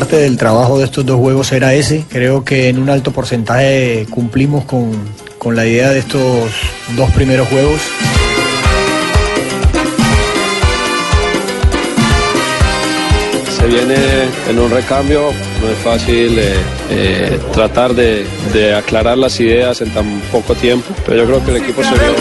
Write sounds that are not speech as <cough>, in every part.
Parte del trabajo de estos dos juegos era ese. Creo que en un alto porcentaje cumplimos con, con la idea de estos dos primeros juegos. Se viene en un recambio, no es fácil eh, eh, tratar de, de aclarar las ideas en tan poco tiempo, pero yo creo que el equipo se vio.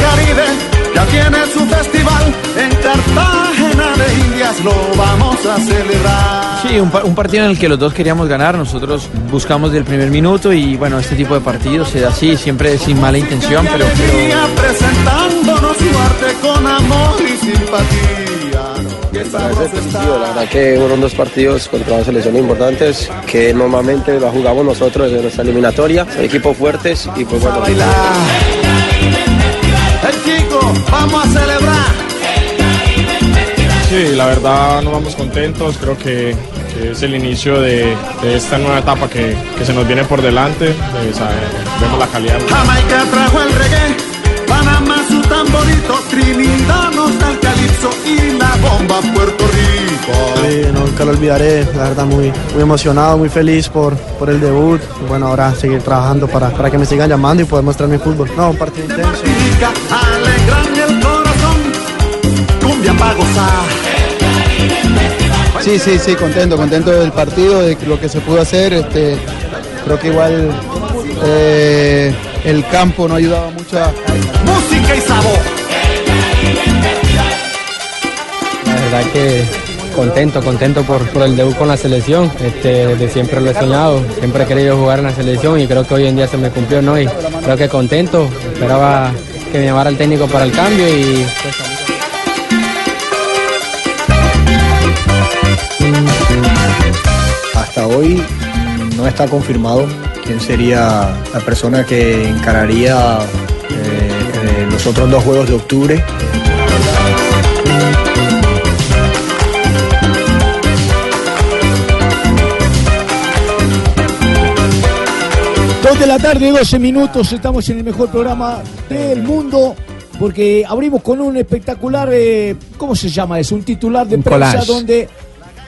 Lo vamos a celebrar. Sí, un, pa- un partido en el que los dos queríamos ganar, nosotros buscamos del primer minuto y bueno, este tipo de partidos se da así, siempre sin mala intención, pero, presentándonos su arte con amor y simpatía. Qué sabroso está. La verdad que fueron dos partidos contra dos selecciones importantes que normalmente la jugamos nosotros en nuestra eliminatoria. Son equipos fuertes y pues bueno. bailar. El chico, vamos a celebrar. Sí, la verdad nos vamos contentos, creo que, que es el inicio de, de esta nueva etapa que, que se nos viene por delante, Eh, sabe, vemos la calidad. Jamaica trajo el reggae, Panamá su tamborito, Trinidad nos da el calipso y la bomba Puerto Rico. Sí, nunca lo olvidaré, la verdad muy, muy emocionado, muy feliz por, por el debut. Y bueno, ahora seguir trabajando para, para que me sigan llamando y poder mostrar mi fútbol. No, un partido intenso. Martinica alegran el corazón, cumbia para gozar. Sí, sí, sí, contento, contento del partido, de lo que se pudo hacer. Este, creo que igual eh, el campo no ayudaba mucho a, Música y sabor. La verdad que contento, contento por, por el debut con la selección. Este, de siempre lo he soñado, siempre he querido jugar en la selección y creo que hoy en día se me cumplió, ¿no? Y creo que contento. Esperaba que me llamara el técnico para el cambio y Hasta hoy no está confirmado quién sería la persona que encararía eh, eh, los otros dos juegos de octubre. Dos de la tarde, 12 minutos, estamos en el mejor programa del mundo. Porque abrimos con un espectacular, eh, ¿cómo se llama eso? Un titular de Un prensa collage. donde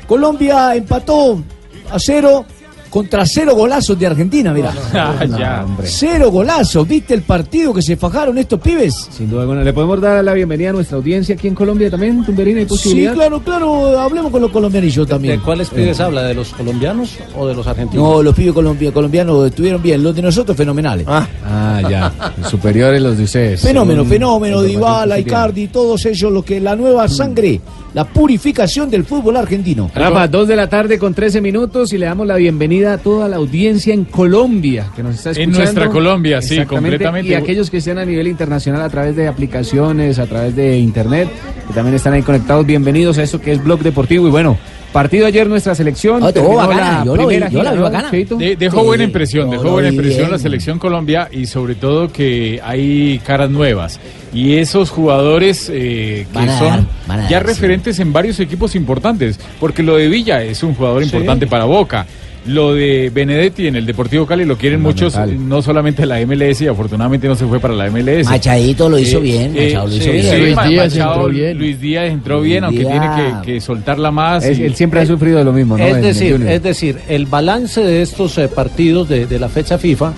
Colombia empató a cero contra cero golazos de Argentina, mira. <laughs> Ah, ya, hombre. Cero golazos, ¿viste el partido que se fajaron estos pibes? Sin duda alguna. ¿Le podemos dar la bienvenida a nuestra audiencia aquí en Colombia también, Tumberina? ¿Hay Sí, posibilidad? claro, claro, hablemos con los colombianillos también. cuáles pibes habla? ¿De los colombianos o de los argentinos? No, los pibes colombi- colombianos estuvieron bien, los de nosotros fenomenales. Ah, ya. Los superiores los de ustedes. Fenómeno, fenómeno, Dybala. Icardi, todos ellos, lo que la nueva sangre, la purificación del fútbol argentino. Rafa, dos de la tarde con 13 minutos y le damos la bienvenida a toda la audiencia en Colombia que nos está En escuchando. nuestra Colombia, sí, completamente. Y aquellos que estén a nivel internacional a través de aplicaciones, a través de internet, que también están ahí conectados, bienvenidos a eso que es Blog Deportivo. Y bueno, partido ayer nuestra selección. Terminó estuvo bacana, yo lo vi, primera yo la vi gira, ¿no, bacana. Cheito? De- dejó Sí, buena impresión, dejó buena impresión bien. la selección Colombia y sobre todo que hay caras nuevas. Y esos jugadores eh, que son dar, ya sí. referentes en varios equipos importantes, porque lo de Villa es un jugador importante para Boca. Lo de Benedetti en el Deportivo Cali lo quieren muchos, no solamente la MLS y afortunadamente no se fue para la MLS. Machadito lo hizo Eh, bien, eh, Machado lo hizo sí, bien. sí, Luis Díaz Machado, entró bien. Luis Díaz entró bien, Luis aunque tiene que, que soltarla más. Es- y- él siempre ha sufrido de lo mismo, ¿no? Es decir, es decir, el balance de estos eh, partidos de, de la fecha FIFA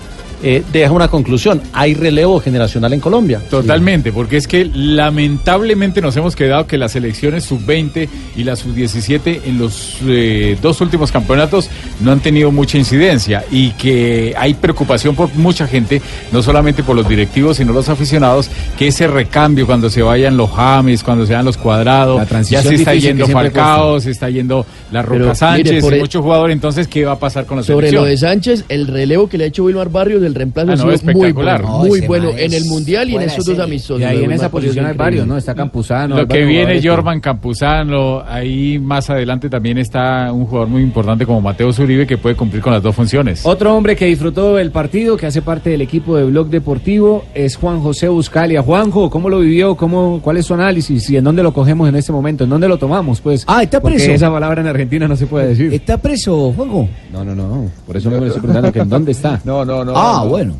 eh, deja una conclusión. Hay relevo generacional en Colombia. Totalmente, porque es que lamentablemente nos hemos quedado que las selecciones sub-20 y la sub-17 en los eh, dos últimos campeonatos no han tenido mucha incidencia y que hay preocupación por mucha gente, no solamente por los directivos, sino los aficionados, que ese recambio cuando se vayan los James, cuando se vayan los cuadrados, La ya transición se está yendo Falcao, se está yendo la Pero, Roca Sánchez, mire, por y el- muchos jugadores, entonces, ¿qué va a pasar con la Sobre selección? lo de Sánchez, el relevo que le ha hecho Wilmar Barrios del el reemplazo Ah, ha no, sido muy espectacular. bueno, No, muy bueno en el Mundial y en de dos amistosos. Y ahí en esa posición hay varios. ¿no? Está Campuzano. Lo que viene Jorman Campuzano, ahí más adelante también está un jugador muy importante como Mateo Zuribe que puede cumplir con las dos funciones. Otro hombre que disfrutó el partido, que hace parte del equipo de Blog Deportivo, es Juan José Buscalia. Juanjo, ¿cómo lo vivió? ¿Cómo, ¿Cuál es su análisis? ¿Y en dónde lo cogemos en este momento? ¿En dónde lo tomamos? Pues, Ah, está porque preso. esa palabra en Argentina no se puede decir. ¿Está preso, Juanjo? No, no, no. Por eso me estoy preguntando que en dónde está. No, no, no. Ah, no. bueno.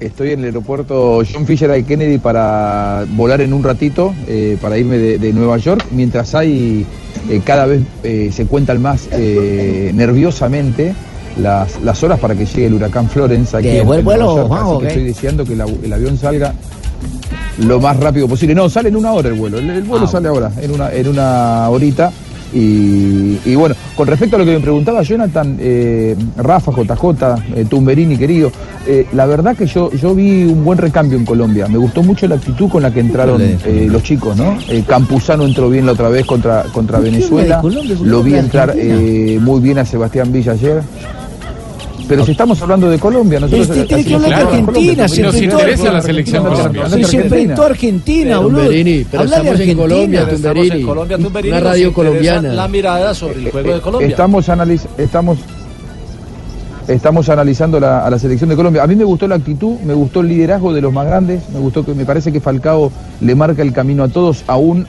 Estoy en el aeropuerto John Fisher y Kennedy para volar en un ratito, eh, para irme de, de Nueva York, mientras hay, eh, cada vez eh, se cuentan más nerviosamente las, las horas para que llegue el huracán Florence aquí ¿Llegó en, el en vuelo, Nueva York, así que estoy deseando que la- el avión salga lo más rápido posible. No, sale en una hora el vuelo, el, el vuelo sale ahora, en una, en una horita. Y, y bueno, con respecto a lo que me preguntaba Jonathan, eh, Rafa, JJ, eh, Tumberini, querido, eh, la verdad que yo, yo vi un buen recambio en Colombia. Me gustó mucho la actitud con la que entraron los chicos, ¿no? Campuzano entró bien la otra vez contra, contra ¿Por qué Venezuela. Lo vi entrar muy bien a Sebastián Villa ayer. Pero si estamos hablando de Colombia, nosotros Este tiene que hablar de claro, Argentina, se nos interesa la selección Se colombiana. enfrentó a Argentina, boludo. Habla de Argentina. Colombia, Estamos en Tumberini. Colombia, Tumberini, Una nos radio colombiana. La mirada sobre el juego de Colombia. Estamos, analiz- estamos, estamos analizando la- a la selección de Colombia. A mí me gustó la actitud, me gustó el liderazgo de los más grandes, me gustó que me parece que Falcao le marca el camino a todos, aún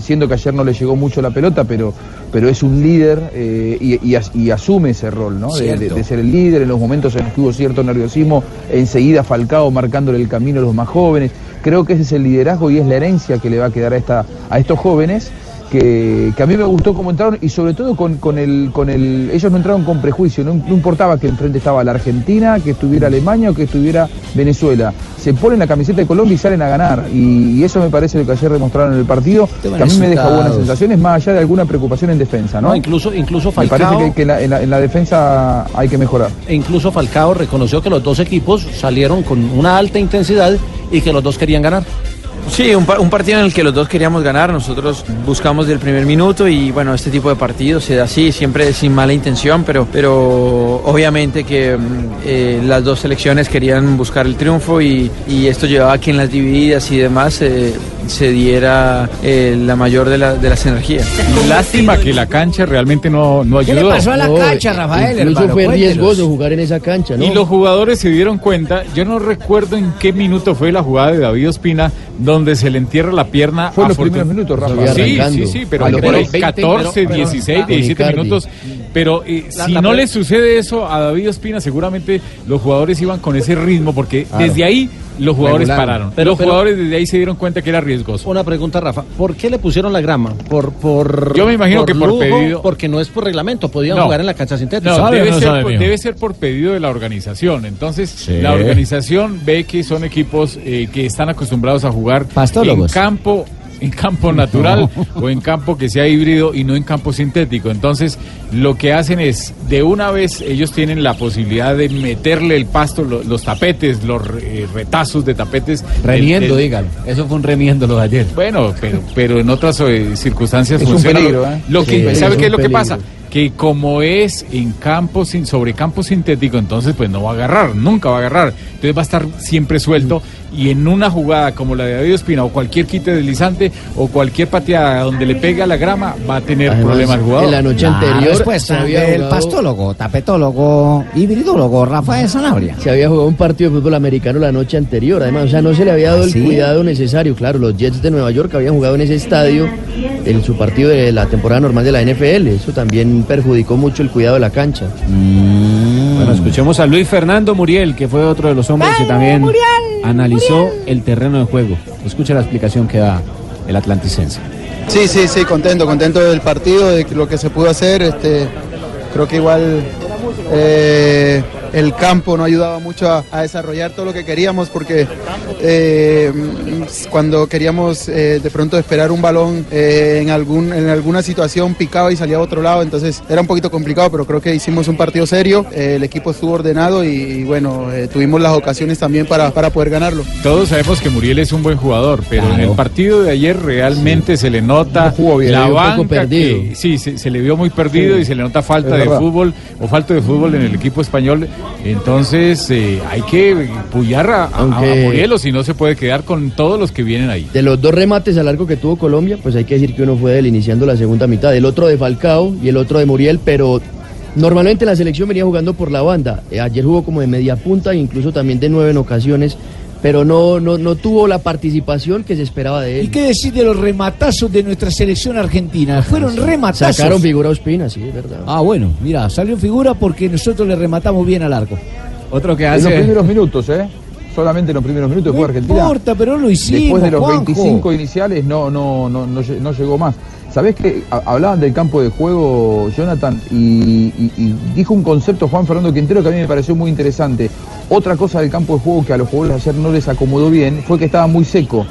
siendo que ayer no le llegó mucho la pelota, pero, pero es un líder eh, y, y as- y asume ese rol, ¿no? De, de- Cierto. de ser el líder en los momentos en los que hubo cierto nerviosismo, enseguida Falcao marcándole el camino a los más jóvenes. Creo que ese es el liderazgo y es la herencia que le va a quedar a, esta, a estos jóvenes que, que a mí me gustó cómo entraron y sobre todo con, con el, con el... Ellos no entraron con prejuicio, no, no importaba que enfrente estaba la Argentina, que estuviera Alemania o que estuviera Venezuela. Se ponen la camiseta de Colombia y salen a ganar. Y, y eso me parece lo que ayer demostraron en el partido, que a mí me deja buenas sensaciones, más allá de alguna preocupación en defensa, ¿no? No, incluso, incluso me parece que, que la- en, la, en la defensa hay que mejorar. e incluso Falcao reconoció que los dos equipos salieron con una alta intensidad y que los dos querían ganar. Sí, un, pa- un partido en el que los dos queríamos ganar, nosotros buscamos del primer minuto y bueno, este tipo de partidos se da así, siempre sin mala intención, pero, pero obviamente que mm, eh, las dos selecciones querían buscar el triunfo y, y esto llevaba a que en las divididas y demás eh, se diera eh, la mayor de, la- de las energías. Lástima que la cancha realmente no, no ¿Qué ayudó. le pasó a la cancha, Rafael? Incluso hermano? fue Cuéntenos. riesgoso jugar en esa cancha, ¿no? Y los jugadores se dieron cuenta, yo no recuerdo en qué minuto fue la jugada de David Ospina donde se le entierra la pierna. Fue en los primeros minutos, Rafa. Sí, sí, sí, pero por ahí 20, 14, pero- pero- 16, Ah, 17 Icardi. minutos. Pero eh, La- si la no le sucede eso a David Ospina, seguramente los jugadores iban con ese ritmo porque Claro. desde ahí los jugadores pararon. Pero- los pero- jugadores desde ahí se dieron cuenta que era riesgoso. Una pregunta, Rafa. ¿Por qué le pusieron la grama? Por, por, Yo me imagino que por lujo, pedido- Porque no es por reglamento. Podían No. jugar en la cancha sintética. No, ¿Sabe o debe, no ser por, mijo? debe ser por pedido de la organización. Entonces, la organización ve que son equipos eh, que están acostumbrados a jugar en Pastólogos. campo en campo natural <laughs> o en campo que sea híbrido y no en campo sintético. Entonces, lo que hacen es, de una vez, ellos tienen la posibilidad de meterle el pasto, lo- los tapetes, los eh, retazos de tapetes. Remiendo, dígalo. Eso fue un remiendo lo de ayer. bueno, pero, pero en otras eh, circunstancias Es un funciona. peligro, Lo- ¿eh? Lo Sí, que, es ¿Sabe un qué es lo que peligro. pasa? Que como es en campo sin, sobre campo sintético, entonces pues no va a agarrar, nunca va a agarrar. Entonces va a estar siempre suelto y en una jugada como la de David Ospina o cualquier quite deslizante o cualquier pateada donde le pega a la grama va a tener Además, problemas el jugador. en la noche anterior se había jugado- pastólogo, tapetólogo, hibridólogo Rafael Sanabria. Se había jugado un partido de fútbol americano la noche anterior, además, o sea, no se le había dado ¿Ah, el sí? cuidado necesario. Claro, los Jets de Nueva York habían jugado en ese estadio en su partido de la temporada normal de la NFL. Eso también perjudicó mucho el cuidado de la cancha. Bueno, escuchemos a Luis Fernando Muriel, que fue otro de los hombres que también analizó el terreno de juego. Escucha la explicación que da el atlanticense. Sí, sí, sí, contento, contento del partido, de lo que se pudo hacer. Este, creo que igual eh, el campo no ayudaba mucho a, a desarrollar todo lo que queríamos porque eh, cuando queríamos eh, de pronto esperar un balón eh, en, algún, en alguna situación picaba y salía a otro lado, entonces era un poquito complicado, pero creo que hicimos un partido serio, eh, el equipo estuvo ordenado y, y bueno, eh, tuvimos las ocasiones también para, para poder ganarlo. Todos sabemos que Muriel es un buen jugador, pero en el partido de ayer realmente se le nota bien, la banca perdido. que sí, se, se le vio muy perdido Sí, y se le nota falta de fútbol o falta de fútbol en el equipo español Entonces eh, hay que pullar a, a- a Aunque- Muriel o si no se puede quedar con todos los que vienen ahí. De los dos remates al arco que tuvo Colombia, pues hay que decir que uno fue del iniciando la segunda mitad, el otro de Falcao y el otro de Muriel, pero normalmente la selección venía jugando por la banda. Eh, ayer jugó como de media punta e incluso también de nueve en ocasiones, pero no, no, no tuvo la participación que se esperaba de él. ¿Y qué decir de los rematazos de nuestra selección argentina? Fueron rematazos. Sacaron figura a Ospina, sí, es verdad. Ah, bueno, mira, salió figura porque nosotros le rematamos bien al arco. Otro que En los primeros minutos, ¿eh? Solamente en los primeros minutos No fue Argentina. importa, pero no lo hicimos, Después de los Juanjo. 25 iniciales no, no, no, no, no llegó más. ¿Sabés que hablaban del campo de juego, Jonathan? Y, y- y dijo un concepto Juan Fernando Quintero que a mí me pareció muy interesante. Otra cosa del campo de juego que a los jugadores ayer no les acomodó bien fue que estaba muy seco.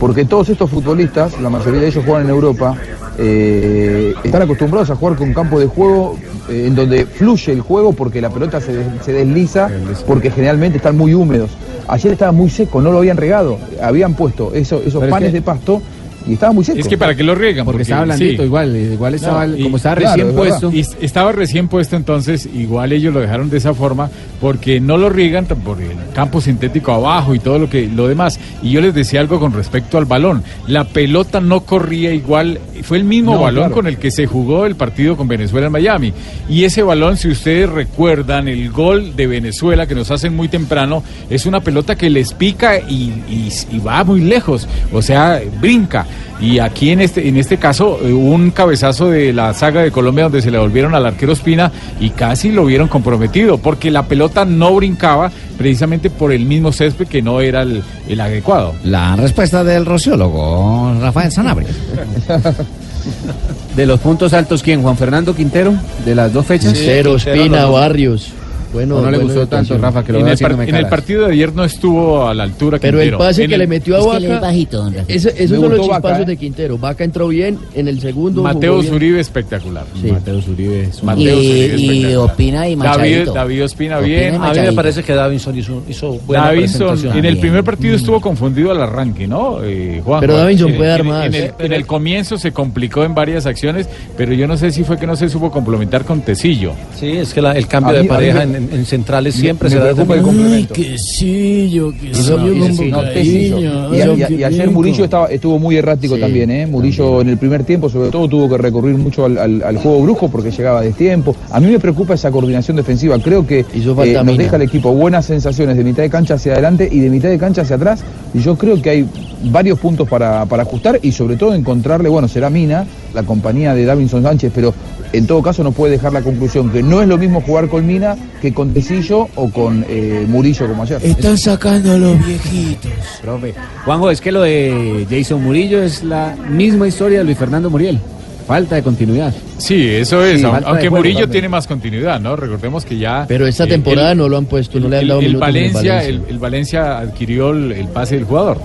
Porque todos estos futbolistas, la mayoría de ellos juegan en Europa, eh, están acostumbrados a jugar con campo de juego eh, en donde fluye el juego porque la pelota se, des- se desliza, porque generalmente están muy húmedos. Ayer estaba muy seco, no lo habían regado, habían puesto eso- esos panes de pasto y estaba muy seco. Es que para qué lo riegan. Porque estaba blandito, igual, igual estaba, No, y- como estaba claro, recién puesto. Y estaba recién puesto, entonces igual ellos lo dejaron de esa forma porque no lo riegan por el campo sintético abajo y todo lo que lo demás. Y yo les decía algo con respecto al balón. La pelota no corría igual, fue el mismo No, balón claro. con el que se jugó el partido con Venezuela en Miami. Y ese balón, si ustedes recuerdan, el gol de Venezuela que nos hacen muy temprano, es una pelota que les pica y, y- y va muy lejos, o sea, brinca. Y aquí en este, en este caso, eh, un cabezazo de la saga de Colombia donde se le volvieron al arquero Espina y casi lo vieron comprometido, porque la pelota no brincaba precisamente por el mismo césped que no era el, el adecuado. La respuesta del rociólogo Rafael Sanabria. <laughs> De los puntos altos, ¿quién? ¿Juan Fernando Quintero? ¿De las dos fechas? Quintero, Espina, Barrios. Bueno, ¿O no le gustó tanto. Rafa, que lo en, el par- en el partido de ayer no estuvo a la altura Pero el Quintero. pase En que el- le metió a Es que él es Vaca, bajito, ese- esos son los Vaca, chispazos ¿eh? de Quintero. Vaca entró bien, en el segundo Mateo. Zuribe espectacular. Sí. Mateo Zuribe Mateo Y, Zuribe y espectacular. Opina y David, Machadito. David Ospina Opina y bien. A mí me parece que Davinson hizo, hizo buena Davinson presentación. en el primer partido estuvo confundido al arranque, ¿no? Eh? Pero Davinson En- puede dar en- más. En el, en el comienzo se complicó en varias acciones, pero yo no sé si fue que no se supo complementar con Tecillo. Sí, es que la- el cambio de pareja me- en, en centrales siempre me se da preocupa el desde- complemento. Y, ay, ayer. Murillo estaba, estuvo muy errático Sí, también, ¿eh? Murillo en el primer tiempo, sobre todo, tuvo que recurrir mucho al, al- al juego brujo porque llegaba de tiempo. A mí me preocupa esa coordinación defensiva. Creo que eh, nos deja el equipo buenas sensaciones de mitad de cancha hacia adelante y de mitad de cancha hacia atrás. Y yo creo que hay varios puntos para, para ajustar y sobre todo encontrarle, bueno, será Mina, la compañía de Davinson Sánchez, pero en todo caso no puede dejar la conclusión que no es lo mismo jugar con Mina que con Tecillo o con eh, Murillo como ayer. Están sacando a los viejitos. Profe. Juanjo, es que lo de Jason Murillo es la misma historia de Luis Fernando Muriel. Falta de continuidad. Sí, eso es. Sí, aunque juego Murillo también. tiene más continuidad, ¿no? Recordemos que ya. Pero esta eh, temporada el- no lo han puesto, no le han el, dado el minutos en el Valencia, Valencia. el, el Valencia adquirió el, el pase del jugador.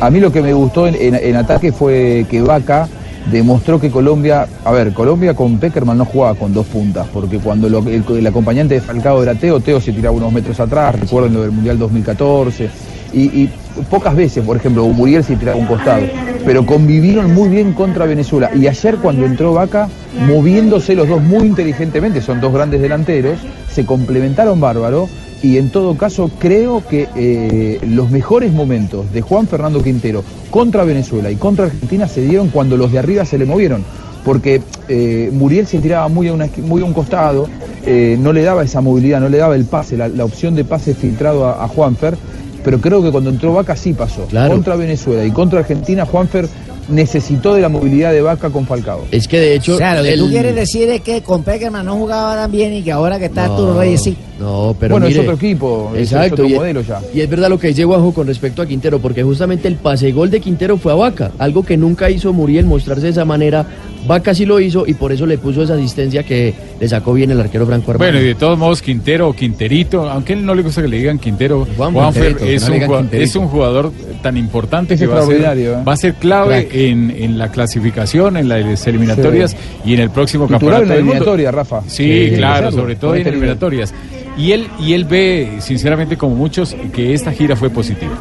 A mí lo que me gustó en, en- en ataque fue que Vaca demostró que Colombia, a ver, Colombia con Peckerman no jugaba con dos puntas, porque cuando el, acompañante de Falcao era Teo, Teo se tiraba unos metros atrás, recuerden lo del Mundial 2014, y, pocas veces, por ejemplo, Muriel se tiraba un costado, pero convivieron muy bien contra Venezuela, y ayer cuando entró Vaca, moviéndose los dos muy inteligentemente, son dos grandes delanteros, se complementaron bárbaro, y en todo caso creo que eh, los mejores momentos de Juan Fernando Quintero contra Venezuela y contra Argentina se dieron cuando los de arriba se le movieron. Porque eh, Muriel se tiraba muy a, una muy a un costado, eh, no le daba esa movilidad, no le daba el pase, la, la opción de pase filtrado a, a Juanfer, pero creo que cuando entró Vaca sí pasó. Claro. Contra Venezuela y contra Argentina, Juanfer necesitó de la movilidad de Vaca con Falcao. Es que de hecho. O sea, lo que tú el- quieres decir es que con Peckerman no jugaba tan bien y que ahora que está No, Arturo Reyes sí. No, pero Bueno, es otro equipo, es Exacto, otro y, modelo ya. y es verdad lo que dice Juanjo con respecto a Quintero, porque justamente el pase gol de Quintero fue a Vaca, algo que nunca hizo Muriel mostrarse de esa manera. Vaca sí lo hizo y por eso le puso esa asistencia que le sacó bien el arquero Franco Armando. Bueno, y de todos modos, Quintero o Quinterito, aunque a él no le gusta que le digan Quintero, Juan Juanfer es, no un, digan jugado- Quinterito. es un jugador tan importante Es que va a, ser, ¿eh? va a ser clave en, en la clasificación, en las eliminatorias y en el próximo Titular campeonato en la del mundo. eliminatoria, Rafa. Sí, claro, sobre todo en eliminatorias. Y él, y él ve, sinceramente, como muchos, que esta gira fue positiva.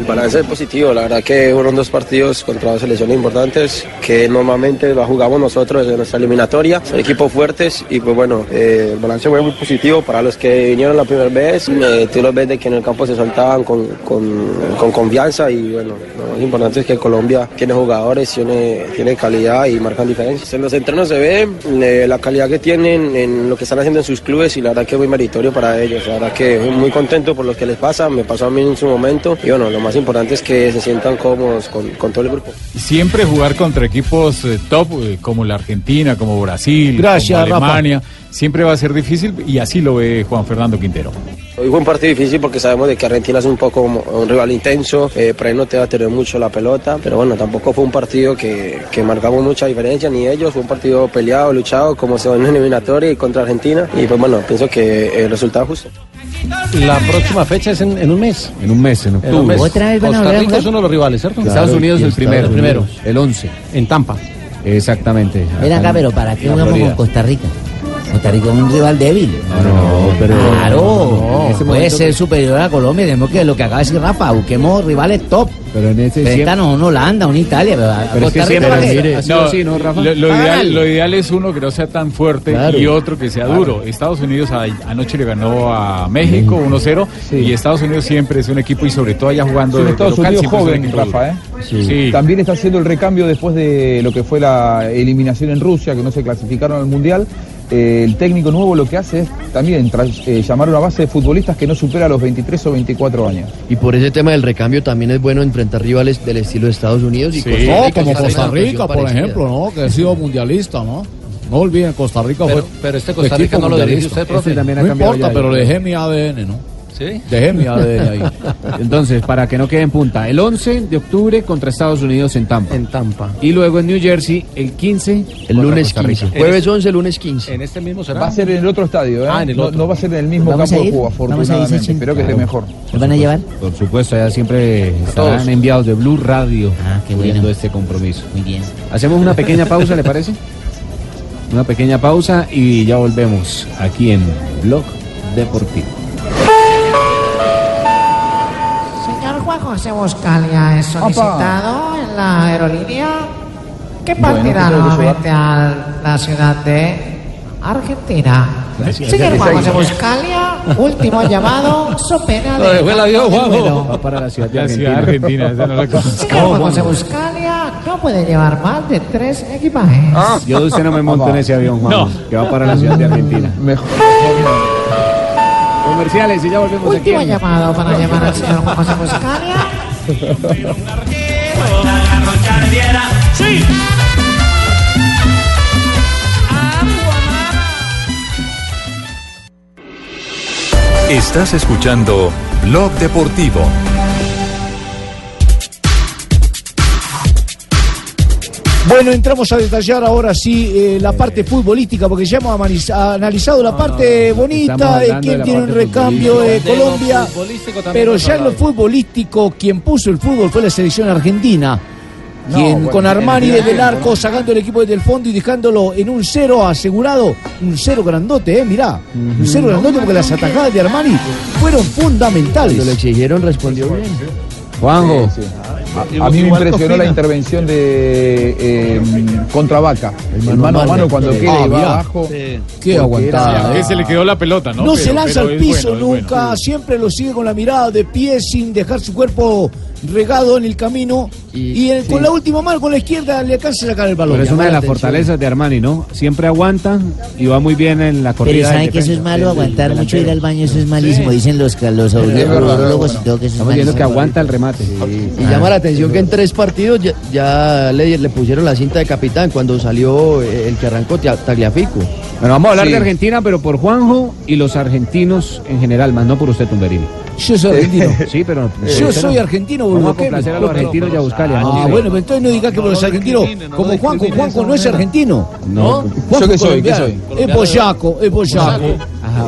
El balance es positivo, la verdad que fueron dos partidos contra dos selecciones importantes que normalmente la jugamos nosotros en nuestra eliminatoria, son equipos fuertes y pues bueno, eh, el balance fue muy positivo para los que vinieron la primera vez, eh, tú los ves de que en el campo se soltaban con, con, con confianza y bueno, lo más importante es que Colombia tiene jugadores, tiene, tiene calidad y marcan diferencias. En los entrenos se ve eh, la calidad que tienen en lo que están haciendo en sus clubes y la verdad que es muy meritorio para ellos, la verdad que muy contento por lo que les pasa, me pasó a mí en su momento y bueno, lo más importante es que se sientan cómodos con, con todo el grupo. Siempre jugar contra equipos eh, top eh, como la Argentina, como Brasil, Gracias, como Rafa. Alemania, siempre va a ser difícil y así lo ve Juan Fernando Quintero. Hoy fue un partido difícil porque sabemos de que Argentina es un poco un rival intenso, eh, por ahí no te va a tener mucho la pelota, pero bueno, tampoco fue un partido que, que marcamos mucha diferencia, ni ellos, fue un partido peleado, luchado, como se ve en eliminatoria y contra Argentina, y pues bueno, pienso que el resultado es justo. La próxima fecha es en, en un mes. En un mes, en En un mes. octubre. Costa Rica es uno de los rivales, ¿cierto? Estados Unidos el primero. El primero. El 11. En Tampa. Exactamente. Ven acá, pero ¿para qué jugamos con Costa Rica? Costa Rica es un rival débil. No, pero. Claro, puede ser superior a Colombia. Tenemos que lo que acaba de decir Rafa, busquemos rivales top. Pero en ese a una Holanda, a una Italia. Pero, a Pero es que siempre ¿no, Rafa? Lo, ideal, lo ideal es uno que no sea tan fuerte Claro. y otro que sea Claro. duro. Estados Unidos a- anoche le ganó a México 1-0 y Estados Unidos siempre es un equipo y sobre todo allá jugando Es un de- de Estados local, Unidos siempre es un joven. Rafa, ¿eh? Sí. También está haciendo el recambio después de lo que fue la eliminación en Rusia, que no se clasificaron al Mundial. Eh, el técnico nuevo lo que hace es también tras- eh, llamar a una base de futbolistas que no supera los 23 o 24 años. Y por ese tema del recambio también es bueno enfrentar rivales del estilo de Estados Unidos y Sí. Costa No, Rica, como Costa Rica, por parecida. ejemplo, ¿no? Que ha sido mundialista, ¿no? No olviden, Costa Rica Pero- fue. pero este Costa Rica no lo dirige usted, profe. Este también ha no importa, ya, pero ya. dejé mi ADN, ¿no? ¿Sí? Dejé mi ADN ahí. Entonces, para que no quede en punta, el 11 de octubre contra Estados Unidos en Tampa. En Tampa. Y luego en New Jersey el 15. El lunes Costa Rica. 15. Jueves 11, lunes 15. En este mismo será. Va a ser en el otro estadio, ¿eh? Ah, en el no, otro. no va a ser en el mismo ¿Vamos campo de juego, ¿Vamos a ir, afortunadamente. Espero que esté mejor. ¿Nos van a llevar? Por supuesto, ya siempre estarán enviados de Blue Radio Ah, qué bueno. viendo este compromiso. Muy bien. Hacemos una pequeña <laughs> pausa, ¿le parece? Una pequeña pausa y ya volvemos aquí en Blog Deportivo. José Buscalia es solicitado en la aerolínea que partirá ¿qué tengo que nuevamente a la ciudad de Argentina. Señor Juan José Buscalia, último <laughs> llamado, so pena de dejó el avión. Va para la ciudad de Argentina. Argentina, esa no la. Señor Juan José Buscalia no puede llevar más de tres equipajes. Yo de usted no me monto en ese avión, Juan, No. que va para la ciudad de Argentina. Mejor. Comerciales y ya volvemos aquí. Último en- llamado para llamar al señor Juan José Buscalia. Sí. Estás escuchando Blog Deportivo. Bueno, entramos a detallar ahora sí eh, la parte futbolística, porque ya hemos analizado la parte bonita, hablando quién tiene un recambio de lo Colombia. Pero ya en lo futbolístico, quien puso el fútbol fue la selección argentina. No, Quien bueno, con Armani desde el arco, sacando el equipo desde el fondo y dejándolo en un cero asegurado. Un cero grandote, eh, mirá. Un cero grandote porque las atajadas de Armani fueron fundamentales. Cuando le exigieron respondió bien. Juanjo, Sí, sí. A, a mí me impresionó la intervención de eh, contra Vaca. El mano a mano cuando queda Ah, y va abajo. Qué aguantada. era- Que se le quedó la pelota, ¿no? No Pero- se lanza al piso bueno, es bueno. nunca, siempre lo sigue con la mirada de pie sin dejar su cuerpo regado en el camino. Y, con la última mano, con la izquierda, le alcanza a sacar el balón. pero es una de las fortalezas de Armani, ¿no? Siempre aguanta y va muy bien en la corrida. Pero saben que eso es malo, aguantar mucho ir al baño, eso es malísimo. Dicen los, los y todo que eso es Estamos viendo que aguanta el remate. Y llama la atención que en tres partidos ya, ya le, le pusieron la cinta de capitán cuando salió eh, el que arrancó Tagliafico. Bueno, vamos a hablar Sí. de Argentina, pero por Juanjo y los argentinos en general, más no por usted, Tumberini. Yo soy argentino. Sí, pero. Yo soy no. argentino, Vamos a los argentinos y a buscarle. Ah, bueno, pero entonces no digas que por los argentinos, como Juanjo, Juanjo no es argentino. No. ¿Yo qué soy? ¿Qué soy? Es boyaco, es boyaco.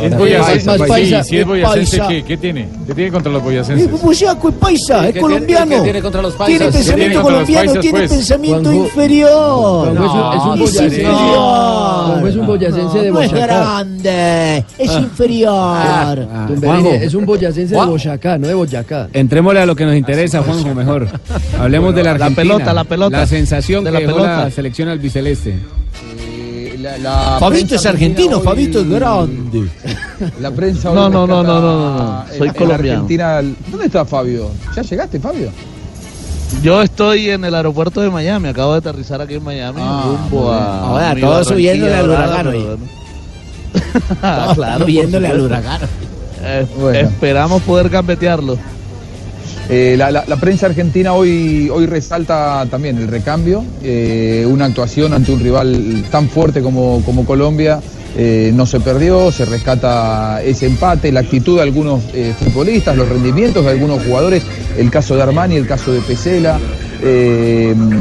Es boyacense. Sí, sí, es boyacense. ¿Qué, ¿Qué tiene? ¿Qué tiene contra los boyacenses? Es boyaco, es paisa, es ¿Qué colombiano. tiene- qué tiene contra los paisas? ¿Qué tiene pensamiento colombiano, paisas, tiene pues? pensamiento Juanjo- inferior. Juanjo es un- es un boyacense. Juanjo es un boyacense de No es Boyacá. grande, es inferior. Tumberini, Juanjo. es un boyacense de Boyacá, no de Boyacá. Entrémosle a lo que nos interesa, Juanjo, mejor. <laughs> Hablemos de la La Argentina. pelota, la pelota. La sensación De que la pelota. la selección albiceleste. Fabito es argentino, Fabito es grande. <laughs> La prensa hoy No, no, no, no, no, no, no. Soy en colombiano. Argentina. ¿Dónde está Fabio? ¿Ya llegaste, Fabio? Yo estoy en el aeropuerto de Miami, acabo de aterrizar aquí en Miami, rumbo a. Ahora, Barranquilla subiéndole <laughs> al huracán <laughs> hoy. Ah, claro, subiéndole al huracán. Eh, Bueno. Esperamos poder gambetearlo. Eh, la, prensa argentina hoy, hoy resalta también el recambio, eh, una actuación ante un rival tan fuerte como, como Colombia. eh, no se perdió, se rescata ese empate, la actitud de algunos futbolistas, los rendimientos de algunos jugadores, el caso de Armani, el caso de Pesela,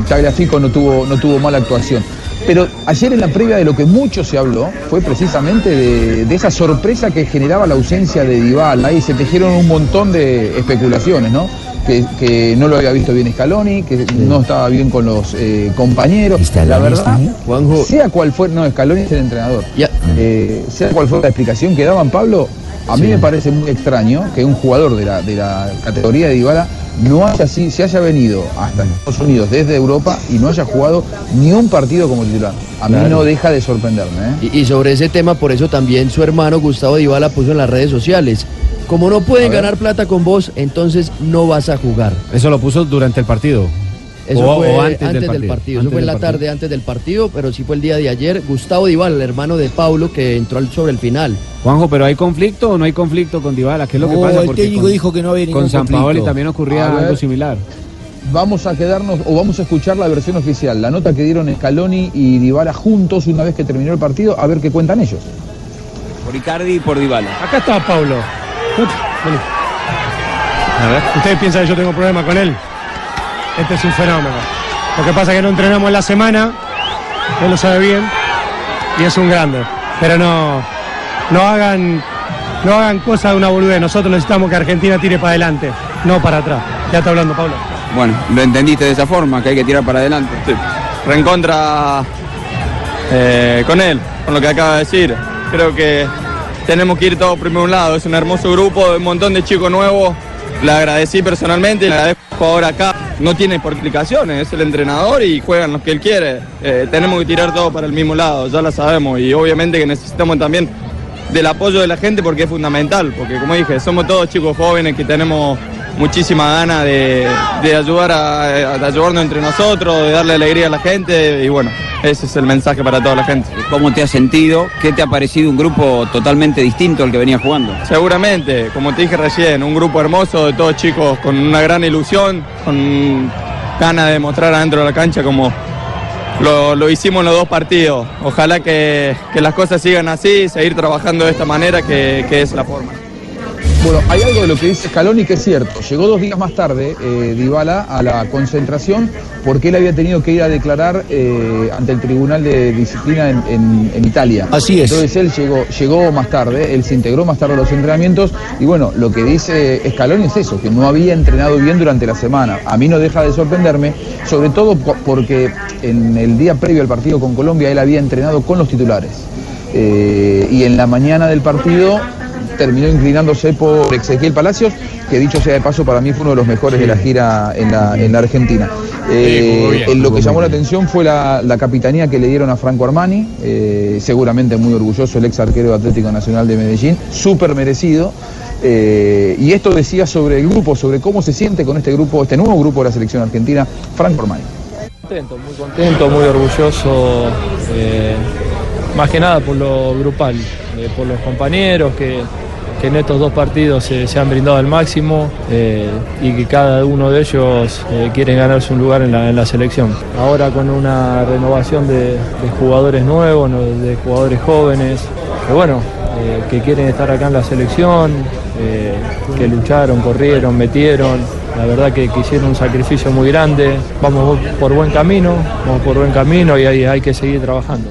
Tagliafico no tuvo, no tuvo mala actuación. Pero ayer en la previa de lo que mucho se habló fue precisamente de, de esa sorpresa que generaba la ausencia de Dybala. Ahí se tejieron un montón de especulaciones, ¿no? Que, que no lo había visto bien Scaloni, que no estaba bien con los eh, compañeros. La verdad, sea cual fue, no, Scaloni es el entrenador. Eh, sea cual fue la explicación que daban Pablo, a mí me parece muy extraño que un jugador de la, de la categoría de Dybala no haya así, se haya venido hasta Estados Unidos desde Europa y no haya jugado ni un partido como titular. A mí Claro. no deja de sorprenderme. ¿eh? Y, y sobre ese tema, por eso también su hermano Gustavo Dybala puso en las redes sociales. Como no pueden ganar plata con vos, entonces no vas a jugar. Eso lo puso durante el partido. Eso O- fue o antes, del partido. Eso Antes fue en del la partido. tarde antes del partido, pero sí fue el día de ayer. Gustavo Dybala, el hermano de Paulo, que entró al- sobre el final. Juanjo, pero ¿hay conflicto o no hay conflicto con Dybala? ¿Qué es lo que No, pasa? el Porque técnico con- dijo que no había ningún Con San conflicto. Paoli también ocurría algo similar. Vamos a quedarnos o vamos a escuchar la versión oficial, la nota que dieron Scaloni y Dybala juntos una vez que terminó el partido, a ver qué cuentan ellos. Por Icardi y por Dybala. Acá está Pablo. Vení. ¿Ustedes piensan que yo tengo problema con él? Este es un fenómeno. Lo que pasa es que no entrenamos en la semana, él lo sabe bien, y es un grande. Pero no, no hagan, no hagan cosas de una boludez. Nosotros necesitamos que Argentina tire para adelante, no para atrás. Ya está hablando Pablo. Bueno, lo entendiste de esa forma, que hay que tirar para adelante. reencontra eh, con él, con lo que acaba de decir. Creo que tenemos que ir todos por un lado. Es un hermoso grupo, un montón de chicos nuevos. Le agradecí personalmente le agradezco ahora acá. No tiene por explicaciones, es el entrenador y juegan los que él quiere. Eh, tenemos que tirar todo para el mismo lado, ya lo sabemos. Y obviamente que necesitamos también del apoyo de la gente porque es fundamental. Porque como dije, somos todos chicos jóvenes que tenemos muchísima ganas de, de ayudar a, de ayudarnos entre nosotros, de darle alegría a la gente y bueno, ese es el mensaje para toda la gente. ¿Cómo te has sentido? ¿Qué te ha parecido un grupo totalmente distinto al que venía jugando? Seguramente, como te dije recién, un grupo hermoso de todos chicos con una gran ilusión, con ganas de mostrar adentro de la cancha como lo, lo hicimos en los dos partidos. Ojalá que, que las cosas sigan así, seguir trabajando de esta manera que, que es la forma. Bueno, hay algo de lo que dice Scaloni que es cierto. Llegó dos días más tarde eh, Dybala a la concentración porque él había tenido que ir a declarar eh, ante el Tribunal de Disciplina en, en- en Italia. Así es. Entonces él llegó, llegó más tarde, él se integró más tarde a los entrenamientos y bueno, lo que dice Scaloni es eso, que no había entrenado bien durante la semana. A mí no deja de sorprenderme, sobre todo po- porque en el día previo al partido con Colombia él había entrenado con los titulares. Eh, y en la mañana del partido terminó inclinándose por Ezequiel Palacios, que dicho sea de paso, para mí fue uno de los mejores de la gira en la, en la Argentina. Eh, en lo que llamó la atención fue la, la capitanía que le dieron a Franco Armani, eh, seguramente muy orgulloso el ex arquero de Atlético Nacional de Medellín, súper merecido. Eh, y esto decía sobre el grupo, sobre cómo se siente con este grupo, este nuevo grupo de la selección argentina, Franco Armani. Contento, muy contento, muy orgulloso, eh, más que nada por lo grupal, eh, por los compañeros que, que en estos dos partidos se, se han brindado al máximo eh, y que cada uno de ellos eh, quiere ganarse un lugar en la, selección. Ahora con una renovación de, jugadores nuevos, de jugadores jóvenes, que bueno, eh, que quieren estar acá en la selección, eh, que lucharon, corrieron, metieron. La verdad que, que hicieron un sacrificio muy grande. Vamos por buen camino, vamos por buen camino y hay, hay que seguir trabajando.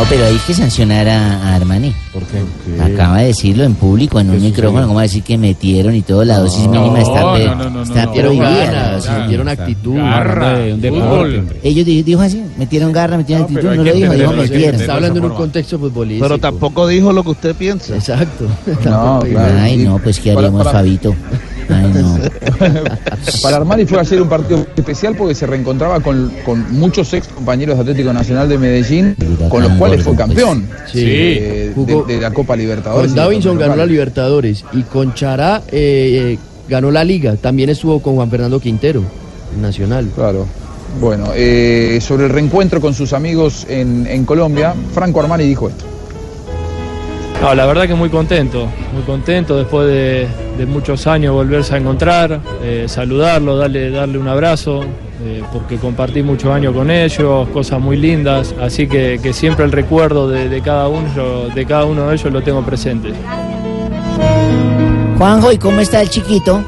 No, pero hay que sancionar a, a Armani. ¿Por qué? Acaba de decirlo en público, en un micrófono, como decir que metieron y todo, la dosis mínima está, no, pe- no, no, no, está no. prohibida. Metieron la garra, dosis. metieron actitud. Garra, de un deporte. Ellos di- dijo así, metieron garra, metieron actitud, no lo dijo, dijo metieron. Está hablando en un contexto futbolístico. Pero tampoco dijo lo que usted piensa. Exacto. No, claro. Ay, no, pues ¿qué haríamos, Fabito? Ay, no. <laughs> Para Armani fue ayer un partido especial porque se reencontraba con, con muchos ex compañeros de Atlético Nacional de Medellín, con los cuales fue campeón Sí. eh, Jugó- de, de la Copa Libertadores. Con Davinson ganó la. Libertadores y con Chará eh, eh, ganó la Liga. También estuvo con Juan Fernando Quintero, Nacional. Claro. Bueno, eh, sobre el reencuentro con sus amigos en, en Colombia, Franco Armani dijo esto. No, la verdad que muy contento, muy contento después de, de muchos años volverse a encontrar, eh, saludarlo, darle, darle un abrazo, eh, porque compartí muchos años con ellos, cosas muy lindas, así que, que siempre el recuerdo de, de cada uno, de cada uno de ellos lo tengo presente. Juanjo, ¿y cómo está el chiquito?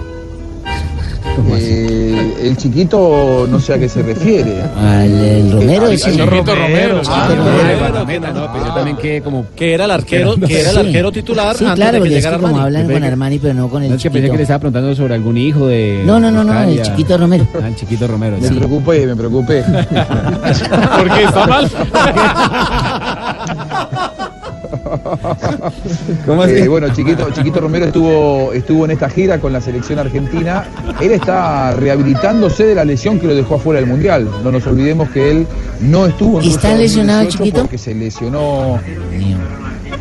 Eh, el chiquito no sé a qué se refiere. Al el Romero, Al- al Chiquito Romero, Ah, Chiquito Romero. No, pues yo también que como Que era el arquero, que era el Sí. arquero titular Sí, antes claro, de que porque es que llegara como hablan Pensé con Armani, pero no con el No, es que pensé chiquito. que le estaba preguntando sobre algún hijo de. No, no, no, no, el chiquito Romero. Ah, el chiquito Romero. Me sí. preocupé, me preocupé. <laughs> ¿Por qué? ¿Está mal? <laughs> <laughs> ¿Cómo así? Eh, bueno, Chiquito, Chiquito Romero estuvo, estuvo en esta gira con la selección argentina. Él está rehabilitándose de la lesión que lo dejó afuera del Mundial. No nos olvidemos que él no estuvo en ¿Está lesionado, 2018 Chiquito? Porque se lesionó.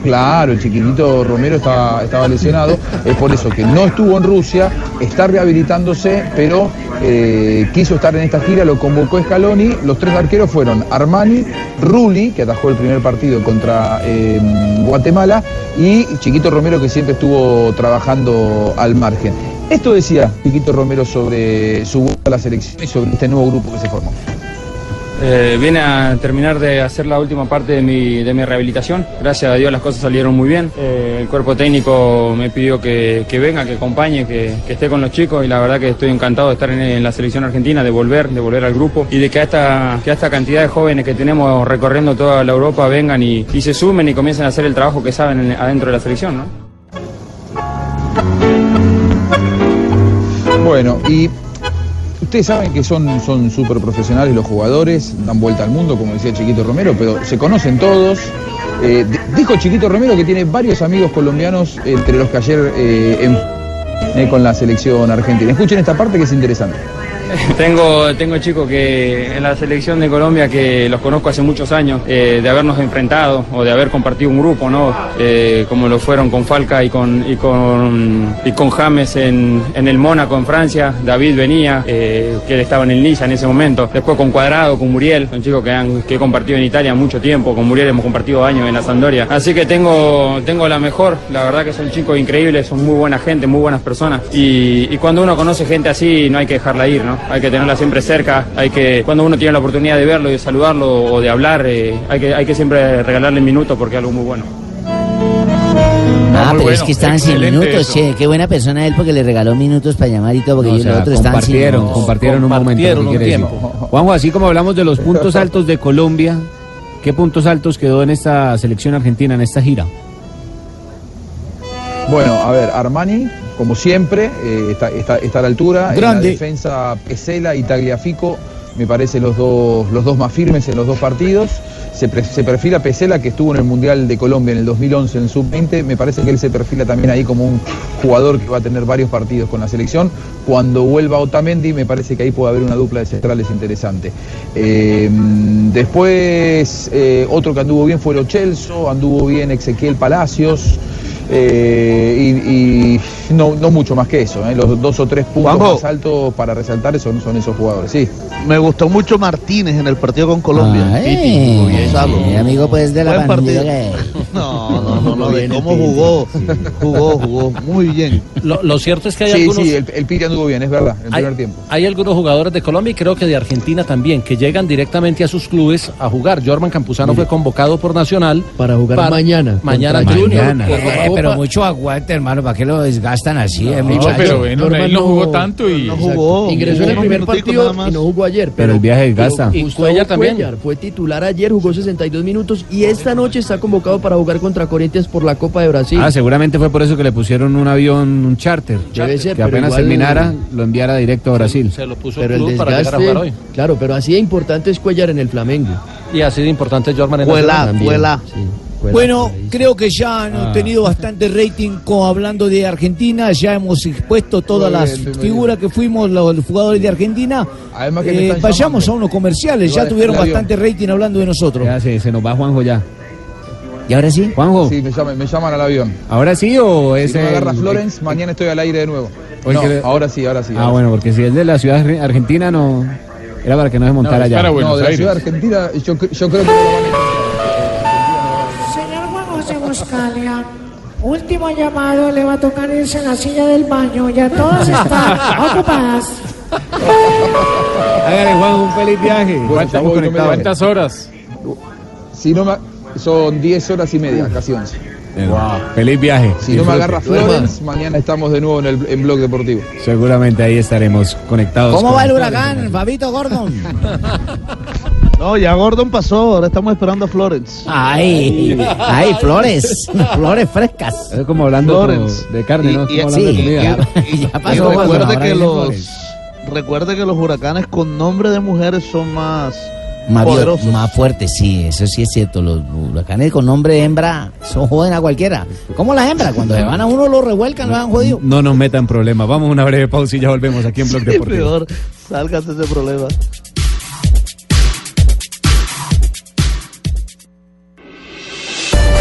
Claro, el chiquitito Romero estaba, lesionado, es por eso que no estuvo en Rusia, está rehabilitándose, pero eh, quiso estar en esta gira, lo convocó Scaloni, los tres arqueros fueron Armani, Rulli, que atajó el primer partido contra eh, Guatemala, y Chiquito Romero, que siempre estuvo trabajando al margen. Esto decía Chiquito Romero sobre su vuelta a la selección y sobre este nuevo grupo que se formó. Eh, vine a terminar de hacer la última parte de mi, de mi rehabilitación. Gracias a Dios las cosas salieron muy bien. Eh, el cuerpo técnico me pidió que, que venga, que acompañe, que, que esté con los chicos y la verdad que estoy encantado de estar en, la selección argentina, de volver, de volver al grupo y de que a esta, que esta cantidad de jóvenes que tenemos recorriendo toda la Europa vengan y, y se sumen y comiencen a hacer el trabajo que saben en- adentro de la selección. ¿no? Bueno, y ustedes saben que son súper profesionales los jugadores, dan vuelta al mundo, como decía Chiquito Romero, pero se conocen todos. Eh, di- dijo Chiquito Romero que tiene varios amigos colombianos, entre los que ayer eh, en- eh, con la selección argentina. Escuchen esta parte que es interesante. <laughs> Tengo, tengo chicos que en la selección de Colombia que los conozco hace muchos años, eh, de habernos enfrentado o de haber compartido un grupo, ¿no? Eh, como lo fueron con Falca y con, y con, y con James en, en el Mónaco, en Francia. David venía, que él estaba en el Niza en ese momento. Después con Cuadrado, con Muriel, son chicos que, han, que he compartido en Italia mucho tiempo. Con Muriel hemos compartido años en la Sampdoria. Así que tengo, tengo la mejor. La verdad que son chicos increíbles, son muy buena gente, muy buenas personas. Y, y cuando uno conoce gente así, no hay que dejarla ir, ¿no? Hay que tenerla siempre cerca. Hay que, cuando uno tiene la oportunidad de verlo y de saludarlo o de hablar, eh, hay, que, hay que siempre regalarle minutos porque es algo muy bueno. Ah, pero es que estaban sin minutos, eso. che. Qué buena persona él porque le regaló minutos para llamar y todo, porque No, o ellos sea, los otros estaban sin compartieron, minutos. compartieron un momento. Compartieron ¿qué un tiempo. Juanjo, así como hablamos de los puntos altos de Colombia, ¿qué puntos altos quedó en esta selección argentina, en esta gira? Bueno, a ver, Armani, como siempre, eh, está, está- está a la altura. En la defensa, Pesela y Tagliafico, me parece los dos, los dos más firmes en los dos partidos. Se, pre- se perfila Pesela, que estuvo en el Mundial de Colombia en el 2011 en el Sub-20. Me parece que él se perfila también ahí como un jugador que va a tener varios partidos con la selección. Cuando vuelva Otamendi, me parece que ahí puede haber una dupla de centrales interesante. Eh, después, eh, otro que anduvo bien fue Lo anduvo bien Ezequiel Palacios. Eh, y, y no, no mucho más que eso, ¿eh? los dos o tres puntos Juanjo. más altos para resaltar son, son esos jugadores, sí. Me gustó mucho Martínez en el partido con Colombia. Ay, Gonzalo. sí, amigo pues de la que- <laughs> No, no, no, no, de cómo jugó. Jugó, jugó muy bien. Lo, lo cierto es que hay Sí, algunos... sí, el, el Piti anduvo bien, es verdad, el hay, primer tiempo. hay algunos jugadores de Colombia y creo que de Argentina también, que llegan directamente a sus clubes a jugar. Jorman Campuzano fue convocado por Nacional Para jugar mañana. Mañana Junior. Mañana. por la Eh, Copa. pero mucho aguante, hermano, ¿para qué lo desgastan así, eh, No, muchacho? pero él no, él no jugó tanto y... No jugó. Ingresó en el primer partido y no jugó ayer. Pero el viaje desgasta. Y Cuellar también. Cuellar fue titular ayer, jugó 62 minutos y esta noche está convocado para jugar contra Corinthians por la Copa de Brasil. Ah, seguramente fue por eso que le pusieron un avión, un charter. Debe ser, que apenas igual- terminara, lo enviara directo a Brasil. Se lo puso pero el el club para llegar a desgaste, jugar hoy. claro, pero así de importante es Cuellar en el Flamengo. Y así de importante Jorman en Fue Nacional. la, También, fue la. sí, Bueno, creo que ya han Ah. tenido bastante rating hablando de Argentina, ya hemos expuesto todas las figuras que fuimos los, los jugadores de Argentina. Además que Eh, vayamos a unos comerciales, ya tuvieron bastante rating hablando de nosotros. Ya se, se nos va Juanjo ya. ¿Y ahora sí? Juanjo, Sí, me llaman, me llaman al avión. ¿ahora sí o es Si no me el- agarra Florence, mañana estoy al aire de nuevo. No, le- ahora sí, ahora sí. Ah, bueno, porque si es de la ciudad arge- argentina, no. Era para que no se montara es allá. para sí. Buenos No, de la Aires. ciudad argentina, yo, cre- yo creo que no lo van a último llamado, le va a tocar irse en la silla del baño, ya todas están <laughs> ocupadas. Hágale, Juanjo, un feliz viaje. ¿Cuántas, horas? Si no me, son 10 horas y media, casi 11. Feliz viaje. Si no me agarra Florence, mañana estamos de nuevo en el en Blog Deportivo. Seguramente ahí estaremos conectados. ¿Cómo con va el huracán. Fabito Gordon? <laughs> No, ya Gordon pasó, ahora estamos esperando a Florence. Ay, ay, flores, flores frescas. Es como hablando Florence. de carne, ¿no? Y- y- como de sí, comida. ya, <laughs> ya Y pasó. Gordon, recuerde que los recuerde que los huracanes con nombre de mujeres son más Más, bio- poderosos. más fuertes, sí, eso sí es cierto. Los huracanes con nombre de hembra son joden a cualquiera. ¿Cómo las hembras? Cuando se van a uno lo revuelcan, lo han jodido. No nos metan problemas. Vamos a una breve pausa y ya volvemos aquí en Blog Sí, Deportivo. peor, sálgase de ese problema.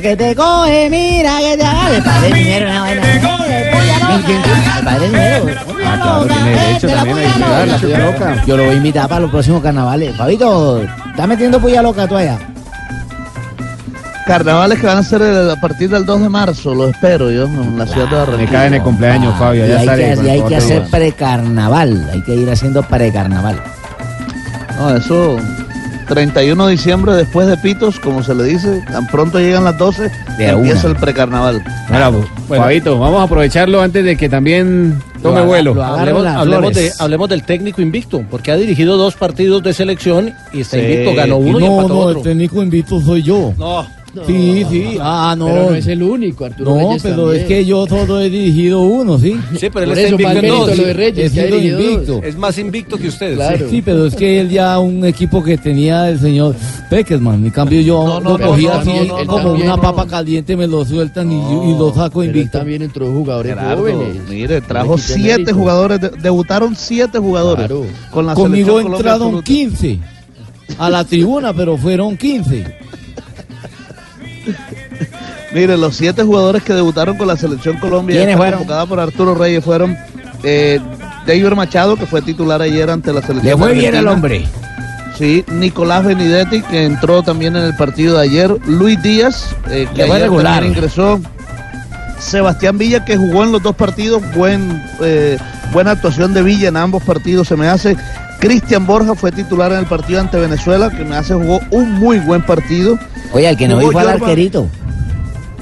Mira que te coge, mira que te agarre. El padre dinero, una vaina. Dinero. Ah, claro, tiene derecho también a disfrutar la puya loca. Yo lo voy a invitar para los próximos carnavales. Fabito, ¿estás metiendo puya loca tú allá? Carnavales que van a ser el- a partir del 2 de marzo, lo espero yo, en la ciudad de Me Barranquilla. cae en el cumpleaños, Fabio. Y Ya hay sale. que, y hay que hacer precarnaval. Hay que ir haciendo precarnaval. No, eso 31 de diciembre después de Pitos, como se le dice, tan pronto llegan las 12, De empieza una. el precarnaval. Ahora, Fabito, vamos a aprovecharlo antes de que también tome Lo vuelo. Hablemos, las hablemos de, flores. hablemos del técnico invicto, porque ha dirigido dos partidos de selección y está Sí. invicto, ganó uno y no, empató no, otro. el técnico invito soy yo. No, Sí, sí. Ah, no. Pero no es el único, Arturo No, Reyes pero también. es que yo solo he dirigido uno, ¿sí? sí, pero él Por está eso, invicto más en mérito dos. lo de Reyes, dos. invicto. Es más invicto que ustedes. Claro. Sí, pero es que él ya un equipo que tenía el señor Peckerman. En cambio, yo No, no, lo no, cogí no, así no, no, como una no. papa caliente, me lo sueltan y, yo- y lo saco invicto. también entró jugadores Gerardo, jóvenes. mire, trajo siete mérito. jugadores, de- debutaron siete jugadores Claro. con la Conmigo Colombia entraron absoluta. 15 a la tribuna, pero fueron 15. <laughs> Mire, los siete jugadores que debutaron con la selección Colombia, convocada por Arturo Reyes, fueron eh, David Machado, que fue titular ayer ante la selección. Le fue bien argentina. hombre. Sí, Nicolás Benedetti, que entró también en el partido de ayer. Luis Díaz, eh, que ayer regular. ingresó. Sebastián Villa, que jugó en los dos partidos. Buen, eh, buena actuación de Villa en ambos partidos, se me hace. Cristian Borja fue titular en el partido ante Venezuela, que me hace jugó un muy buen partido. Oye, el que no Jugó vi fue al Jorman. arquerito.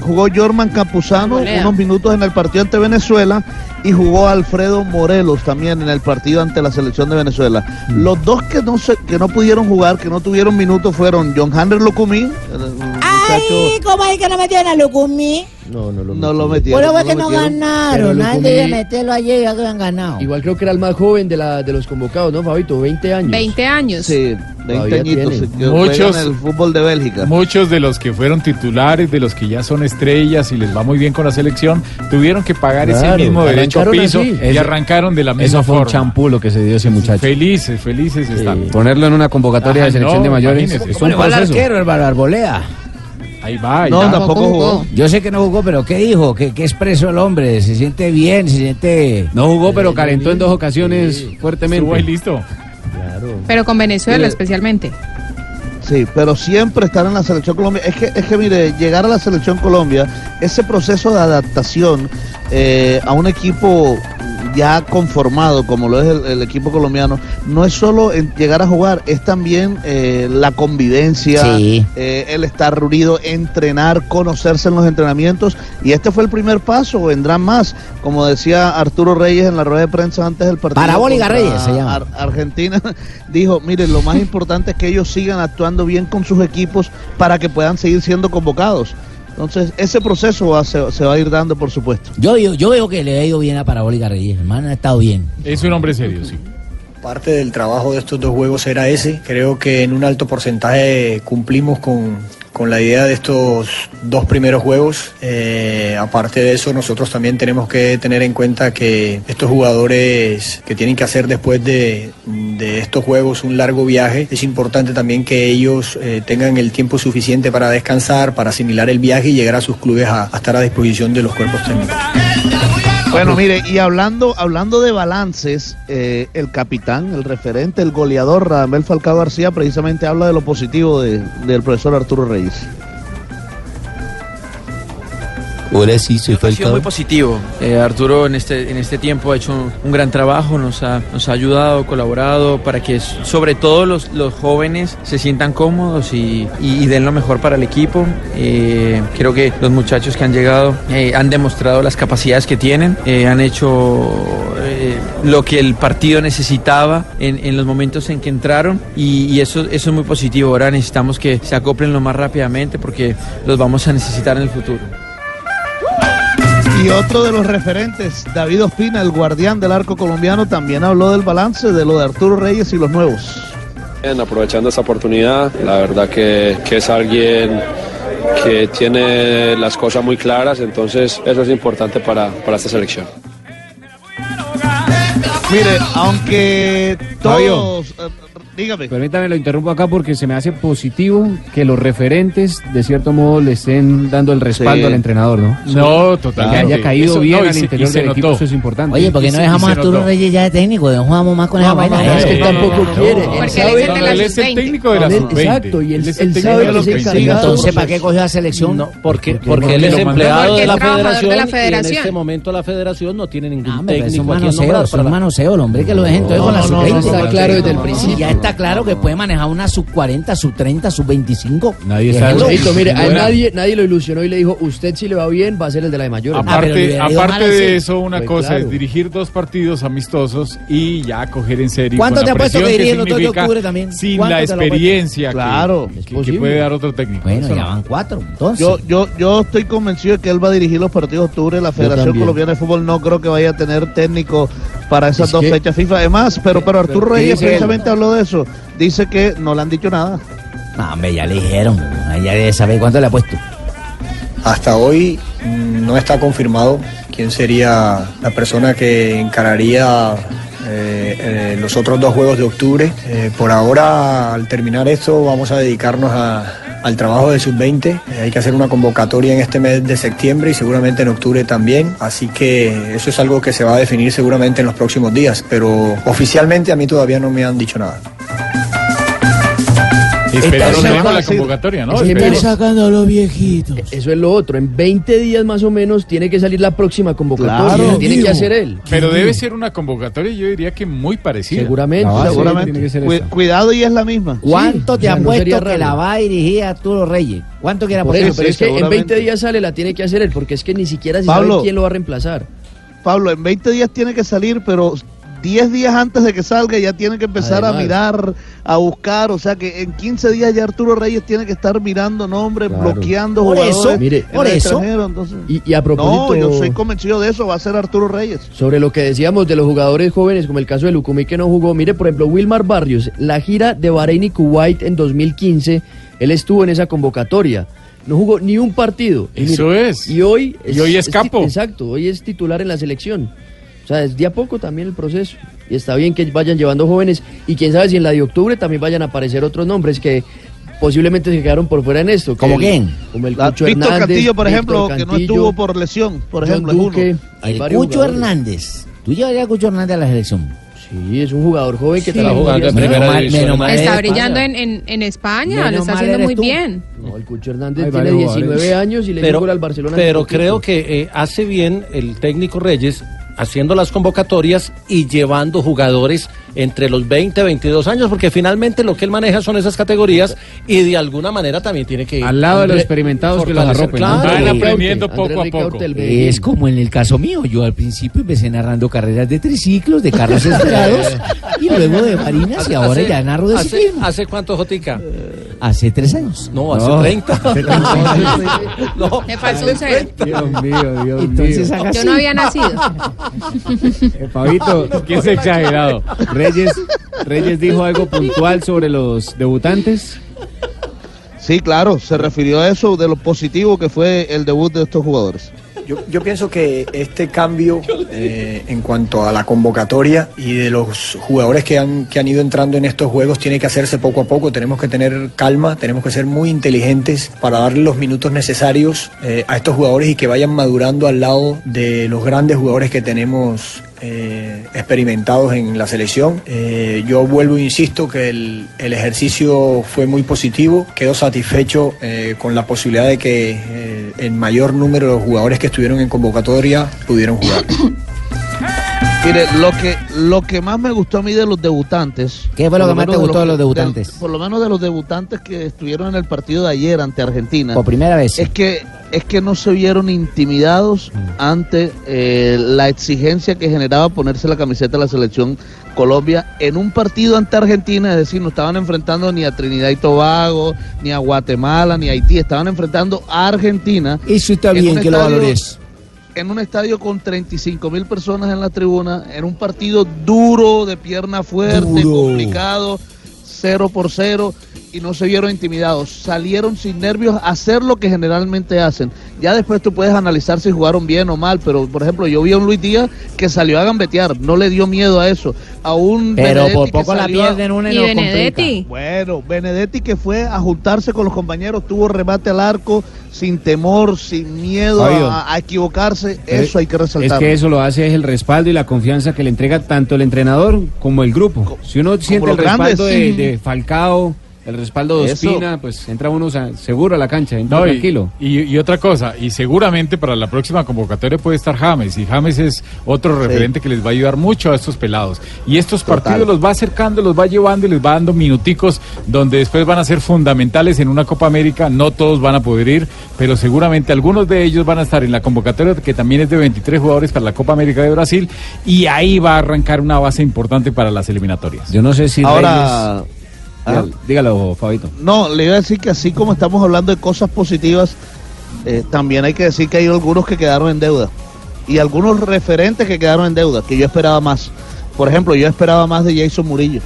Jugó Jorman Campuzano unos minutos en el partido ante Venezuela y jugó Alfredo Morelos también en el partido ante la selección de Venezuela. Mm. Los dos que no se, que no pudieron jugar, que no tuvieron minutos fueron John Hander Locumí, el ¿cómo es que no metieron a Lucumí? No, no lo No lo metieron. Bueno, fue no que lo no metieron. ganaron. Nadie debe comí- meterlo ayer ya que habían ganado. Igual creo que era el más joven de, la, de los convocados, ¿no, Fabito? 20 años. 20 años. Sí, 20 Todavía añitos. Muchos- juegan el fútbol de Bélgica. Muchos de los que fueron titulares, de los que ya son estrellas y les va muy bien con la selección, tuvieron que pagar ese mismo derecho a piso así. y Eso- arrancaron de la misma Eso fue un champú lo que se dio ese muchacho. Felices, felices están. Ponerlo en una convocatoria Ajá, de selección no, de mayores es ¿Cómo un le va al proceso. arquero, el Arbolea. Ahí va, ahí No, va. tampoco jugó. Yo sé que no jugó, pero ¿qué dijo? ¿Qué, qué expresó el hombre? ¿Se siente bien? ¿Se siente...? No jugó, pero calentó en dos ocasiones fuertemente. Estuvo ahí listo. Pero con Venezuela especialmente. Sí, pero siempre estar en la selección Colombia. Es que, es que mire, llegar a la selección Colombia, ese proceso de adaptación eh, a un equipo ya conformado como lo es el, el equipo colombiano, no es solo en llegar a jugar, es también eh, la convivencia, Sí. eh, el estar reunido, entrenar, conocerse en los entrenamientos. Y este fue el primer paso, vendrán más. Como decía Arturo Reyes en la rueda de prensa antes del partido. Parabólica Reyes se llama. Ar- Argentina, <laughs> dijo, miren, lo más importante es que ellos sigan actuando bien con sus equipos para que puedan seguir siendo convocados. Entonces, ese proceso va- se, se va a ir dando, por supuesto. Yo, yo, yo veo que le ha ido bien a Parabólica Reyes. Hermano, ha estado bien. Es un hombre serio, sí. Parte del trabajo de estos dos juegos era ese. Creo que en un alto porcentaje cumplimos con, con la idea de estos dos primeros juegos. Eh, aparte de eso, nosotros también tenemos que tener en cuenta que estos jugadores que tienen que hacer después de, de estos juegos un largo viaje, es importante también que ellos eh, tengan el tiempo suficiente para descansar, para asimilar el viaje y llegar a sus clubes a, a estar a disposición de los cuerpos técnicos. Bueno, mire, y hablando, hablando de balances, eh, el capitán, el referente, el goleador Radamel Falcao García precisamente habla de lo positivo de- del profesor Arturo Reyes. Hola, sí, soy Ha sido muy positivo. Eh, Arturo en este, en este tiempo ha hecho un, un gran trabajo, nos ha, nos ha ayudado, colaborado para que sobre todo los, los jóvenes se sientan cómodos y, y- y den lo mejor para el equipo. Eh, creo que los muchachos que han llegado eh, han demostrado las capacidades que tienen, han hecho lo que el partido necesitaba en, en los momentos en que entraron y, y eso, eso es muy positivo. Ahora necesitamos que se acoplen lo más rápidamente porque los vamos a necesitar en el futuro. Y otro de los referentes, David Ospina, el guardián del arco colombiano, también habló del balance de lo de Arturo Reyes y los nuevos. Bien, aprovechando esta oportunidad, la verdad que, que es alguien que tiene las cosas muy claras, entonces eso es importante para, para esta selección. Mire, aunque todos... eh, dígame. Permítame, lo interrumpo acá porque se me hace positivo que los referentes, de cierto modo, le estén dando el respaldo Sí. al entrenador, ¿no? No, totalmente. Que haya caído Eso- bien no, al se- interior del equipo, eso es importante. Oye, ¿por qué Y no dejamos a Arturo. Reyes ya de técnico? No jugamos más con esa vaina. es que tampoco quiere. Porque Él es el de la él es el sub-20. técnico de la Él- sub-20. Exacto, y él, Él es él el sabe técnico que es encargado. Entonces, ¿para qué cogió la selección? No, porque, Porque porque no él es empleado Porque de la federación y en este momento la federación no tiene ningún Hombre, pero es un técnico manoseo, es un manoseo, el hombre que lo deje entonces con la no, no, sub-20. no, está claro desde el principio. ya está claro que puede manejar una sub-40, sub-30, sub-25. Nadie Déjelo. Cheito, mire, a él Bueno. nadie, nadie lo ilusionó y le dijo, usted si le va bien va a ser el de la de le Aparte, aparte de eso, una Pues cosa claro. es dirigir dos partidos amistosos y ya coger en serio. ¿Cuánto con te la apuesto que dirige los dos de significa octubre también? Sin ¿Cuánto la experiencia Claro, que, es que puede dar otro técnico. Bueno, Eso ya van cuatro, entonces. Yo, yo, yo estoy convencido de que él va a dirigir los partidos de octubre. La Federación. Colombiana de Fútbol no creo que vaya a tener técnico para esas Es dos que- fechas FIFA. Además, pero, pero Arturo pero ¿qué Reyes él? precisamente habló de eso. Dice que no le han dicho nada. No, hombre, ya le dijeron. Ya debe saber cuánto le ha puesto. Hasta hoy no está confirmado quién sería la persona que encararía eh, eh, los otros dos juegos de octubre. Eh, por ahora, al terminar esto, vamos a dedicarnos a- al trabajo de sub-20. Eh, hay que hacer una convocatoria en este mes de septiembre y seguramente en octubre también. Así que eso es algo que se va a definir seguramente en los próximos días. Pero oficialmente a mí todavía no me han dicho nada. Está- tenemos la convocatoria, ¿no? es que Esperemos. mire, sacando a los viejitos. Eso es lo otro. En 20 días más o menos tiene que salir la próxima convocatoria. Claro, tiene que hacer él. Pero debe ser una convocatoria, yo diría que muy parecida. Seguramente. No, sí, Seguramente. tiene que ser Cu- esa. cuidado y es la misma. ¿Cuánto o te sea, no apuesto sería que la va a dirigir Arturo Reyes? ¿Cuánto quiere Por eso, pero sí, es que en seguramente. 20 días sale, la tiene que hacer él, porque es que ni siquiera se Pablo. sabe quién lo va a reemplazar. Pablo, en 20 días tiene que salir, pero 10 días antes de que salga ya tiene que empezar a mirar, a buscar, o sea que en 15 días ya Arturo Reyes tiene que estar mirando nombres, Claro. bloqueando Por jugadores. eso, mire, por el eso. entonces- Y, y a propósito... No, yo soy convencido de eso, va a ser Arturo Reyes. Sobre lo que decíamos de los jugadores jóvenes, como el caso de Lucumí que no jugó, mire, por ejemplo, Wilmar Barrios, la gira de Bahrein y Kuwait en 2015, él estuvo en esa convocatoria. No jugó ni un partido. Y Eso es. Y hoy Y hoy es ti- capo. Exacto, hoy es titular en la selección. O sea, es de a poco también el proceso. Y está bien que vayan llevando jóvenes. Y quién sabe si en la de octubre también vayan a aparecer otros nombres que posiblemente se quedaron por fuera en esto. que ¿Cómo el- quién? Como el La- Cucho Víctor Hernández, Cantillo, por ejemplo, que no estuvo por lesión, por John ejemplo. Duque. Hay El Cucho jugadores. Hernández. ¿Tú llevarías a Cucho Hernández a la selección? Sí, es un jugador joven que Sí. trabaja Jugando en primera división. Está es brillando en, en, en España, lo está haciendo muy tú. bien. No, el Cucho Hernández tiene varios 19 jugadores. años y le pero, dio al Barcelona. Pero creo que eh, hace bien el técnico Reyes haciendo las convocatorias y llevando jugadores entre los 20 y 22 años, porque finalmente lo que él maneja son esas categorías y de alguna manera también tiene que... Al lado de los experimentados que los arropen, ¿no? claro. Van aprendiendo poco a poco. Es como en el caso mío. Yo al principio empecé narrando carreras de triciclos, de carros <laughs> esperados, y luego de marinas, y ahora ya narro de hace, ciclismo. ¿Hace cuánto, Jotica? Hace tres años. No, hace 30. <laughs> no, <laughs> Me faltó un cero. Dios mío, Dios Entonces mío. Yo no había nacido. Eh, Fabito, que es exagerado. Reyes, Reyes dijo algo puntual sobre los debutantes. Sí, claro, se refirió a eso, de lo positivo que fue el debut de estos jugadores. Yo, yo pienso que este cambio eh, en cuanto a la convocatoria y de los jugadores que han, que han ido entrando en estos juegos tiene que hacerse poco a poco. Tenemos que tener calma, tenemos que ser muy inteligentes para darle los minutos necesarios eh, a estos jugadores y que vayan madurando al lado de los grandes jugadores que tenemos eh, experimentados en la selección. Eh, yo vuelvo e insisto que el, ejercicio fue muy positivo, quedo satisfecho eh, con la posibilidad de que eh, el mayor número de los jugadores que estuvieron en convocatoria pudieron jugar. <coughs> Mire, lo que, lo que más me gustó a mí de los debutantes. ¿Qué fue lo que más te gustó de los debutantes? por lo menos de los debutantes que estuvieron en el partido de ayer ante Argentina. Por primera vez. Es que, es que no se vieron intimidados Mm. ante eh, la exigencia que generaba ponerse la camiseta de la selección Colombia en un partido ante Argentina, es decir, no estaban enfrentando ni a Trinidad y Tobago, ni a Guatemala, ni a Haití, estaban enfrentando a Argentina. Eso está en bien que lo valores. En un estadio con 35 mil personas en la tribuna, en un partido duro, de pierna fuerte, Duro. complicado, cero por cero, y no se vieron intimidados. Salieron sin nervios a hacer lo que generalmente hacen. Ya después tú puedes analizar si jugaron bien o mal, pero por ejemplo, yo vi a un Luis Díaz que salió a gambetear, no le dio miedo a eso. A un Pero Benedetti por poco la pierden una y ¿Y no Benedetti? bueno, Benedetti que fue a juntarse con los compañeros, tuvo remate al arco, sin temor, sin miedo a, a equivocarse, Eh, eso hay que Es resaltar. que eso lo hace es el respaldo y la confianza que le entrega tanto el entrenador como el grupo. Si uno siente el respaldo de Falcao, el respaldo de Eso. Ospina, pues entra uno seguro a la cancha, entra No, y, tranquilo. y- y otra cosa, y seguramente para la próxima convocatoria puede estar James, y James es otro referente que les va a ayudar mucho a estos pelados. Y estos partidos los va acercando, los va llevando y les va dando minuticos donde después van a ser fundamentales en una Copa América. No todos van a poder ir, pero seguramente algunos de ellos van a estar en la convocatoria que también es de 23 jugadores para la Copa América de Brasil, y ahí va a arrancar una base importante para las eliminatorias. Yo no sé si Ahora, Reyes- Dígalo, dígalo, Fabito. No, le iba a decir que así como estamos hablando de cosas positivas, eh, también hay que decir que hay algunos que quedaron en deuda. Y algunos referentes que quedaron en deuda, que yo esperaba más. Por ejemplo, yo esperaba más de Jason Murillo.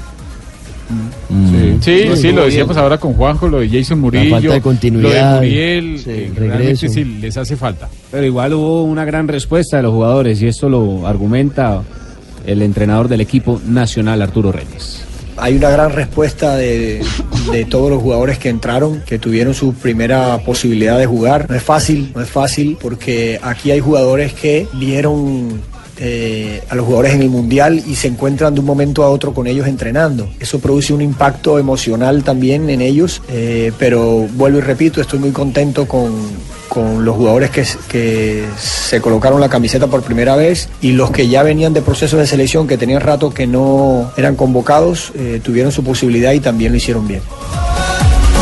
Sí, sí, sí, lo decíamos ahora con Juanjo, lo de Jason Murillo, falta de continuidad, lo de Muriel, sí, eh, realmente regreso. sí les hace falta. Pero igual hubo una gran respuesta de los jugadores y esto lo argumenta el entrenador del equipo nacional, Arturo Reyes. Hay una gran respuesta de, de todos los jugadores que entraron, que tuvieron su primera posibilidad de jugar. No es fácil, no es fácil, porque aquí hay jugadores que vieron eh, a los jugadores en el Mundial y se encuentran de un momento a otro con ellos entrenando. Eso produce un impacto emocional también en ellos, eh, pero vuelvo y repito, estoy muy contento con, con los jugadores que, que se colocaron la camiseta por primera vez y los que ya venían de procesos de selección, que tenían rato que no eran convocados, eh, tuvieron su posibilidad y también lo hicieron bien.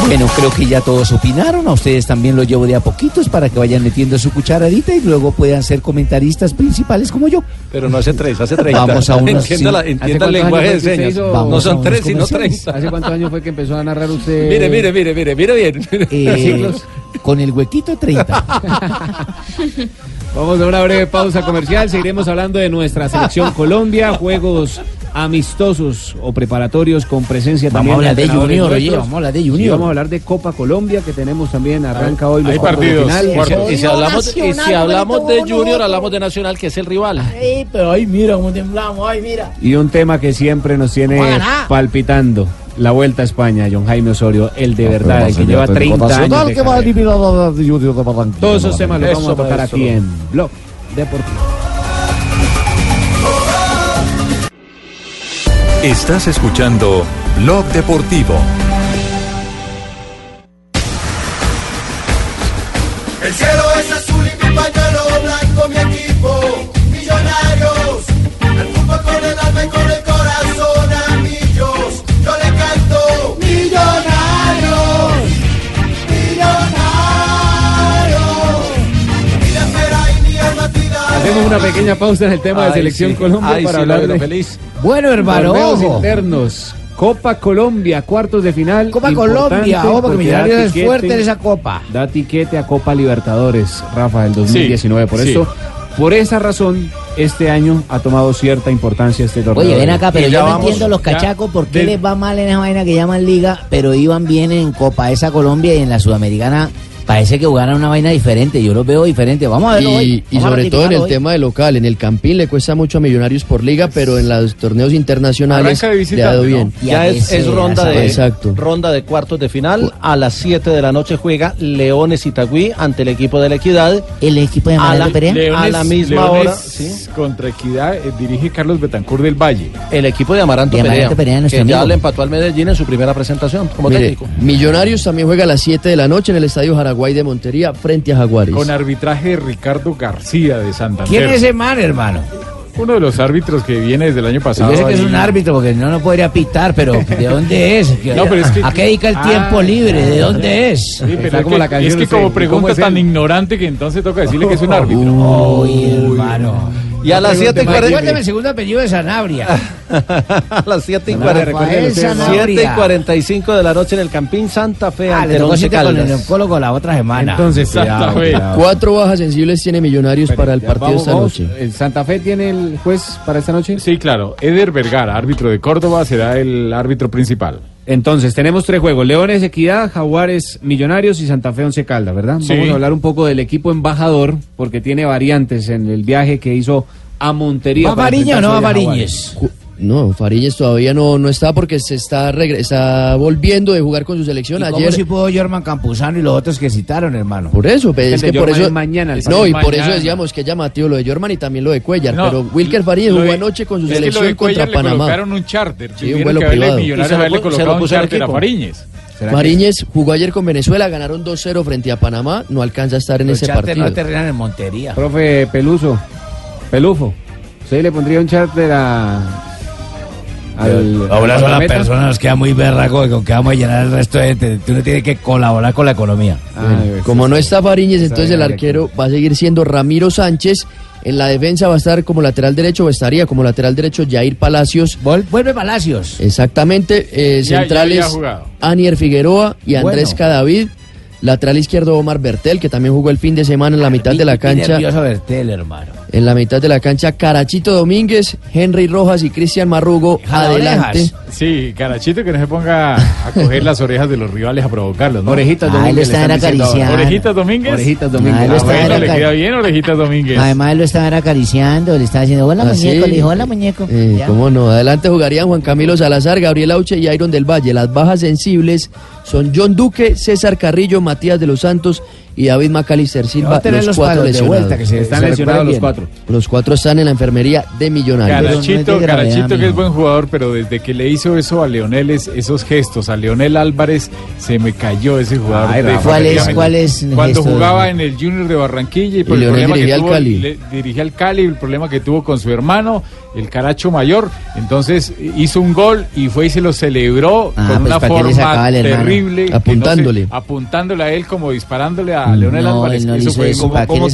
Bueno, creo que ya todos opinaron. A ustedes también lo llevo de a poquitos para que vayan metiendo su cucharadita y luego puedan ser comentaristas principales como yo. Pero no hace tres, hace 30. Vamos a <laughs> unos. Entienda, la- sí. entienda el lenguaje de señas. No son tres, sino. 30. ¿Hace cuántos años fue que empezó a narrar usted? Mire, mire, mire, mire, mire bien. Eh. <laughs> con el huequito 30. <laughs> Vamos a una breve pausa comercial. Seguiremos hablando de nuestra selección Colombia, juegos amistosos o preparatorios con presencia Vamos también a hablar de Junior, oye, vamos a hablar de Sí, Junior. vamos a hablar de Copa Colombia que tenemos también. Arranca hoy los hay partidos, final. Y si hablamos, y si Nacional, hablamos de Junior, hablamos de Nacional, que es el rival. Ay, pero ay, mira cómo temblamos, ay, mira. Y un tema que siempre nos tiene palpitando. La Vuelta a España, John Jaime Osorio, el de verdad, el que lleva 30 años. de que va a carrera. eliminar a Junior de Barranquilla. Todos esos temas los vamos a tocar aquí en Blog Deportivo. Estás escuchando Blog Deportivo. Hacemos una pequeña pausa en el tema de Selección sí. Colombia Ay, para sí, lo hablar de feliz. Bueno, hermano, internos. Copa Colombia, cuartos de final. Copa Colombia, ojo, porque Millonarios da es tiquete- fuerte en esa copa. Da tiquete a Copa Libertadores, Rafa, del 2019. por sí. eso, por esa razón, este año ha tomado cierta importancia este torneo. Oye, ven acá, pero yo no entiendo los cachacos por qué de- les va mal en esa vaina que llaman liga, pero iban bien en Copa esa Colombia y en la Sudamericana parece que jugaran una vaina diferente. Yo los veo diferente. Vamos a verlo hoy. Y, a sobre todo en el hoy. tema de local, en el Campín le cuesta mucho a Millonarios por liga, pero en los torneos internacionales le ha dado bien. Ya a es, ronda a de. Exacto. ronda de cuartos de final. A las 7 de la noche juega Leones Itagüí ante el equipo de la Equidad. El equipo de A la- Perea. Leones- a la misma Leones hora, sí. Contra Equidad eh, dirige Carlos Betancur del Valle. El equipo de Amaranto, De Amaranto Perea, que ya amigo. le empató al Medellín en su primera presentación como Mire, técnico. Millonarios también juega a las 7 de la noche en el Estadio Jaraguay de Montería frente a Jaguares. Con arbitraje de Ricardo García de Santander. ¿Quién es ese man, hermano? Uno de los árbitros que viene desde el año pasado. Yo sé que es un árbitro porque no, no podría pitar, pero <laughs> ¿de dónde es? No, pero es que- ¿A qué dedica el Ah. tiempo libre? ¿De dónde es? Sí, pero es como que, la canción es que como ¿cómo pregunta es tan él? ignorante que entonces toca decirle que es un <laughs> árbitro. Uy, hermano. Y a las 7 y Recuérdeme 40 el segundo apellido de Sanabria. <laughs> a las 7 y Rafael 40 Sanabria. 7 y 45 de la noche en el Campín Santa Fe Ah, ante le Once con el oncólogo la otra semana. Entonces, Santa cuidado, Fe. cuidado. Cuatro bajas sensibles tiene Millonarios para el partido vamos, esta noche. ¿El ¿Santa Fe tiene el juez para esta noche? Sí, claro. Eder Vergara, árbitro de Córdoba, será el árbitro principal. Entonces, tenemos tres juegos: Leones, Equidad, Jaguares, Millonarios y Santa Fe, Once Caldas, ¿verdad? Sí. Vamos a hablar un poco del equipo embajador, porque tiene variantes en el viaje que hizo a Montería. ¿Va para Fariña o no va No, Fariñez todavía no, no está porque se está, está volviendo de jugar con su selección ¿Y cómo ayer. si pudo German Campuzano y los otros que citaron, hermano? Por eso, es que por Jorman eso. es mañana, el no, y por eso decíamos que es llamativo lo de Jorman y también lo de Cuellar. No, pero Wilker Fariñez lo jugó de- anoche con su es que lo selección de contra le Panamá. colocaron un charter. Sí, un vuelo que haberle privado. Millonarios Y se lo haberle lo colocado un charter a. Fariñez. ¿Será que- Fariñez jugó ayer con Venezuela, ganaron 2-0 frente a Panamá, no alcanza a estar en Los ese partido. no terminan en Montería. Profe Peluso, Pelufo, ¿usted le pondría un charter a. Al, Ahora son las personas nos queda muy berraco con que vamos a llenar el resto de gente. Uno tiene que colaborar con la economía. Ah, eso como no está Fariñez, Está entonces el arquero va a seguir siendo Ramiro Sánchez. En la defensa va a estar como lateral derecho, o estaría como lateral derecho Jair Palacios. Vol- Vuelve Palacios. Exactamente, eh, Ya- centrales. Anier Figueroa y Andrés Bueno. Cadavid. Lateral izquierdo Omar Bertel, que también jugó el fin de semana en la mitad de la cancha. Bertel, hermano. En la mitad de la cancha, Carachito Domínguez, Henry Rojas y Cristian Marrugo adelante. orejas. Sí, Carachito que no se ponga a coger las orejas de los rivales a provocarlos, ¿no? Orejitas Ah, Domínguez. lo le están diciendo. Orejitas Domínguez. Orejitas Domínguez. Ah, él Ah, está bueno, le acar- queda bien Orejitas Domínguez. Además, él lo estaban acariciando, le estaba diciendo, hola Ah, sí. muñeco, le dijo, hola muñeco. Eh, Ya. ¿Cómo no? Adelante jugarían Juan Camilo Salazar, Gabriel Auche y Iron del Valle. Las bajas sensibles son John Duque, César Carrillo, Matías de los Santos y David Macalister Va Silva. a tener los cuatro de vuelta, que se, Están se lesionados los bien. cuatro. Los cuatro están en la enfermería de Millonarios. Carachito, Carachito que es buen jugador, pero desde que le hizo eso a Leonel, es- esos gestos, a Leonel Álvarez, se me cayó ese jugador. Ay, Rafa, ¿cuál es- cuál es el Cuando gesto? jugaba en el Junior de Barranquilla y por Y el Leonel problema que dirigía al tuvo, Cali. le- dirigía al Cali, el problema que tuvo con su hermano, el Caracho Mayor, entonces hizo un gol y fue y se lo celebró Ah, con pues, una ¿para qué le sacaba forma terrible. no sé, Apuntándole. apuntándole a él como disparándole a Leonel No, Álvarez. él no le eso hizo fue eso, como, ¿para qué como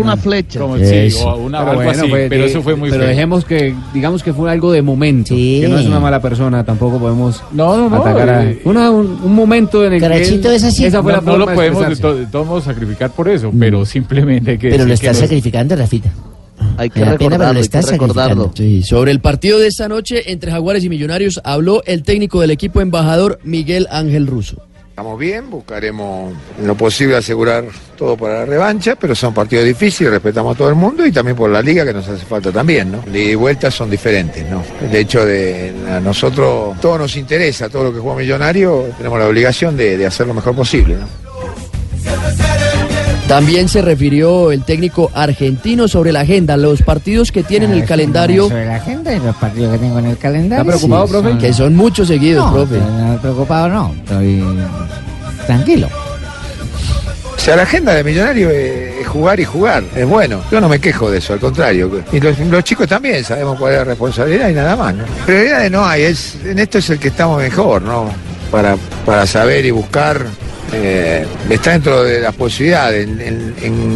una flecha. Como, sí, Eso. o una, Pero algo bueno, así, pues, pero de- eso fue muy Pero feo. dejemos que, digamos que fue algo de momento. Que no es una mala persona, tampoco podemos No, no, no, atacar a- eh, una- un, un momento en el Carachito que él- es así. Esa fue no, la no forma lo de podemos de, to- de todos modos sacrificar por eso, pero simplemente hay que Pero lo no- sacrificando, Rafita. Hay que recordarlo, lo hay que estás recordarlo. sacrificando. Sí, sobre el partido de esta noche entre Jaguares y Millonarios habló el técnico del equipo embajador Miguel Ángel Russo. Estamos bien, buscaremos lo posible asegurar todo para la revancha, pero son partidos difíciles, respetamos a todo el mundo y también por la liga que nos hace falta también, ¿no? Ida y vuelta son diferentes, ¿no? El hecho de a nosotros todo nos interesa, todo lo que juega Millonario, tenemos la obligación de, de hacer lo mejor posible. También se refirió el técnico argentino sobre la agenda, los partidos que tienen el calendario. Sobre la agenda y los partidos que tengo en el calendario. Sí, son- Que son muchos seguidos, No, profe. no, preocupado no. Estoy tranquilo. O sea, la agenda de Millonario es, es jugar y jugar, es bueno. Yo no me quejo de eso, al contrario. Y los, los chicos también sabemos cuál es la responsabilidad y nada más, ¿no? Prioridades no hay, es, en esto es el que estamos mejor, ¿no? Para, para saber y buscar. Eh, está dentro de las posibilidades. En,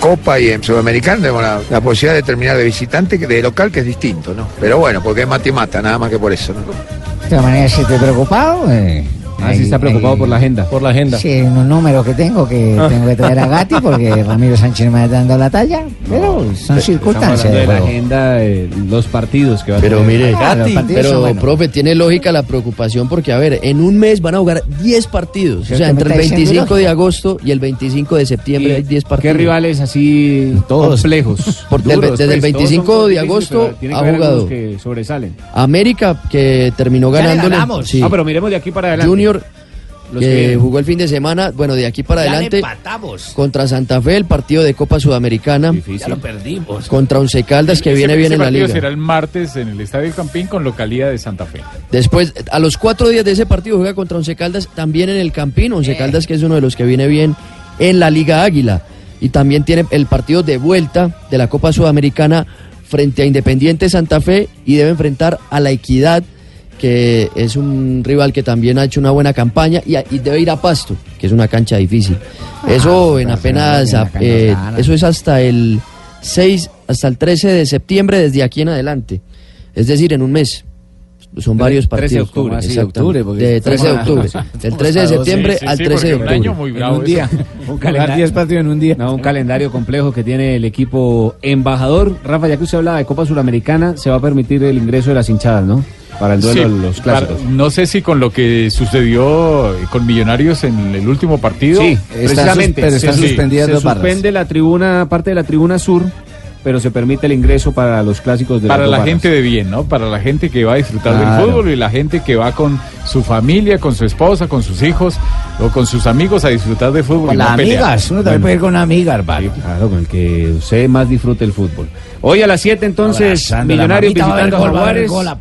Copa y en Sudamericana tenemos la, posibilidad de terminar de visitante de local, que es distinto, ¿no? Pero bueno, porque es mate y mata, nada más que por eso. De todas maneras, si estoy preocupado. eh, Ah, sí está preocupado por la agenda. Por la agenda. Sí, unos números que tengo que Ah. tengo que traer a Gatti porque <laughs> Ramiro Sánchez me está dando la talla. Pero son circunstancias. De de la agenda de los partidos que va a Pero tener. mire, Ah, pero son buenos. profe, tiene lógica la preocupación porque, a ver, en un mes van a jugar 10 partidos. O ¿Qué sea, entre el está diciendo 25 de agosto y el 25 de septiembre hay 10 partidos. ¿Qué rivales así complejos? Por- del- duros, desde el pues, todos 25 son de agosto pero ha jugado. que sobresalen. América, que terminó ganándole. ganamos. sí. Ah, pero miremos de aquí para adelante. Junior, Los que que- jugó el fin de semana, bueno, de aquí para Ya adelante. empatamos. Contra Santa Fe, el partido de Copa Sudamericana. Ya lo perdimos. Contra Once Caldas, que Ese- viene ese bien en la partido liga. será el martes en el Estadio Campín con localidad de Santa Fe. Después, a los cuatro días de ese partido juega contra Once Caldas, también en el Campín. Once Caldas, que es uno de los que viene bien en la Liga Águila. Y también tiene el partido de vuelta de la Copa Sudamericana frente a Independiente Santa Fe y debe enfrentar a la Equidad, que es un rival que también ha hecho una buena campaña y, y debe ir a Pasto, que es una cancha difícil. Eso en apenas, eh, eso es hasta el 6, hasta el 13 de septiembre desde aquí en adelante. Es decir, en un mes. Son varios 13 de partidos. octubre, exactamente. octubre, de estamos 13 de octubre. Del a 13 de 12. septiembre Sí, al sí, 13 de un octubre. año muy En bravo un día. <laughs> Un calendario, 10 partidos en un día. no, un calendario complejo que tiene el equipo embajador. Rafa, ya que usted hablaba de Copa Suramericana, se va a permitir el ingreso de las hinchadas, ¿no? Para el duelo Sí, de los clásicos. para- no sé si con lo que sucedió con Millonarios en el último partido. Sí, precisamente. sus- pero están se, suspendidas se barras. suspende la tribuna, parte de la tribuna sur, pero se permite el ingreso para los clásicos de Para la barras. gente de bien, ¿no? Para la gente que va a disfrutar Claro. del fútbol y la gente que va con su familia, con su esposa, con sus hijos o con sus amigos a disfrutar de fútbol. Con las no amigas. Uno también Bueno. puede ir con amigas, hermano. Claro, con el que usted más disfrute el fútbol. Hoy a las 7 entonces, Abrazando, la Millonarios va a visitando a gol, va a.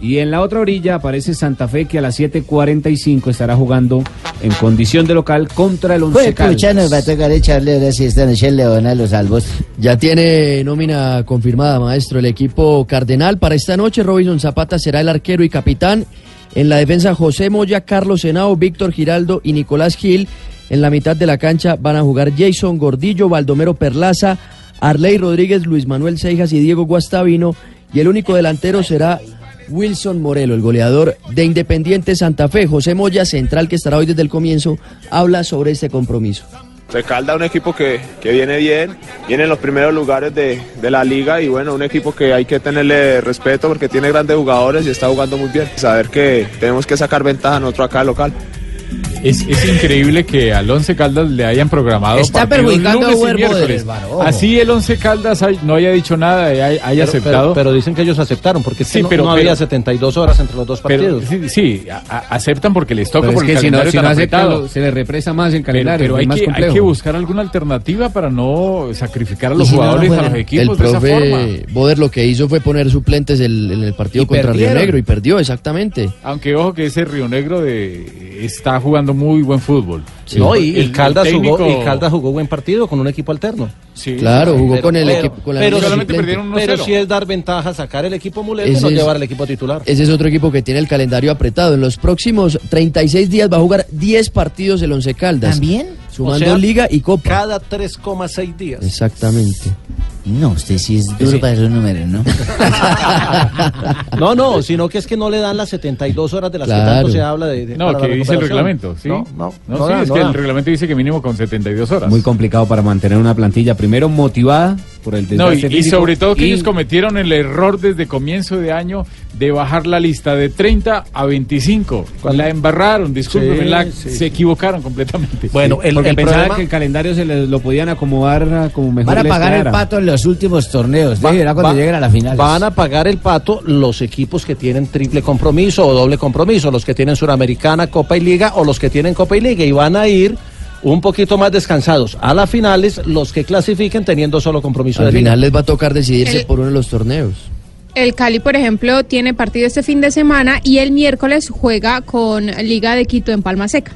Y en la otra orilla aparece Santa Fe que a las 7.45 estará jugando en condición de local contra el Once Pues pucha, Caldas. nos va a tocar echarle ahora sí esta noche el león a los albos. Ya tiene nómina confirmada, maestro. El equipo cardenal para esta noche, Robinson Zapata será el arquero y capitán. En la defensa, José Moya, Carlos Senao, Víctor Giraldo y Nicolás Gil. En la mitad de la cancha van a jugar Jason Gordillo, Baldomero Perlaza, Arley Rodríguez, Luis Manuel Seijas y Diego Guastavino. Y el único delantero será Wilson Morelo, el goleador de Independiente Santa Fe. José Moya, central que estará hoy desde el comienzo, habla sobre este compromiso. Calda un equipo que, que viene bien, viene en los primeros lugares de, de la liga y bueno, un equipo que hay que tenerle respeto porque tiene grandes jugadores y está jugando muy bien. Saber que tenemos que sacar ventaja nosotros acá local. Es, es increíble que al Once Caldas le hayan programado Está perjudicando a lunes y Huervo miércoles. Así el Once Caldas hay- no haya dicho nada, haya, haya Pero- aceptado. Pero, pero dicen que ellos aceptaron, porque Sí, no, pero- no había pero- 72 horas entre los dos Pero, partidos. sí, sí, a- a- aceptan porque les toca Pero es por el que si no, si tan no lo- se les represa más el calendario. pero hay, más que, hay complejo. que buscar alguna alternativa para no sacrificar a Y los si no, no jugadores, a los El equipos de esa forma. profe Boder lo que hizo fue poner suplentes el- en el partido Y contra Río perdieron. Negro y perdió, exactamente. Aunque ojo que ese Río Negro de, está jugando muy buen fútbol. No, y, y El- el Caldas jugó, técnico- y Caldas jugó buen partido con un equipo alterno. Sí, Claro, jugó Pero- con el pero- equipo con la pero solamente perdieron 1-0. Pero sí es dar ventaja, sacar el equipo mulete y Ese no es- llevar el equipo titular. Ese es otro equipo que tiene el calendario apretado. En los próximos 36 días va a jugar 10 partidos el Once Caldas. ¿También? Sumando O sea, Liga y Copa. Cada 3,6 días. Exactamente. No, usted sí es duro para esos números, ¿no? <laughs> No, no, sino que es que no le dan las 72 horas de las Claro. que tanto se habla de, de- No, que la dice el reglamento, ¿sí? No, no, No, no sí, da, es no que da. el reglamento dice que mínimo con 72 horas. Muy complicado para mantener una plantilla, primero motivada por el No, y, desgaste y sobre todo que y- ellos cometieron el error desde comienzo de año de bajar la lista de 30 a 25. La embarraron, discúlpenme, Sí, se equivocaron completamente. Bueno, porque pensaban que el calendario se les lo podían acomodar a como mejor Van a les pagar el pato en los últimos torneos. Va- Verá cuando va- lleguen a la final. Van a pagar el pato los equipos que tienen triple compromiso o doble compromiso, los que tienen Suramericana, Copa y Liga o los que tienen Copa y Liga y van a ir un poquito más descansados a las finales los que clasifiquen teniendo solo compromiso Al de final liga. les va a tocar decidirse El- por uno de los torneos. El Cali, por ejemplo, tiene partido este fin de semana y el miércoles juega con Liga de Quito en Palma Seca.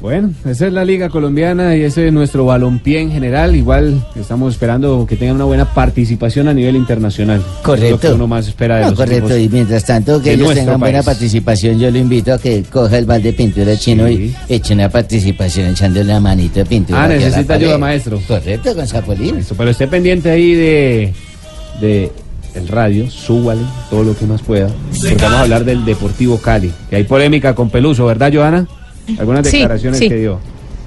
Bueno, esa es la liga colombiana y ese es nuestro balompié en general. Igual estamos esperando que tengan una buena participación a nivel internacional. Correcto. Es lo que uno más espera de No, los correcto, y mientras tanto que ellos tengan buena participación, yo lo invito a que coja el balde de pintura chino y eche una participación echándole la manito de pintura. Ah, necesita pared. ayuda, maestro. Correcto, con Zapolín. Eso, pero esté pendiente ahí de, de el radio, súbale todo lo que más pueda. Porque vamos a hablar del Deportivo Cali. Que hay polémica con Peluso, ¿verdad, Joana? Algunas Sí, declaraciones sí. que dio.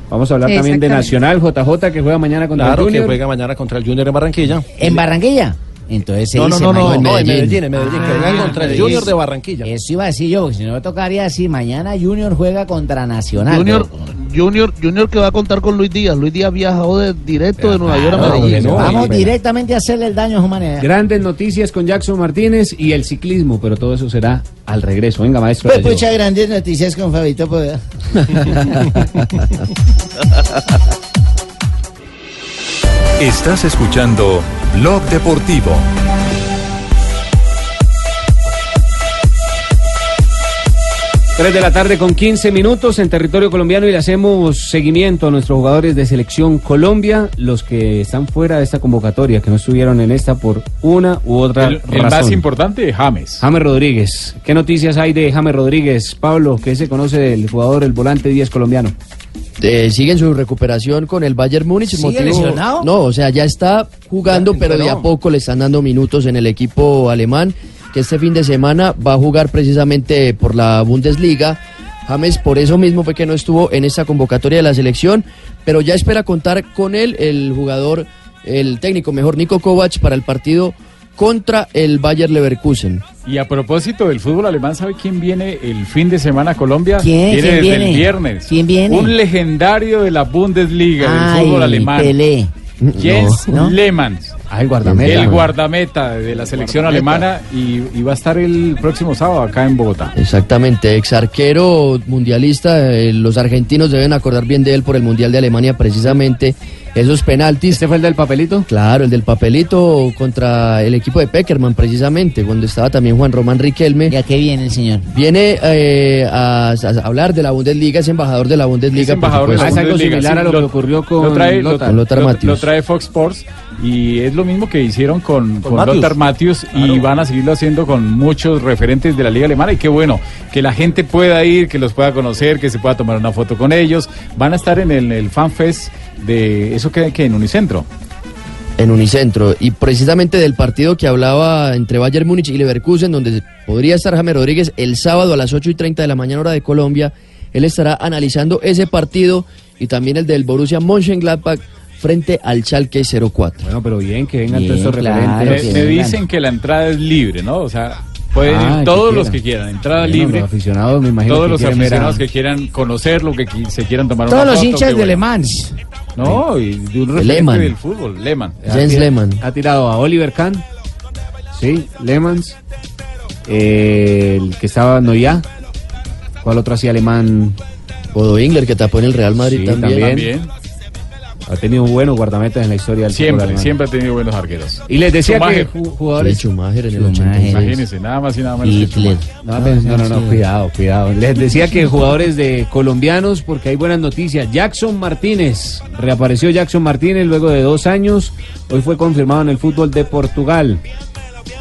Vamos a hablar también de. Nacional, JJ, que juega mañana contra Claro el que Junior. juega mañana contra el Junior en Barranquilla. ¿En Barranquilla? Entonces se No, no, dice no, no, mañana. no, en Medellín, en Medellín, que juegan contra el pues, Junior de Barranquilla. Eso iba a decir yo, porque si no tocaría así, mañana Junior juega contra Nacional. Junior. Junior, Junior que va a contar con Luis Díaz. Luis Díaz viajó de, directo de Nueva York a Claro, Medellín. no, Vamos directamente a hacerle el daño a su manera. Grandes noticias con Jackson Martínez y el ciclismo, pero todo eso será al regreso. Venga, maestro. Pues muchas grandes noticias con Fabito Poveda. <laughs> <laughs> Estás escuchando Blog Deportivo. Tres de la tarde con 15 minutos en territorio colombiano y le hacemos seguimiento a nuestros jugadores de selección Colombia, los que están fuera de esta convocatoria, que no estuvieron en esta por una u otra El, el razón. más importante, James. James Rodríguez. ¿Qué noticias hay de James Rodríguez? Pablo, ¿qué se conoce del jugador, el volante 10 colombiano? Eh, sigue en su recuperación con el Bayern Múnich. ¿Sigue lesionado? No, o sea, ya está jugando, Ya, pero de a poco le están dando minutos en el equipo alemán, que este fin de semana va a jugar precisamente por la Bundesliga. James por eso mismo fue que no estuvo en esta convocatoria de la selección, pero ya espera contar con él, el jugador, el técnico mejor, Nico Kovac, para el partido contra el Bayer Leverkusen. Y a propósito del fútbol alemán, ¿sabe quién viene el fin de semana a Colombia? ¿Quién? Viene ¿Quién desde viene? el viernes. ¿Quién viene? Un legendario de la Bundesliga, del fútbol alemán. Pelé. Jens No. Lehmann. Ah, el guardameta. El guardameta de la selección Guardameta. alemana y, y va a estar el próximo sábado acá en Bogotá. Exactamente, ex arquero mundialista, eh, los argentinos deben acordar bien de él por el Mundial de Alemania precisamente. Esos penaltis. ¿Este fue el del papelito? Claro, el del papelito contra el equipo de Peckerman precisamente, cuando estaba también Juan Román Riquelme. ¿Ya qué viene el señor? Viene eh, a, a hablar de la Bundesliga, es embajador de la Bundesliga. Es embajador de la es algo Bundesliga, similar a lo que ocurrió con lo trae, Lothar. lo- Con Lothar lo- trae Fox Sports y es lo mismo que hicieron con, con, Matthews. Lothar Matthews y van a seguirlo haciendo con muchos referentes de la liga alemana y qué bueno que la gente pueda ir, que los pueda conocer, que se pueda tomar una foto con ellos. Van a estar en el, el FanFest de eso que, que en Unicentro. en Unicentro. Y precisamente del partido que hablaba entre Bayern Múnich y Leverkusen, donde podría estar James Rodríguez el sábado a las 8 y 30 de la mañana hora de Colombia, él estará analizando ese partido y también el del Borussia Mönchengladbach frente al Schalke 04. Bueno, pero bien, que vengan todos claro, Me, referentes. me dicen que la entrada es libre, ¿no? O sea, Pueden Ah, ir que todos los que quieran, entrada Bueno, libre. los aficionados, me imagino Todos que los quieren ver a- aficionados que quieran conocerlo, que qui- se quieran tomar Todos una los foto, hinchas de bueno. Le Mans. No, y de un referente Lehmann. del fútbol, Lehmann. Ha tira- Ha tirado a Oliver Kahn, sí, Lemans, eh, el que estaba Noya. ¿Cuál otro hacía alemán? Bodo Ingler, que tapó en el Real Madrid Sí, también. también. Ha tenido buenos guardametas en la historia del fútbol Siempre, alemán. siempre ha tenido buenos arqueros. Y les decía Schumacher. que ju- jugadores. Sí, Schumacher en el Schumacher. 86. Imagínense, nada más y nada menos Hitler. No, pues, no, no, no, cuidado, cuidado. Les decía que jugadores de colombianos, porque hay buenas noticias. Jackson Martínez, reapareció Jackson Martínez luego de dos años. Hoy fue confirmado en el fútbol de Portugal.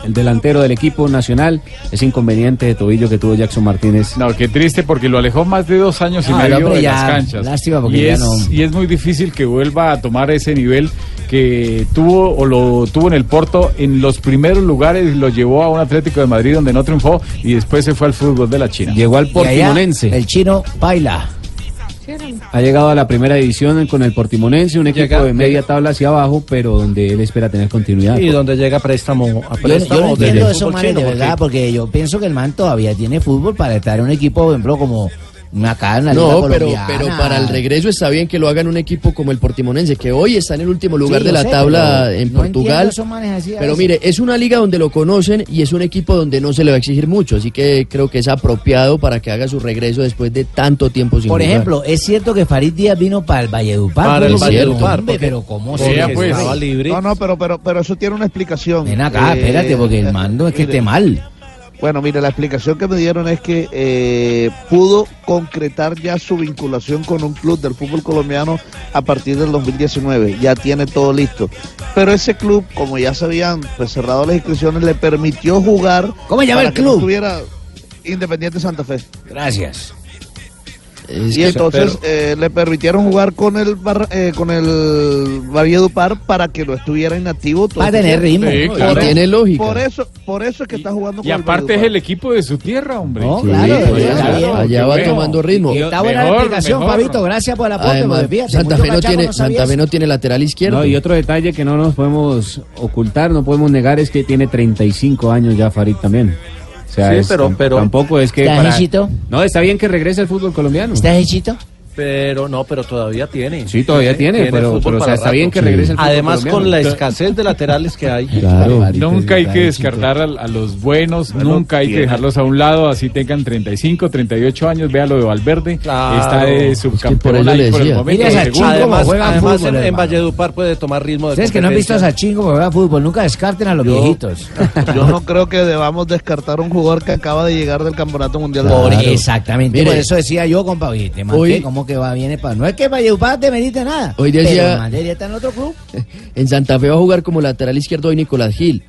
El delantero del equipo nacional, ese inconveniente de tobillo que tuvo Jackson Martínez. No, qué triste porque lo alejó más de dos años y Ah, medio de ya, las canchas. lástima porque y, ya es, no- y es muy difícil que vuelva a tomar ese nivel que tuvo o lo tuvo en el Porto en los primeros lugares lo llevó a un Atlético de Madrid donde no triunfó y después se fue al fútbol de la China. Llegó al Portimonense. el chino baila. Ha llegado a la primera división con el Portimonense, un equipo Llega- de media tabla hacia abajo, pero donde él espera tener continuidad. Y donde llega préstamo a Yo, préstamo. yo no del entiendo manes chino, de porque- verdad, porque yo pienso que el man todavía tiene fútbol para estar en un equipo, por ejemplo, como acá en la Liga No, pero, Colombiana. pero para el regreso está bien que lo hagan un equipo como el Portimonense, que hoy está en el último lugar Sí, de la sé, tabla en no Portugal. Pero mire, es una liga donde lo conocen y es un equipo donde no se le va a exigir mucho, así que creo que es apropiado para que haga su regreso después de tanto tiempo sin Por jugar. ejemplo, es cierto que Farid Díaz vino para el Valledupar. Para el Valledupar, hombre, pero ¿cómo se pues, estaba libre. No, no, pero, pero, pero eso tiene una explicación. Ven acá, Eh, espérate, porque el mando es que esté mal. Bueno, mire, la explicación que me dieron es que eh, pudo concretar ya su vinculación con un club del fútbol colombiano a partir del 2019. Ya tiene todo listo. Pero ese club, como ya se habían pues, cerrado las inscripciones, le permitió jugar. ¿Cómo llama el que no club? estuviera Independiente Santa Fe. Gracias. Y entonces eh, le permitieron jugar con el Barra- eh, con el Valledupar para que lo estuviera inactivo todo Para este tener ritmo. Sí, claro. Por Tiene eso- lógica. Por eso, por eso es que está jugando con Y aparte es el equipo de su tierra, hombre. No, Sí, claro, pues, allá- va tomando ritmo. Y está buena la explicación, mejor. Fabito. Gracias por el aporte. Además, Santa Fe no tiene, no Santa Fe no tiene lateral izquierdo. No, y otro detalle que no nos podemos ocultar, no podemos negar, es que tiene 35 años ya Farid también. O sea, Sí, es- pero- pero- tampoco es que ¿Está para... hechito? No, está bien que regrese al fútbol colombiano. ¿Estás hechito? Pero no, pero todavía tiene. Sí, todavía tiene, pero- fútbol pero, o sea, para está rato. bien que regrese Además, colombiano. con la escasez de laterales que hay. Claro. Nunca hay que descartar a, a los buenos, nunca hay que dejarlos a un lado, así tengan 35, 38 años, vea lo de Valverde, Claro. está de subcampeón ahí le por el momento. Mira Además, además fútbol, en. Valledupar puede tomar ritmo de Ustedes que no han visto a que juega fútbol, nunca descarten a los viejitos. <laughs> Yo no creo que debamos descartar un jugador que acaba de llegar del Campeonato Mundial de Por Fútbol. exactamente, Mire. por eso decía yo, compa, oye, te manté, ¿cómo que va, viene para...? No es que Valledupar te medite nada, Hoy pero decía- estar en otro club. <laughs> En Santa Fe va a jugar como lateral izquierdo hoy Nicolás Gil.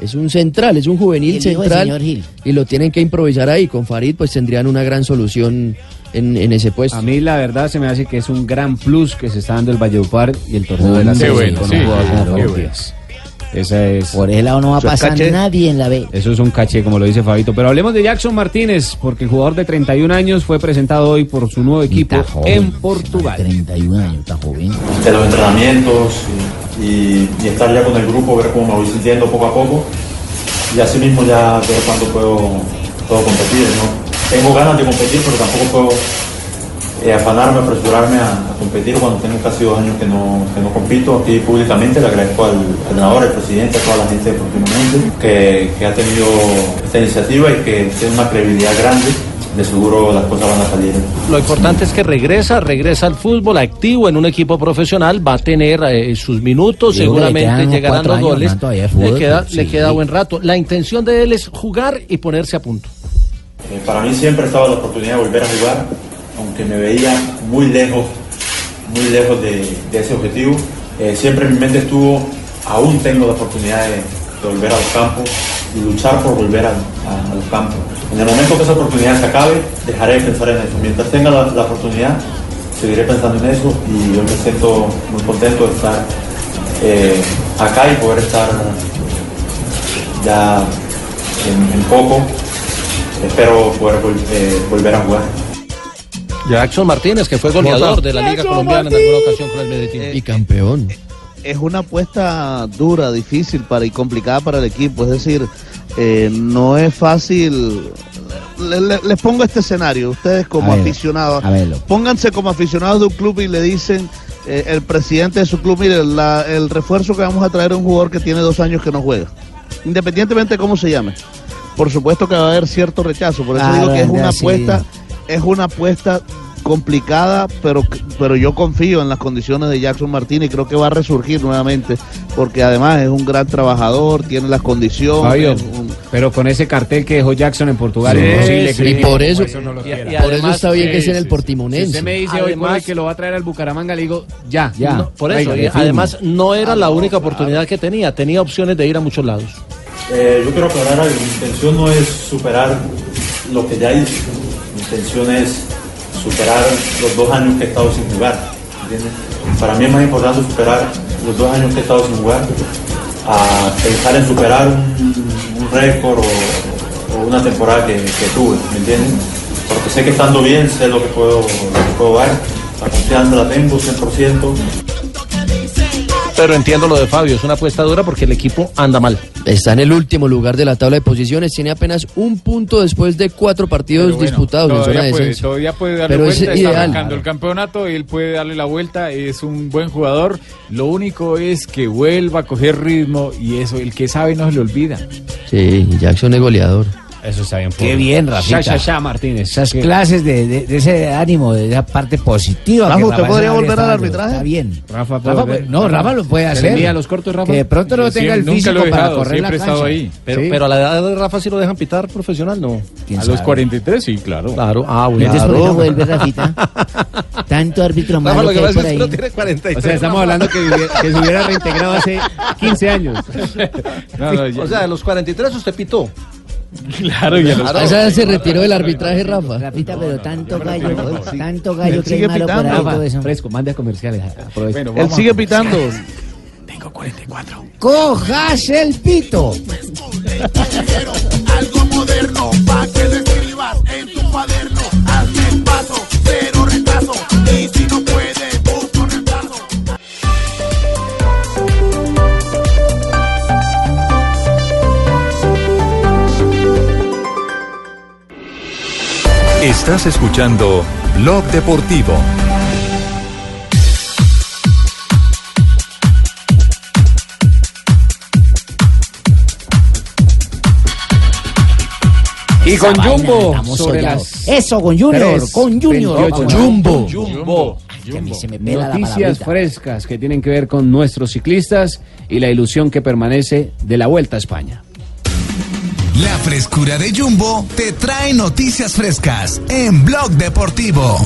Es un central, es un juvenil El central. señor Gil. Y lo tienen que improvisar ahí. Con Farid pues tendrían una gran solución en, en ese puesto. A mí la verdad se me hace que es un gran plus que se está dando el Valledupar y el torneo de la bueno, con sí, un jugador sí, como Esa es... Por ese lado no va a pasar caché. nadie en la B. Eso es un caché, como lo dice Fabito. Pero hablemos de Jackson Martínez, porque el jugador de 31 años fue presentado hoy por su nuevo equipo joven, en Portugal. 31 años, está joven. de los entrenamientos y, y- y estar ya con el grupo, ver cómo me voy sintiendo poco a poco y así mismo ya ver cuándo puedo, puedo competir. ¿no? Tengo ganas de competir, pero tampoco puedo eh, afanarme, apresurarme a, a competir cuando tengo casi dos años que no, que no compito. Aquí públicamente le agradezco al entrenador, al presidente, a toda la gente de que, que ha tenido esta iniciativa y que tiene una credibilidad grande. De seguro las cosas van a salir. Lo importante es que regresa, regresa al fútbol activo en un equipo profesional, va a tener eh, sus minutos, Digo seguramente llegarán los años, goles. man, todavía es le fútbol, queda, pues, le sí. queda buen rato. La intención de él es jugar y ponerse a punto. Eh, para mí siempre estaba la oportunidad de volver a jugar, aunque me veía muy lejos, muy lejos de, ese objetivo. Eh, siempre en mi mente estuvo, aún tengo la oportunidad de, volver a los campos y luchar por volver a, a- los campos. En el momento que esa oportunidad se acabe, dejaré de pensar en eso. Mientras tenga la, oportunidad, seguiré pensando en eso y yo me siento muy contento de estar eh, acá y poder estar ya en, poco espero poder eh, volver a jugar. Jackson Martínez, que fue goleador de la Liga Colombiana en alguna ocasión con el Medellín. Y campeón. es una apuesta dura, difícil para y complicada para el equipo. Es decir, eh, no es fácil. Le- le- les pongo este escenario, ustedes como A aficionados, a pónganse como aficionados de un club y le dicen eh, el presidente de su club, mire, la- el refuerzo que vamos a traer es un jugador que tiene dos años que no juega, independientemente de cómo se llame. Por supuesto que va a haber cierto rechazo, por eso digo que es una sí. Es una apuesta complicada, pero, pero yo confío en las condiciones de Jackson Martínez y creo que va a resurgir nuevamente, porque además es un gran trabajador, tiene las condiciones. Fabio, un- pero con ese cartel que dejó Jackson en Portugal, Sí, es imposible sí. que Y por eso- no lo y- y Por eso está bien que sea en el Portimonense. Si usted me dice hoy Además- hoy que lo va a traer al Bucaramanga, le digo, ya, No, por eso, además no era la única oportunidad que tenía, tenía opciones de ir a muchos lados. Eh, yo quiero aclarar algo, mi intención no es superar lo que ya hice, mi intención es superar los dos años que he estado sin jugar. Para mí es más importante superar los dos años que he estado sin jugar a pensar en superar un, récord o, una temporada que, tuve, ¿me entiendes? Porque sé que estando bien sé lo que puedo, lo puedo dar, la confianza la tengo 100%. Pero entiendo lo de Fabio, es una apuesta dura porque el equipo anda mal. Está en el último lugar de la tabla de posiciones, tiene apenas un punto después de cuatro partidos bueno, disputados en zona todavía de puede, todavía puede darle Pero es vuelta, está ideal. arrancando el campeonato, él puede darle la vuelta, es un buen jugador, lo único es que vuelva a coger ritmo y eso, el que sabe no se le olvida. Sí, Jackson es goleador. Eso está bien. Qué bien, Rafita. Ya, ya, ya, Martínez. Esas Sí. clases de, de- de ese ánimo, de esa parte positiva. Rafa, ¿usted podría volver al arbitraje? Está bien. Rafa, puede Rafa, no, Rafa lo puede ¿Se le hacer. envía los cortos, Rafa? Que de pronto no Sí, tenga el físico he para dejado, correr la siempre estado cancha. ahí. Pero, Sí. pero a la edad de Rafa sí lo dejan pitar profesional, ¿no? ¿Quién A los sabe? 43, sí, claro. Claro, ah, bueno. Entonces, ¿por qué no vuelve, Rafita? <laughs> Tanto árbitro Rafa, malo lo que que pasa por es que no tiene 43. O sea, estamos hablando que, que se hubiera reintegrado hace 15 años. <laughs> O sea, a los 43 usted pitó. Claro, y a los A esa se retiró del arbitraje, Rafa. Rafita, pero tanto gallo, tanto gallo que malo por pitando. ahí, todo Rafa, eso. fresco, mande a comerciales. aproveche. Bueno, Él sigue pitando. ¡Cojas el pito! <laughs> Estás escuchando Blog Deportivo. Y con Esa Jumbo, sobre las Eso, con Junior, tres, con Junior. 28. Vamos. Jumbo. Jumbo. Que a mí se me pela Noticias frescas que tienen que ver con nuestros ciclistas y la ilusión que permanece de la Vuelta a España. La frescura de Jumbo te trae noticias frescas en Blog Deportivo.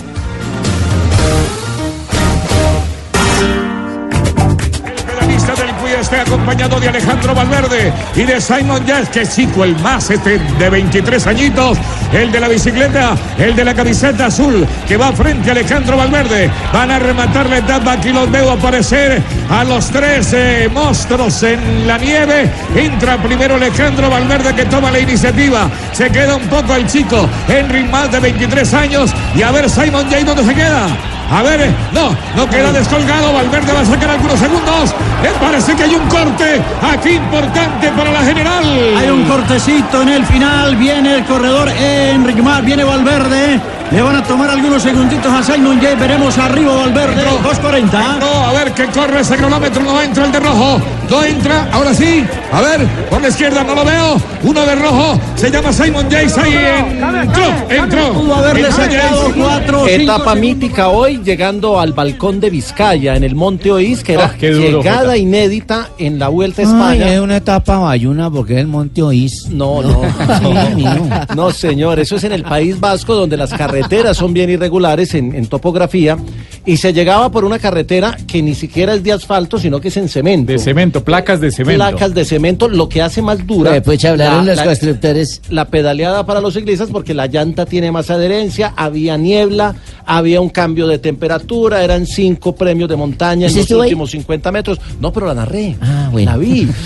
Está acompañado de Alejandro Valverde y de Simon Yates, que chico el más este de 23 añitos, el de la bicicleta, el de la camiseta azul, que va frente a Alejandro Valverde. Van a rematar la etapa, aquí los veo aparecer a los tres eh, monstruos en la nieve. Entra primero Alejandro Valverde que toma la iniciativa. Se queda un poco el chico, Henry más de 23 años. Y a ver Simon Yates dónde se queda. A ver, no, no queda descolgado. Valverde va a sacar algunos segundos. Me parece que hay un corte aquí importante para la general. Hay un cortecito en el final. Viene el corredor Enrique Mar, viene Valverde. Le van a tomar algunos segunditos a Simon Jay. Veremos arriba Valverde. 2.40. No, a ver que corre ese cronómetro. No entra el de rojo. No entra. Ahora sí. A ver, por la izquierda no lo veo. Uno de rojo. Se llama Simon Jace. Ahí entró. Entró. Pudo haberle sacado cuatro Etapa mítica hoy, llegando al balcón de Vizcaya, en el Monte Oís, que era Ah, llegada inédita en la Vuelta a Ay, España. es una etapa bayuna porque es el Monte Oís. No, no, no, <laughs> señor, eso es en el País Vasco, donde las carreteras <laughs> son bien irregulares en, en topografía, y se llegaba por una carretera que ni siquiera es de asfalto, sino que es en cemento. De cemento, placas de cemento. Placas de cemento, lo que hace más dura. Después hablaron la- los la- constructores. la pedaleada para los ciclistas porque la llanta tiene más adherencia, había niebla, había un cambio de temperatura, eran cinco premios de montaña en ¿Usted los estuvo ahí? últimos 50 metros. No, pero la narré. Ah, bueno. La vi. <laughs>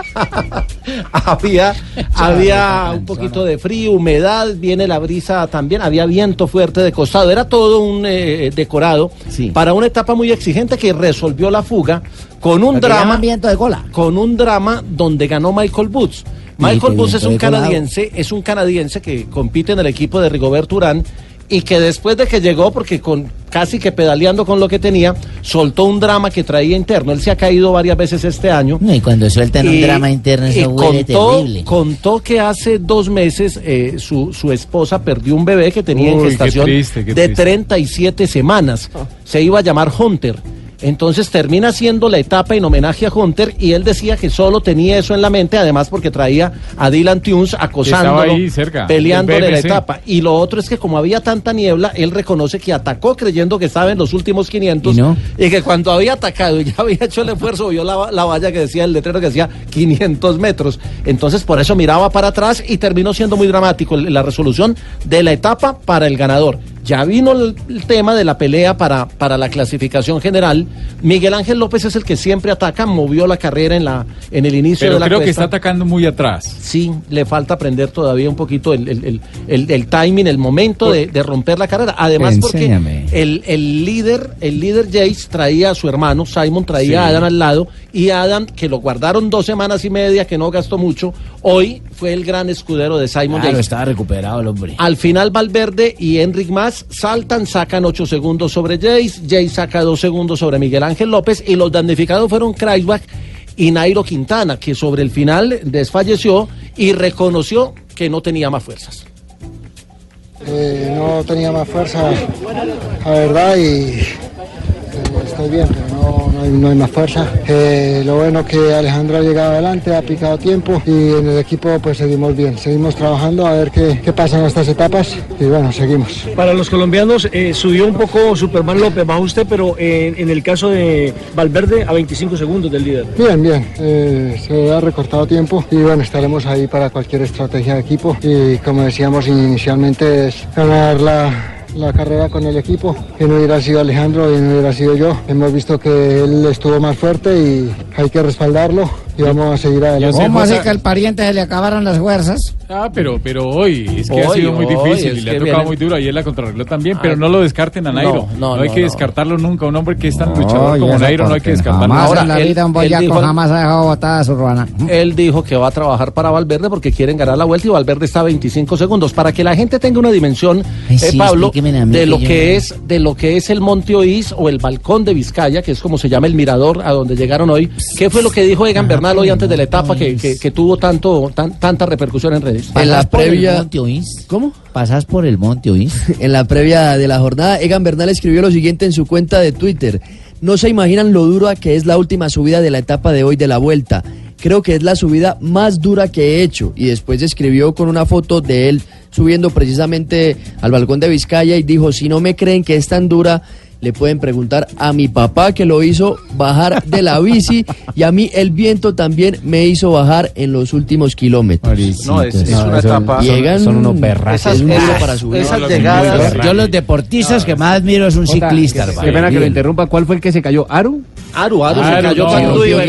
<laughs> había había un poquito de frío, humedad, viene la brisa también, había viento fuerte de costado, era todo un eh, decorado Sí. para una etapa muy exigente que resolvió la fuga con un drama viento de cola. con un drama donde ganó Michael Boots. Michael Buss es un canadiense, es un canadiense que compite en el equipo de Rigobert Urán y que después de que llegó, porque con casi que pedaleando con lo que tenía, soltó un drama que traía interno. Él se ha caído varias veces este año. No, y cuando sueltan un drama interno, y eso huele contó, terrible. contó que hace dos meses eh, su, su esposa perdió un bebé que tenía en Uy, qué gestación triste, qué de triste. 37 semanas. Se iba a llamar Hunter. Entonces termina haciendo la etapa en homenaje a Hunter y él decía que solo tenía eso en la mente, además porque traía a Dylan Tunes acosándolo, Estaba ahí cerca, peleándole la etapa. Y lo otro es que como había tanta niebla, él reconoce que atacó creyendo que estaba en los últimos 500 y, que cuando había atacado y ya había hecho el esfuerzo, vio la, la valla que decía, el letrero que decía 500 metros. Entonces por eso miraba para atrás y terminó siendo muy dramático la resolución de la etapa para el ganador. Ya vino el, el tema de la pelea para, para la clasificación general. Miguel Ángel López es el que siempre ataca, movió la carrera en, la, en el inicio Pero de la creo que está atacando muy atrás. Sí, le falta aprender todavía un poquito el, el- el- el- el timing, el momento de, de romper la carrera. Además, Enséñame. porque el, el líder, el líder Jace traía a su hermano, Simon traía a. Adam al lado, y Adam, que lo guardaron dos semanas y media, que no gastó mucho, hoy fue el gran escudero de Simon Claro, Yates. estaba recuperado el hombre. Al final Valverde y Enric Mas saltan, sacan 8 segundos sobre Jace, Jace saca 2 segundos sobre Miguel Ángel López y los damnificados fueron Kreisbach y Nairo Quintana, que sobre el final desfalleció y reconoció que no tenía más fuerzas. Eh, no tenía más fuerza, la verdad, y estoy bien, pero no, no hay, no hay más fuerza. Eh, lo bueno que Alejandro ha llegado adelante, ha picado tiempo y en el equipo pues seguimos bien, seguimos trabajando a ver qué, qué pasa en estas etapas y bueno, seguimos. Para los colombianos eh, subió un poco Superman López, bajó usted, pero eh, en el caso de Valverde a 25 segundos del líder. Bien, bien, eh, se ha recortado tiempo y bueno, estaremos ahí para cualquier estrategia de equipo y como decíamos inicialmente es ganar la, la carrera con el equipo, que no hubiera sido Alejandro y no hubiera sido yo. Hemos visto que él estuvo más fuerte y hay que respaldarlo y vamos a seguir adelante. ¿Cómo así que al pariente se le acabaron las fuerzas? Ah, pero, pero hoy es que ha sido muy difícil y le ha tocado viene- muy duro. Ayer la contrarregló también, pero Ah, no lo descarten a Nairo. no, no, hay no, que no. descartarlo nunca. Un hombre que es tan luchador como Nairo no hay que descartarlo. Jamás en la él- vida un boyaco dijo- jamás ha dejado botada a su ruana. Él dijo que va a trabajar para Valverde porque quieren ganar la vuelta y Valverde está a 25 segundos. Para que la gente tenga una dimensión, Ay, eh, sí, Pablo, de lo que es de lo que es el Monte Oís o el balcón de Vizcaya, que es como se llama el mirador a donde llegaron hoy. ¿Qué fue lo que dijo Egan Bernal hoy antes de la etapa que, que- que tuvo tanto tan- tanta repercusión en redes? En la previa- Monte ¿Cómo? Pasas por el monte, ¿oís? <laughs> En la previa de la jornada, Egan Bernal escribió lo siguiente en su cuenta de Twitter. No se imaginan lo dura que es la última subida de la etapa de hoy de la vuelta. Creo que es la subida más dura que he hecho. Y después escribió con una foto de él subiendo precisamente al balcón de Vizcaya y dijo, si no me creen que es tan dura, le pueden preguntar a mi papá que lo hizo bajar de la bici y a mí el viento también me hizo bajar en los últimos kilómetros. No, es, es una etapa. Llegan, son unos perras. Es un Esas- duro para subir. esas llegadas- Yo los deportistas que más admiro es un ciclista, qué- hermano. Qué pena que lo interrumpa. ¿Cuál fue el que se cayó? ¿Aru? Aru, Aru, se cayó no, cuando se iba.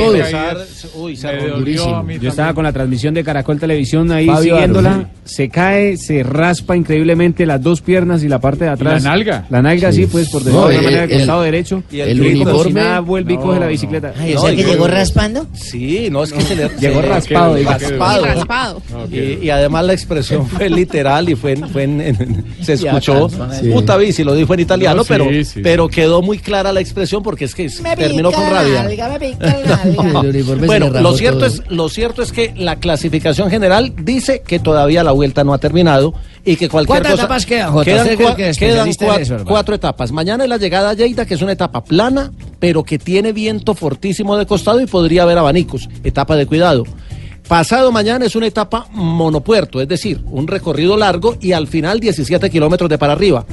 Uy, se durísimo. Yo estaba con la transmisión de Caracol Televisión ahí Fabio siguiéndola. Aru, Se cae, se raspa increíblemente las dos piernas y la parte de atrás. la nalga? La nalga, sí, pues por decirlo Alguna el- manera, el el- costado derecho. y el si uniforme- nada, vuelve y coge la bicicleta. Ay, o sea que llegó raspando. Sí, no, es que se le Llegó raspado, raspado. Y, y además la expresión fue literal y fue, en- fue en- en- se <laughs> escuchó puta bici, lo dijo en italiano, No, sí, pero, sí. pero quedó muy clara la expresión porque es que terminó con rabia. <laughs> El Bueno, lo cierto, es, lo cierto es que la clasificación general dice que todavía la vuelta no ha terminado y que cualquier ¿Cuántas cosa... etapas quedan, Jota? Quedan, cua- que cua- eso, cuatro etapas. Mañana es la llegada a Lleida, que es una etapa plana, pero que tiene viento fortísimo de costado y podría haber abanicos. Etapa de cuidado. Pasado mañana es una etapa monopuerto, es decir, un recorrido largo y al final 17 kilómetros de para arriba.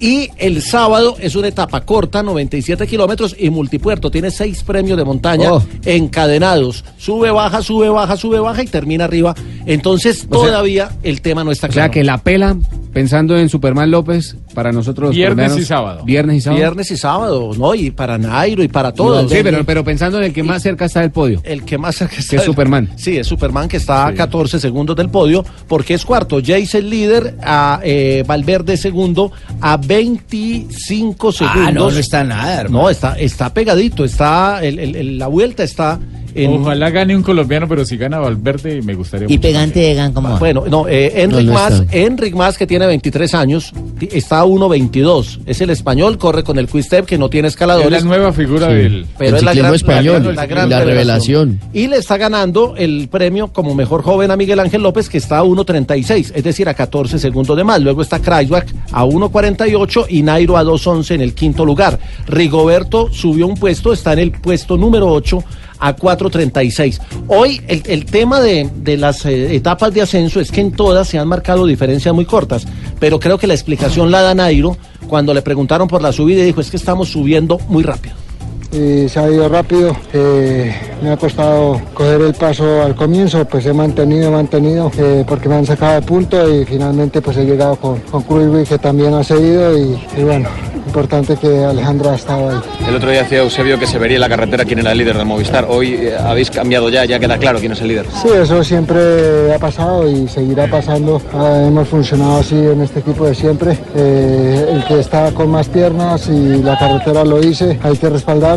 Y el sábado es una etapa corta, 97 kilómetros y multipuerto. Tiene seis premios de montaña Oh. encadenados. Sube, baja, sube, baja, sube, baja y termina arriba. Entonces O sea- todavía el tema no está O sea claro. que la pela, pensando en Superman López, para nosotros los Viernes colombianos, y sábado. Viernes y sábado. Viernes y sábado, ¿no? Y para Nairo y para todos. Sí, pero, pero pensando en el que más cerca está del podio. El que más cerca está Que es del- Superman. Sí, es Superman que está a 14 segundos del podio porque es cuarto. Jace el líder, a eh, Valverde segundo a 25 segundos. Ah, no, no está nada, hermano. No, está, está pegadito, está el- el- el- la vuelta está en- Ojalá gane un colombiano, pero si gana Valverde me gustaría Y mucho. pegante Egan, ¿cómo va? Bueno, no, eh, Enric No, no Mas, está. Enric Mas, que tiene 23 años, está a 1.22. Es el español, corre con el Quick que no tiene escaladores. Es la nueva figura Sí. del- Pero El es la gran, español, la, la gran la revelación. Y le está ganando el premio como mejor joven a Miguel Ángel López, que está a 1.36, es decir, a 14 segundos de más. Luego está Kreisbach a 1.48 y Nairo a 2.11 en el quinto lugar. Rigoberto subió un puesto, está en el puesto número 8 a 4.36. Hoy el, el tema de, de las eh, etapas de ascenso es que en todas se han marcado diferencias muy cortas, pero creo que la explicación la da Nairo cuando le preguntaron por la subida y dijo es que estamos subiendo muy rápido. Y se ha ido rápido. eh, me ha costado coger el paso al comienzo, pues he mantenido, he mantenido, eh, porque me han sacado de punto y finalmente pues he llegado con, con Krujewicz, que también ha seguido y, y bueno, importante que Alejandro ha estado ahí. El otro día decía Eusebio que se vería en la carretera quién era el líder de Movistar. Hoy eh, habéis cambiado ya, ya queda claro quién es el líder. Sí, eso siempre ha pasado y seguirá pasando. Ah, hemos funcionado así en este equipo de siempre. Eh, el que está con más piernas y la carretera lo dice, hay que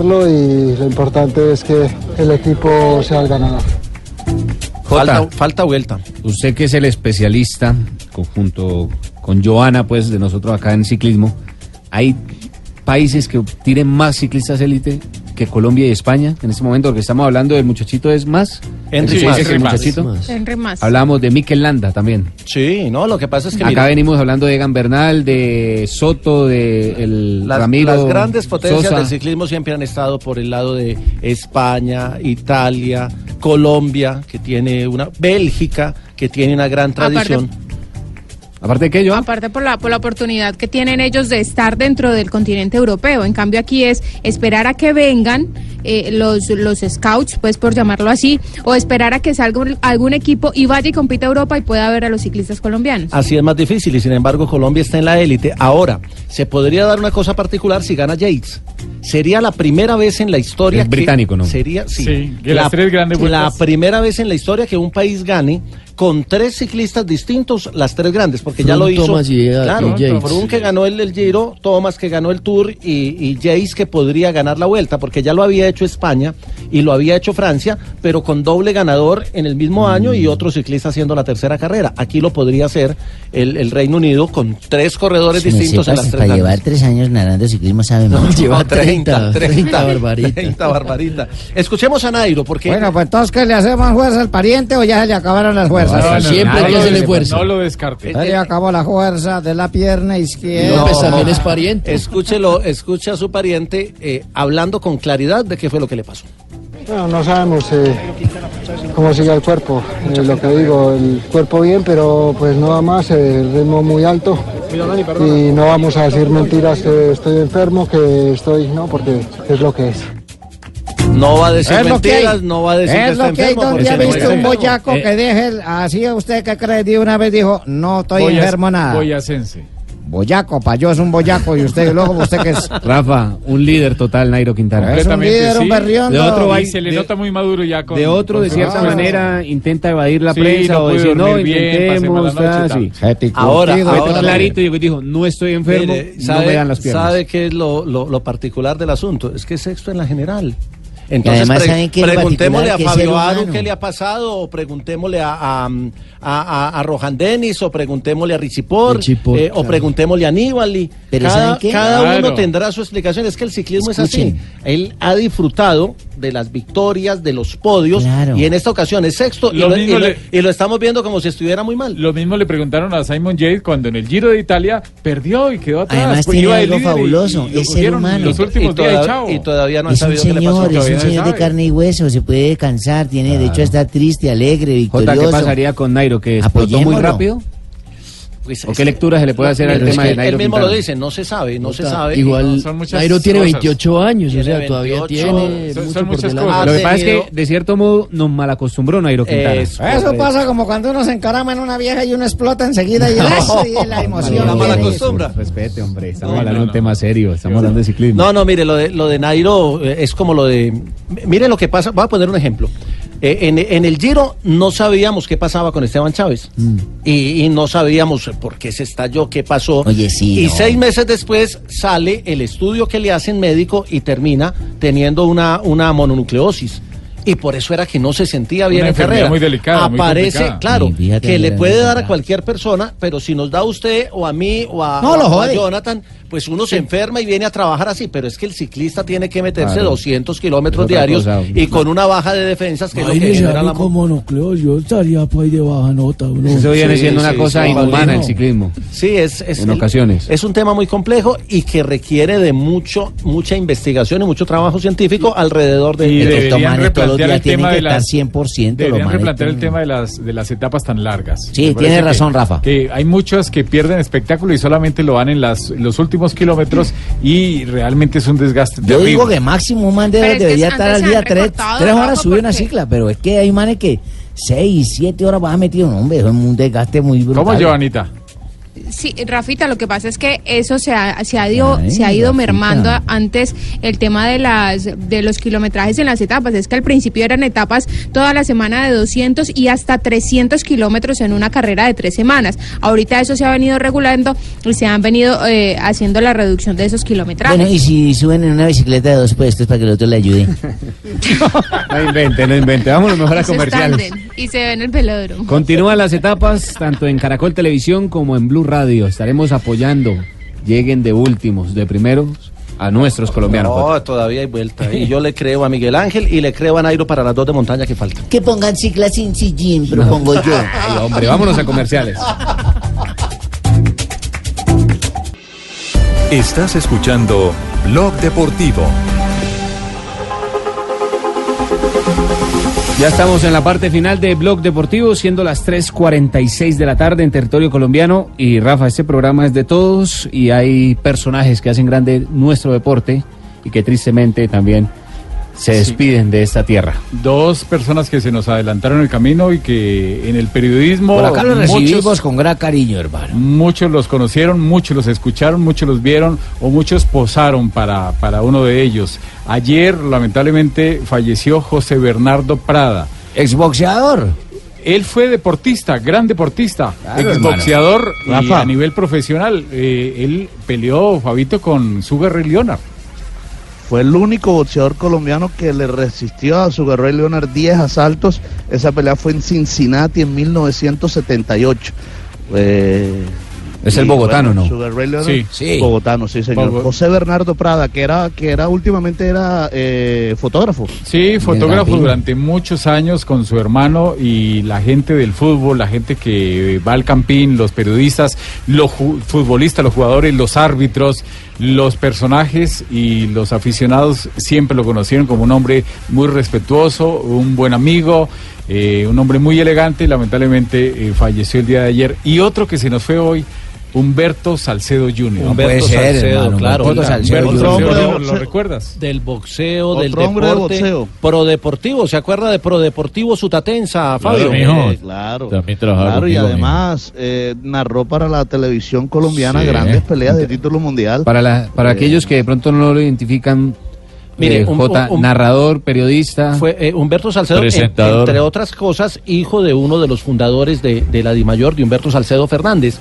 y lo importante es que el equipo sea el ganador. Jota, falta vuelta. Usted que es el especialista, conjunto con Joana, pues de nosotros acá en ciclismo, hay países que tienen más ciclistas élite que Colombia y España en este momento, porque estamos hablando del muchachito es más. Enric Sí, Mas. muchachito. Henry más. Hablamos de Mikel Landa también. Sí, no, lo que pasa es que Acá mira, venimos hablando de Egan Bernal, de Soto, de el las, Ramiro. las grandes potencias Sosa. del ciclismo siempre han estado por el lado de España, Italia, Colombia, que tiene una Bélgica, que tiene una gran tradición. Aparte de que yo. Aparte por la, por la oportunidad que tienen ellos de estar dentro del continente europeo. En cambio aquí es esperar a que vengan eh, los, los scouts, pues por llamarlo así, o esperar a que salga algún equipo y vaya y compita a Europa y pueda ver a los ciclistas colombianos. Así es más difícil y sin embargo Colombia está en la élite. Ahora, se podría dar una cosa particular si gana Yates. Sería la primera vez en la historia Es británico, ¿no? Sería, sí. Sí, que las tres grandes La primera vez en la historia que un país gane con tres ciclistas distintos las tres grandes, porque ya lo hizo. Thomas y, eh, claro, y que ganó el, el Giro, Thomas que ganó el Tour y, y Yates que podría ganar la vuelta, porque ya lo había hecho España y lo había hecho Francia, pero con doble ganador en el mismo año y otro ciclista haciendo la tercera carrera. Aquí lo podría hacer el, el Reino Unido con tres corredores Si distintos en las tres para grandes. llevar tres años narrando ciclismo sabe No, mucho. lleva 30, 30, 30 barbarita. 30 barbarita. Escuchemos a Nairo, porque... Bueno, pues entonces, ¿qué le hacemos fuerza al pariente o ya se le acabaron las fuerzas? No, no, Siempre no, hay que no, hacerle no, fuerza. No lo descarte. Se le acabó la fuerza de la pierna izquierda. López también es pariente. Escúchelo, escuche a su pariente eh, hablando con claridad de qué fue lo que le pasó. Bueno, no sabemos eh, cómo sigue el cuerpo, eh, lo que digo, el cuerpo bien, pero pues no va más, eh, el ritmo muy alto y no vamos a decir mentiras que estoy enfermo, que estoy, no, porque es lo que es. No va a decir Es lo que hay. mentiras, no va a decir que Es está lo que hay enfermo. donde porque ha no visto un boyaco Eh. que deje, así usted que cree, de una vez dijo, no estoy Boyas- enfermo nada. Boyacense. Boyaco, pa' yo es un boyaco y usted luego usted que es... <laughs> Rafa, un líder total, Nairo Quintana. Es un líder, un sí. berriondo. De otro Y país, se le de- nota muy maduro ya con de otro, con de cierta manera, intenta evadir la Sí, prensa no o decir, no, intentemos, la noche tal, y sí. Ahora, Fue ahora, clarito y dijo, no estoy enfermo, Mire, no me dan las piernas. ¿Sabe qué es lo, lo- lo particular del asunto? Es que es sexto en la general. Entonces, además, pre- ¿saben qué es lo preguntémosle a Fabio humano. qué le ha pasado, o preguntémosle a, a, a, a- a Rohan Dennis, o preguntémosle a Richie Port, eh, o claro. preguntémosle a Aníbal. y Pero cada ¿saben qué? cada Claro. uno tendrá su explicación. Es que el ciclismo Escuchen. es así. Él ha disfrutado de las victorias, de los podios, Claro. y en esta ocasión es sexto, y Lo lo, y mismo lo- le- y lo estamos viendo como si estuviera muy mal. Lo mismo le preguntaron a Simon Yates cuando en el Giro de Italia perdió y quedó atrás. Además Pues tiene algo fabuloso, y lo es ser humano. Los últimos y, días, chao. y todavía no han es un sabido qué le pasó. señor, es un señor de carne y hueso, se puede cansar, tiene derecho a estar triste, alegre, Jota, victorioso. ¿qué pasaría con Nairo? ¿Que explotó muy rápido? Pues ¿O qué lectura se le puede hacer al Pero es tema que de Él Nairo mismo Quintana? lo dice, no se sabe, no se sabe. Igual No, Nairo tiene cosas. 28 años, o Tiene sea, todavía 28. tiene Son- mucho son por muchas cosas. Lo que pasa es que, de cierto modo, nos malacostumbró Nairo Quintana. Es Eso correcto. pasa como cuando uno se encarama en una vieja y uno explota enseguida y, <laughs> ¡eso! y la emoción. La mala costumbre. Respete, hombre. Estamos No, hablando no, de un tema serio. Estamos hablando de ciclismo. No, no, mire, lo de, lo de Nairo eh, es como lo de... Mire lo que pasa, voy a poner un ejemplo. Eh, en, en el Giro no sabíamos qué pasaba con Esteban Chávez. Y, y no sabíamos por qué se estalló, qué pasó. Oye, sí, Y no. seis meses después sale el estudio que le hacen médico y termina teniendo una, una mononucleosis. y por eso era que no se sentía bien Una en carrera. muy delicada, Aparece, claro, que le puede dar a cualquier persona, pero si nos da a usted o a mí o a, No, lo o a jode. Jonathan, pues uno se enferma y viene a trabajar así, pero es que el ciclista tiene que meterse Claro. 200 kilómetros diarios cosa. y con una baja de defensas que es lo que genera la como nucleo, yo estaría pues ahí de baja nota. uno. Eso viene Sí, siendo una sí, cosa sí, inhumana el ciclismo. Sí, es, es En el- ocasiones. Es un tema muy complejo y que requiere de mucho, mucha investigación y mucho trabajo científico alrededor de Y deberían replantear el tiene tema que de estar las 100% lo deberían replantear el tema de las de las etapas tan largas. Sí, tiene que- razón, Rafa. Que hay muchos que pierden espectáculo y solamente lo van en las los últimos kilómetros y realmente es un desgaste Yo terrible. digo que máximo un man debe- Pero es que debería estar al día tres, tres horas subir una cicla, pero es que hay manes que seis, siete horas vas metido, no, hombre, es un desgaste muy brutal. ¿Cómo, Joanita? Sí, Rafita, lo que pasa es que eso se ha, se ha ido, Ay, se ha ido Rafita. mermando antes el tema de las de los kilometrajes en las etapas. Es que al principio eran etapas toda la semana de 200 y hasta 300 kilómetros en una carrera de tres semanas. Ahorita eso se ha venido regulando y se han venido eh, haciendo la reducción de esos kilometrajes. Bueno, y si suben en una bicicleta de dos puestos para que el otro le ayude. <laughs> No invente, no invente. Vámonos mejor a estanden y se ve en el velódromo. Continúan las etapas tanto en Caracol Televisión como en Blue Radio. Estaremos apoyando. Lleguen de últimos, de primeros a nuestros colombianos. No, todavía hay vuelta. Y yo le creo a Miguel Ángel y le creo a Nairo para las dos de montaña que faltan. Que pongan ciclas sin sillín, propongo yo. <laughs> Ay, hombre, vámonos a comerciales. Estás escuchando Blog Deportivo. Ya estamos en la parte final de Blog Deportivo, siendo las 3.46 de la tarde en territorio colombiano. Y Rafa, este programa es de todos y hay personajes que hacen grande nuestro deporte y que tristemente también se despiden de esta tierra. Dos personas que se nos adelantaron el camino y que en el periodismo Por acá los recibimos muchos, con gran cariño, hermano. muchos los conocieron, muchos los escucharon, muchos los vieron o muchos posaron para, para uno de ellos. Ayer lamentablemente falleció José Bernardo Prada. Exboxeador. Él fue deportista, gran deportista, Claro, exboxeador y a nivel profesional. Eh, él peleó, Fabito, con Sugar Ray Leonard. Fue el único boxeador colombiano que le resistió a su Ray Leonard 10 asaltos. Esa pelea fue en Cincinnati en 1978. Eh, Es el bogotano, ¿no? Sugar Ray Leonard, Sí. Sí. Bogotano, sí, señor. José Bernardo Prada, que era, que era últimamente era eh, fotógrafo. Sí, fotógrafo durante muchos años con su hermano y la gente del fútbol, la gente que va al campín, los periodistas, los futbolistas, los jugadores, los árbitros, los personajes y los aficionados siempre lo conocieron como un hombre muy respetuoso, un buen amigo, eh, un hombre muy elegante y lamentablemente eh, falleció el día de ayer. Y otro que se nos fue hoy, Humberto Salcedo Jr. No puede ser, hermano, claro. Humberto Salcedo Humberto Jr. Salcedo, Otro ¿lo recuerdas? Del boxeo, del de deporte. boxeo. Prodeportivo, ¿se acuerda de Prodeportivo Sutatensa, Fabio? Eh, claro. También trabajaba Claro, y además eh, narró para la televisión colombiana Sí. grandes peleas de título mundial. Para, la, para Eh, aquellos que de pronto no lo identifican, Mire, eh, un- J, un- un- narrador, periodista. Fue eh, Humberto Salcedo, en- Presentador. entre otras cosas, hijo de uno de los fundadores de, de la DIMAYOR, de Humberto Salcedo Fernández.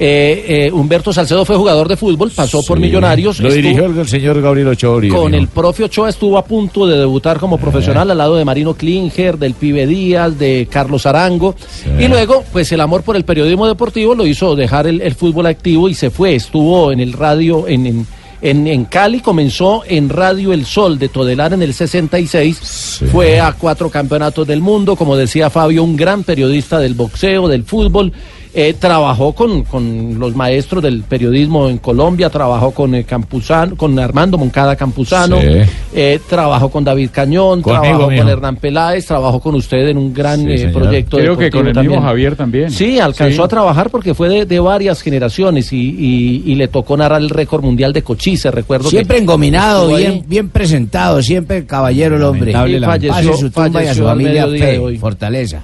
Eh, eh, Humberto Salcedo fue jugador de fútbol, pasó por. Millonarios. Lo dirigió el, el señor Gabriel Ochoa Con el profe Ochoa estuvo a punto de debutar como profesional al lado de Marino Klinger, del Pibe Díaz, de Carlos Arango. Y luego, pues el amor por el periodismo deportivo lo hizo dejar el, el fútbol activo y se fue. Estuvo en el radio en, en, en- en Cali, comenzó en Radio El Sol de Todelar en el 66. Fue a cuatro campeonatos del mundo, como decía Fabio, un gran periodista del boxeo, del fútbol. Eh, trabajó con, con los maestros del periodismo en Colombia, trabajó con eh, Campuzano, con Armando Moncada Campuzano, Sí. eh, trabajó con David Cañón, Conmigo, trabajó con mijo. Hernán Peláez, trabajó con usted en un gran Sí, eh, proyecto Creo que con el también. mismo Javier también. Sí, alcanzó Sí. a trabajar porque fue de, de varias generaciones y, y- y le tocó narrar el récord mundial de Cochise, recuerdo. que Siempre engominado, ahí. bien, bien presentado, siempre caballero el hombre. Lamentable, Y falleció, en su tumba y a su familia fe, fortaleza.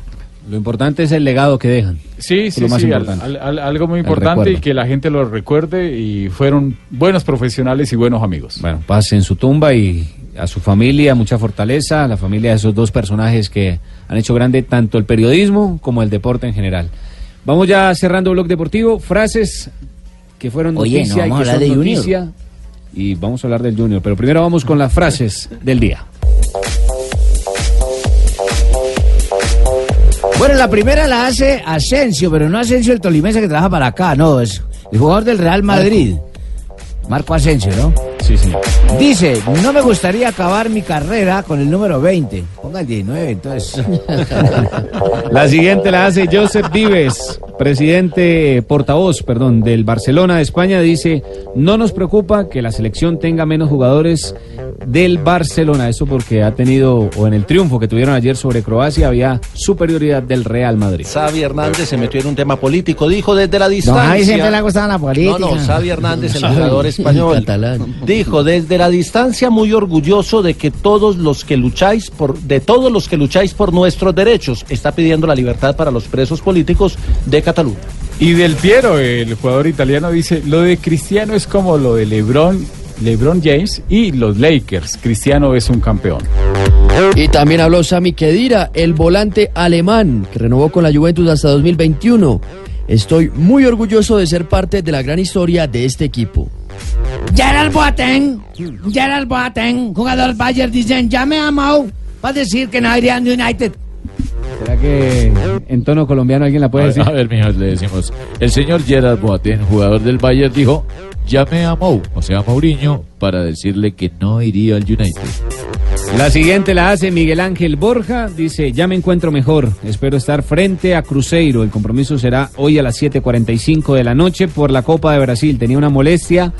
Lo importante es el legado que dejan. Sí, Es sí, lo más sí, al- importante. al- al- algo muy importante y que la gente lo recuerde y fueron buenos profesionales y buenos amigos. Bueno, paz en su tumba y a su familia, mucha fortaleza, a la familia de esos dos personajes que han hecho grande tanto el periodismo como el deporte en general. Vamos ya cerrando el blog deportivo, frases que fueron Oye, ¿no noticia y vamos que a hablar son de Junior? noticia. Y vamos a hablar del Junior, pero primero vamos con las frases del día. Bueno, la primera la hace Asensio, pero no Asensio el tolimense que trabaja para acá, no, es el jugador del Real Madrid. Marco Asensio, ¿no? Sí, sí. Dice, no me gustaría acabar mi carrera con el número 20. Ponga el 19, entonces. <laughs> La siguiente la hace Joseph Vives, presidente, portavoz, perdón, del Barcelona de España. Dice, no nos preocupa que la selección tenga menos jugadores del Barcelona. Eso porque ha tenido, o en el triunfo que tuvieron ayer sobre Croacia, había superioridad del Real Madrid. Xavi Hernández se metió en un tema político, dijo desde la distancia. Javi siempre le ha gustado la política. No, no, Xavi Hernández, el <laughs> jugador español, catalán. Dijo desde la distancia muy orgulloso de que todos los que lucháis por, de todos los que lucháis por nuestros derechos, está pidiendo la libertad para los presos políticos de Cataluña. Y del Piero, el jugador italiano, dice, lo de Cristiano es como lo de LeBron, LeBron James y los Lakers. Cristiano es un campeón. Y también habló Sami Khedira, el volante alemán que renovó con la Juventus hasta 2021. Estoy muy orgulloso de ser parte de la gran historia de este equipo. Gerald Boateng, Gerald Boateng, jugador Bayern, dicen, ya me amó para decir que no irían de United. ¿Será que en tono colombiano alguien la puede A, decir? a ver, mijos, le decimos. El señor Gerard Boateng, jugador del Bayern, dijo: Llamé a Mou, o sea, a Mourinho, para decirle que no iría al United. La siguiente la hace Miguel Ángel Borja. Dice, ya me encuentro mejor. Espero estar frente a Cruzeiro. El compromiso será hoy a las 7.45 de la noche por la Copa de Brasil. Tenía una molestia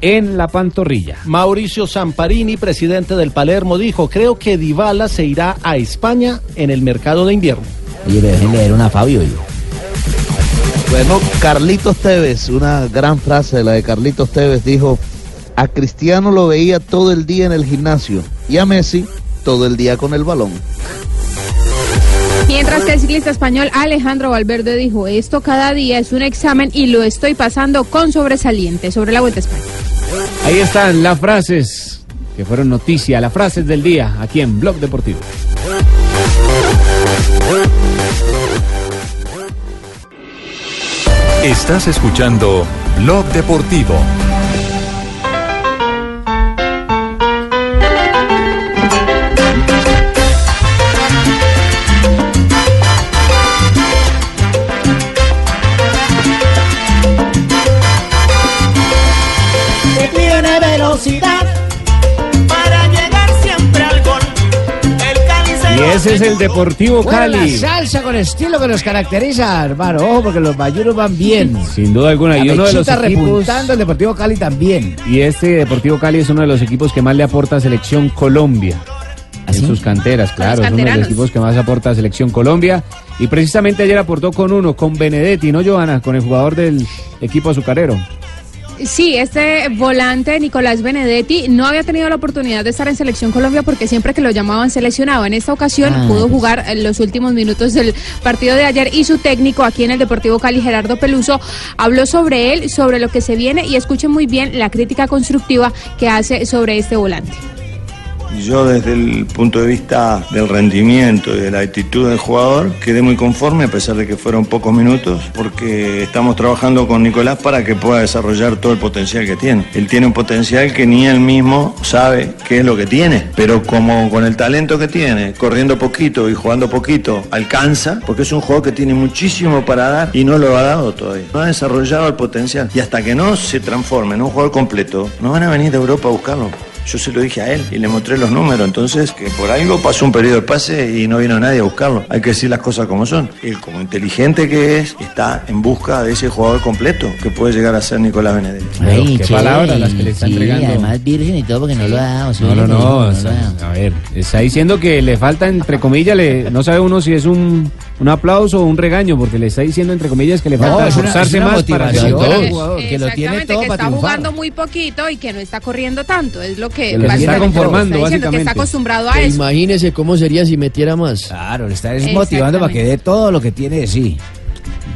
en la pantorrilla. Mauricio Zamparini, presidente del Palermo, dijo, creo que Dybala se irá a España en el mercado de invierno. Oye, dejen leer una Fabio. oye. Bueno, Carlitos Tevez, una gran frase, la de Carlitos Tevez, dijo, a Cristiano lo veía todo el día en el gimnasio y a Messi todo el día con el balón. Mientras que el ciclista español Alejandro Valverde dijo, esto cada día es un examen y lo estoy pasando con sobresaliente sobre la Vuelta a España. Ahí están las frases que fueron noticia, las frases del día aquí en Blog Deportivo. Estás escuchando Blog Deportivo. Tiene velocidad para llegar siempre al gol. El Cali se Y ese es el Deportivo Bueno, Cali. la salsa con estilo que nos caracteriza, hermano. Ojo, porque los bayuros van bien. Sin duda alguna. La Y uno de los equipos... el Deportivo Cali también. Y este Deportivo Cali es uno de los equipos que más le aporta a Selección Colombia. En sus canteras, claro. Es uno de los equipos que más aporta a Selección Colombia. Y precisamente ayer aportó con uno, con Benedetti, ¿no, Joana? Con el jugador del equipo azucarero. Sí, este volante Nicolás Benedetti no había tenido la oportunidad de estar en Selección Colombia porque siempre que lo llamaban seleccionado. En esta ocasión Ah, pudo jugar en los últimos minutos del partido de ayer y su técnico aquí en el Deportivo Cali, Gerardo Peluso, habló sobre él, sobre lo que se viene y escuchen muy bien la crítica constructiva que hace sobre este volante. Yo desde el punto de vista del rendimiento y de la actitud del jugador quedé muy conforme a pesar de que fueron pocos minutos porque estamos trabajando con Nicolás para que pueda desarrollar todo el potencial que tiene. Él tiene un potencial que ni él mismo sabe qué es lo que tiene, pero como con el talento que tiene, corriendo poquito y jugando poquito, alcanza porque es un jugador que tiene muchísimo para dar y no lo ha dado todavía. No ha desarrollado el potencial y hasta que no se transforme en un jugador completo, no van a venir de Europa a buscarlo. Yo se lo dije a él y le mostré los números, entonces que por algo pasó un periodo de pase y no vino nadie a buscarlo. Hay que decir las cosas como son. Él, como inteligente que es, está en busca de ese jugador completo que puede llegar a ser Nicolás Benedetti. Ay, qué che, palabras las que le está sí, entregando. además virgen y todo porque no lo ha dado. No, no, no. lo o ha sea, a ver, está diciendo que le falta, entre comillas, le, no sabe uno si es un, un aplauso o un regaño, porque le está diciendo, entre comillas, que le No, falta una- esforzarse más para ser jugador. Que lo tiene Exactamente, todo que para está triunfar. jugando muy poquito y que no está corriendo tanto. Es lo que Que lo está básicamente conformando, está diciendo, que está acostumbrado a Que eso. Imagínese cómo sería si metiera más. Claro, le está desmotivando para que dé todo lo que tiene de sí.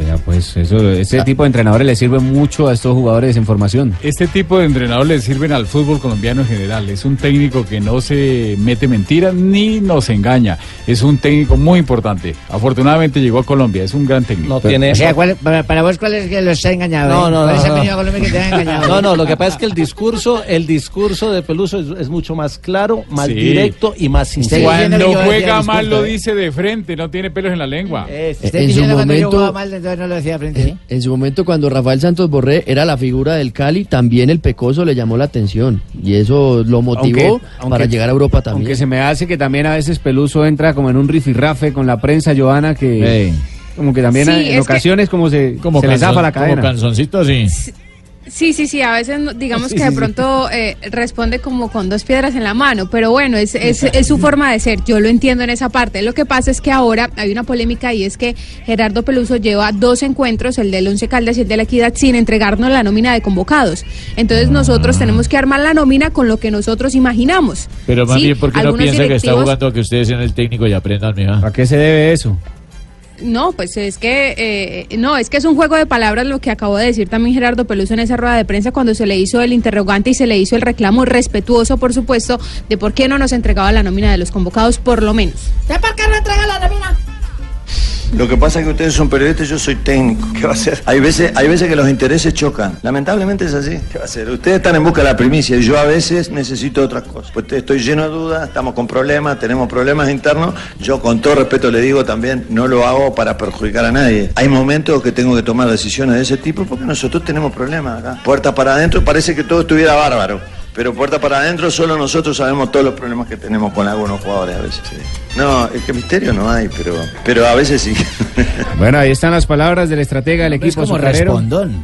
Vea, pues eso, ese tipo de entrenadores le sirve mucho a estos jugadores en formación. Este tipo de entrenadores le sirven al fútbol colombiano en general. Es un técnico que no se mete mentiras ni nos engaña. Es un técnico muy importante. Afortunadamente llegó a Colombia. Es un gran técnico. No tiene- O sea, ¿cuál- para, para vos, ¿cuál es que los ha engañado? No, eh? no, ¿Cuál no, no. que te <laughs> engañado? No, no, lo que pasa es que el discurso, el discurso de Peluso es, es mucho más claro, más Sí. directo y más sincero. Cuando juega mal lo dice de frente, no tiene pelos en la lengua. Usted En su diciendo cuando yo momento- jugaba mal, entonces no lo decía de frente. ¿eh? En su momento, cuando Rafael Santos Borré era la figura del Cali, también el Pecoso le llamó la atención. Y eso lo motivó Aunque- para aunque- llegar a Europa también. Aunque se me hace que también a veces Peluso entra como en un rifirrafe con la prensa, Joana, que Ey. como que también Sí, en es que- ocasiones como se, Como se le canzon- zafa la como cadena. canzoncito, sí. Sí, sí, sí, a veces no- digamos Sí, que sí, de sí. pronto eh, responde como con dos piedras en la mano, pero bueno, es, es, es su forma de ser, yo lo entiendo en esa parte. Lo que pasa es que ahora hay una polémica y es que Gerardo Peluso lleva dos encuentros, el del Once Caldas y el de la Equidad, sin entregarnos la nómina de convocados. Entonces nosotros tenemos que armar la nómina con lo que nosotros imaginamos. Pero más ¿sí? bien, ¿por qué no piensa que está jugando a que ustedes sean el técnico y aprendan, mija? ¿A qué se debe eso? No, pues es que eh, no, es que es un juego de palabras lo que acabó de decir también Gerardo Peluso en esa rueda de prensa cuando se le hizo el interrogante y se le hizo el reclamo respetuoso, por supuesto, de por qué no nos entregaba la nómina de los convocados, por lo menos. ¿Usted por qué no entrega la nómina? Lo que pasa es que ustedes son periodistas y yo soy técnico. ¿Qué va a hacer? Hay veces, hay veces que los intereses chocan. Lamentablemente es así. ¿Qué va a hacer? Ustedes están en busca de la primicia y yo a veces necesito otras cosas. Pues estoy lleno de dudas, estamos con problemas, tenemos problemas internos. Yo con todo respeto le digo también, no lo hago para perjudicar a nadie. Hay momentos que tengo que tomar decisiones de ese tipo porque nosotros tenemos problemas acá. Puerta para adentro parece que todo estuviera bárbaro. Pero puerta para adentro solo nosotros sabemos todos los problemas que tenemos con algunos jugadores a veces. sí. No, es que misterio no hay, pero, pero a veces sí. Bueno, ahí están las palabras del estratega del Es equipo como azucarero. respondón.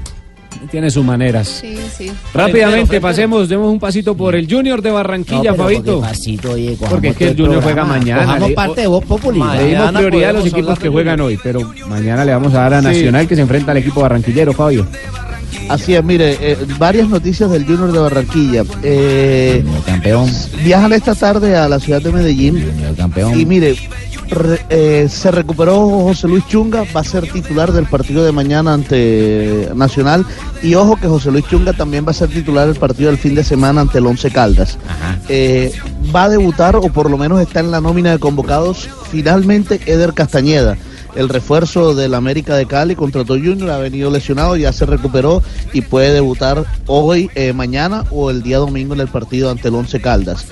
Tiene sus maneras. Sí, sí. Rápidamente pasemos, demos un pasito por el Junior de Barranquilla, No, Fabito. porque pasito, oye, Porque es que el el Junior juega mañana. Cojamos Le- parte de Voz Populi. Le dimos prioridad a los equipos que juegan hoy, pero mañana le vamos a dar a Sí. Nacional que se enfrenta al equipo barranquillero, Fabio. Así es, mire, eh, varias noticias del Junior de Barranquilla. Eh, campeón. Viajan esta tarde a la ciudad de Medellín. campeón. Y mire, re- eh, se recuperó José Luis Chunga, va a ser titular del partido de mañana ante Nacional. Y ojo que José Luis Chunga también va a ser titular del partido del fin de semana ante el Once Caldas. Eh, va a debutar, o por lo menos está en la nómina de convocados, finalmente Eder Castañeda. El refuerzo del América de Cali contrató Junior, ha venido lesionado, ya se recuperó y puede debutar hoy, eh, mañana o el día domingo en el partido ante el Once Caldas.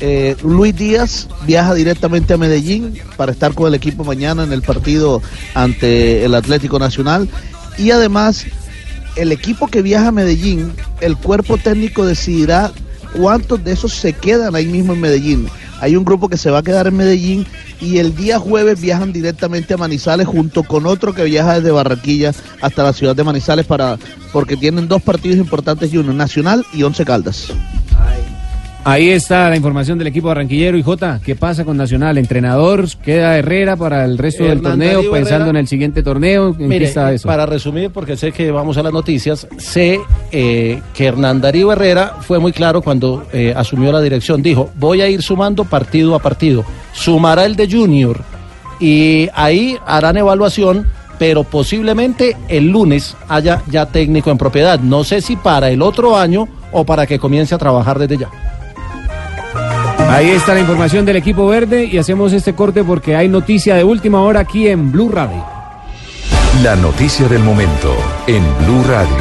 Eh, Luis Díaz viaja directamente a Medellín para estar con el equipo mañana en el partido ante el Atlético Nacional y además el equipo que viaja a Medellín, el cuerpo técnico decidirá cuántos de esos se quedan ahí mismo en Medellín. Hay un grupo que se va a quedar en Medellín y el día jueves viajan directamente a Manizales junto con otro que viaja desde Barranquilla hasta la ciudad de Manizales para porque tienen dos partidos importantes y uno Nacional y Once Caldas. Ahí está la información del equipo barranquillero y Jota, ¿qué pasa con Nacional? Entrenador, queda Herrera para el resto del torneo, Darío pensando Herrera. en el siguiente torneo, ¿en qué Mire, está eso? para resumir, porque sé que vamos a las noticias, sé eh, que Hernán Darío Herrera fue muy claro cuando eh, asumió la dirección. Dijo, voy a ir sumando partido a partido. Sumará el de Junior y ahí harán evaluación, pero posiblemente el lunes haya ya técnico en propiedad. No sé si para el otro año o para que comience a trabajar desde ya. Ahí está la información del equipo verde y hacemos este corte porque hay noticia de última hora aquí en Blue Radio. La noticia del momento en Blue Radio.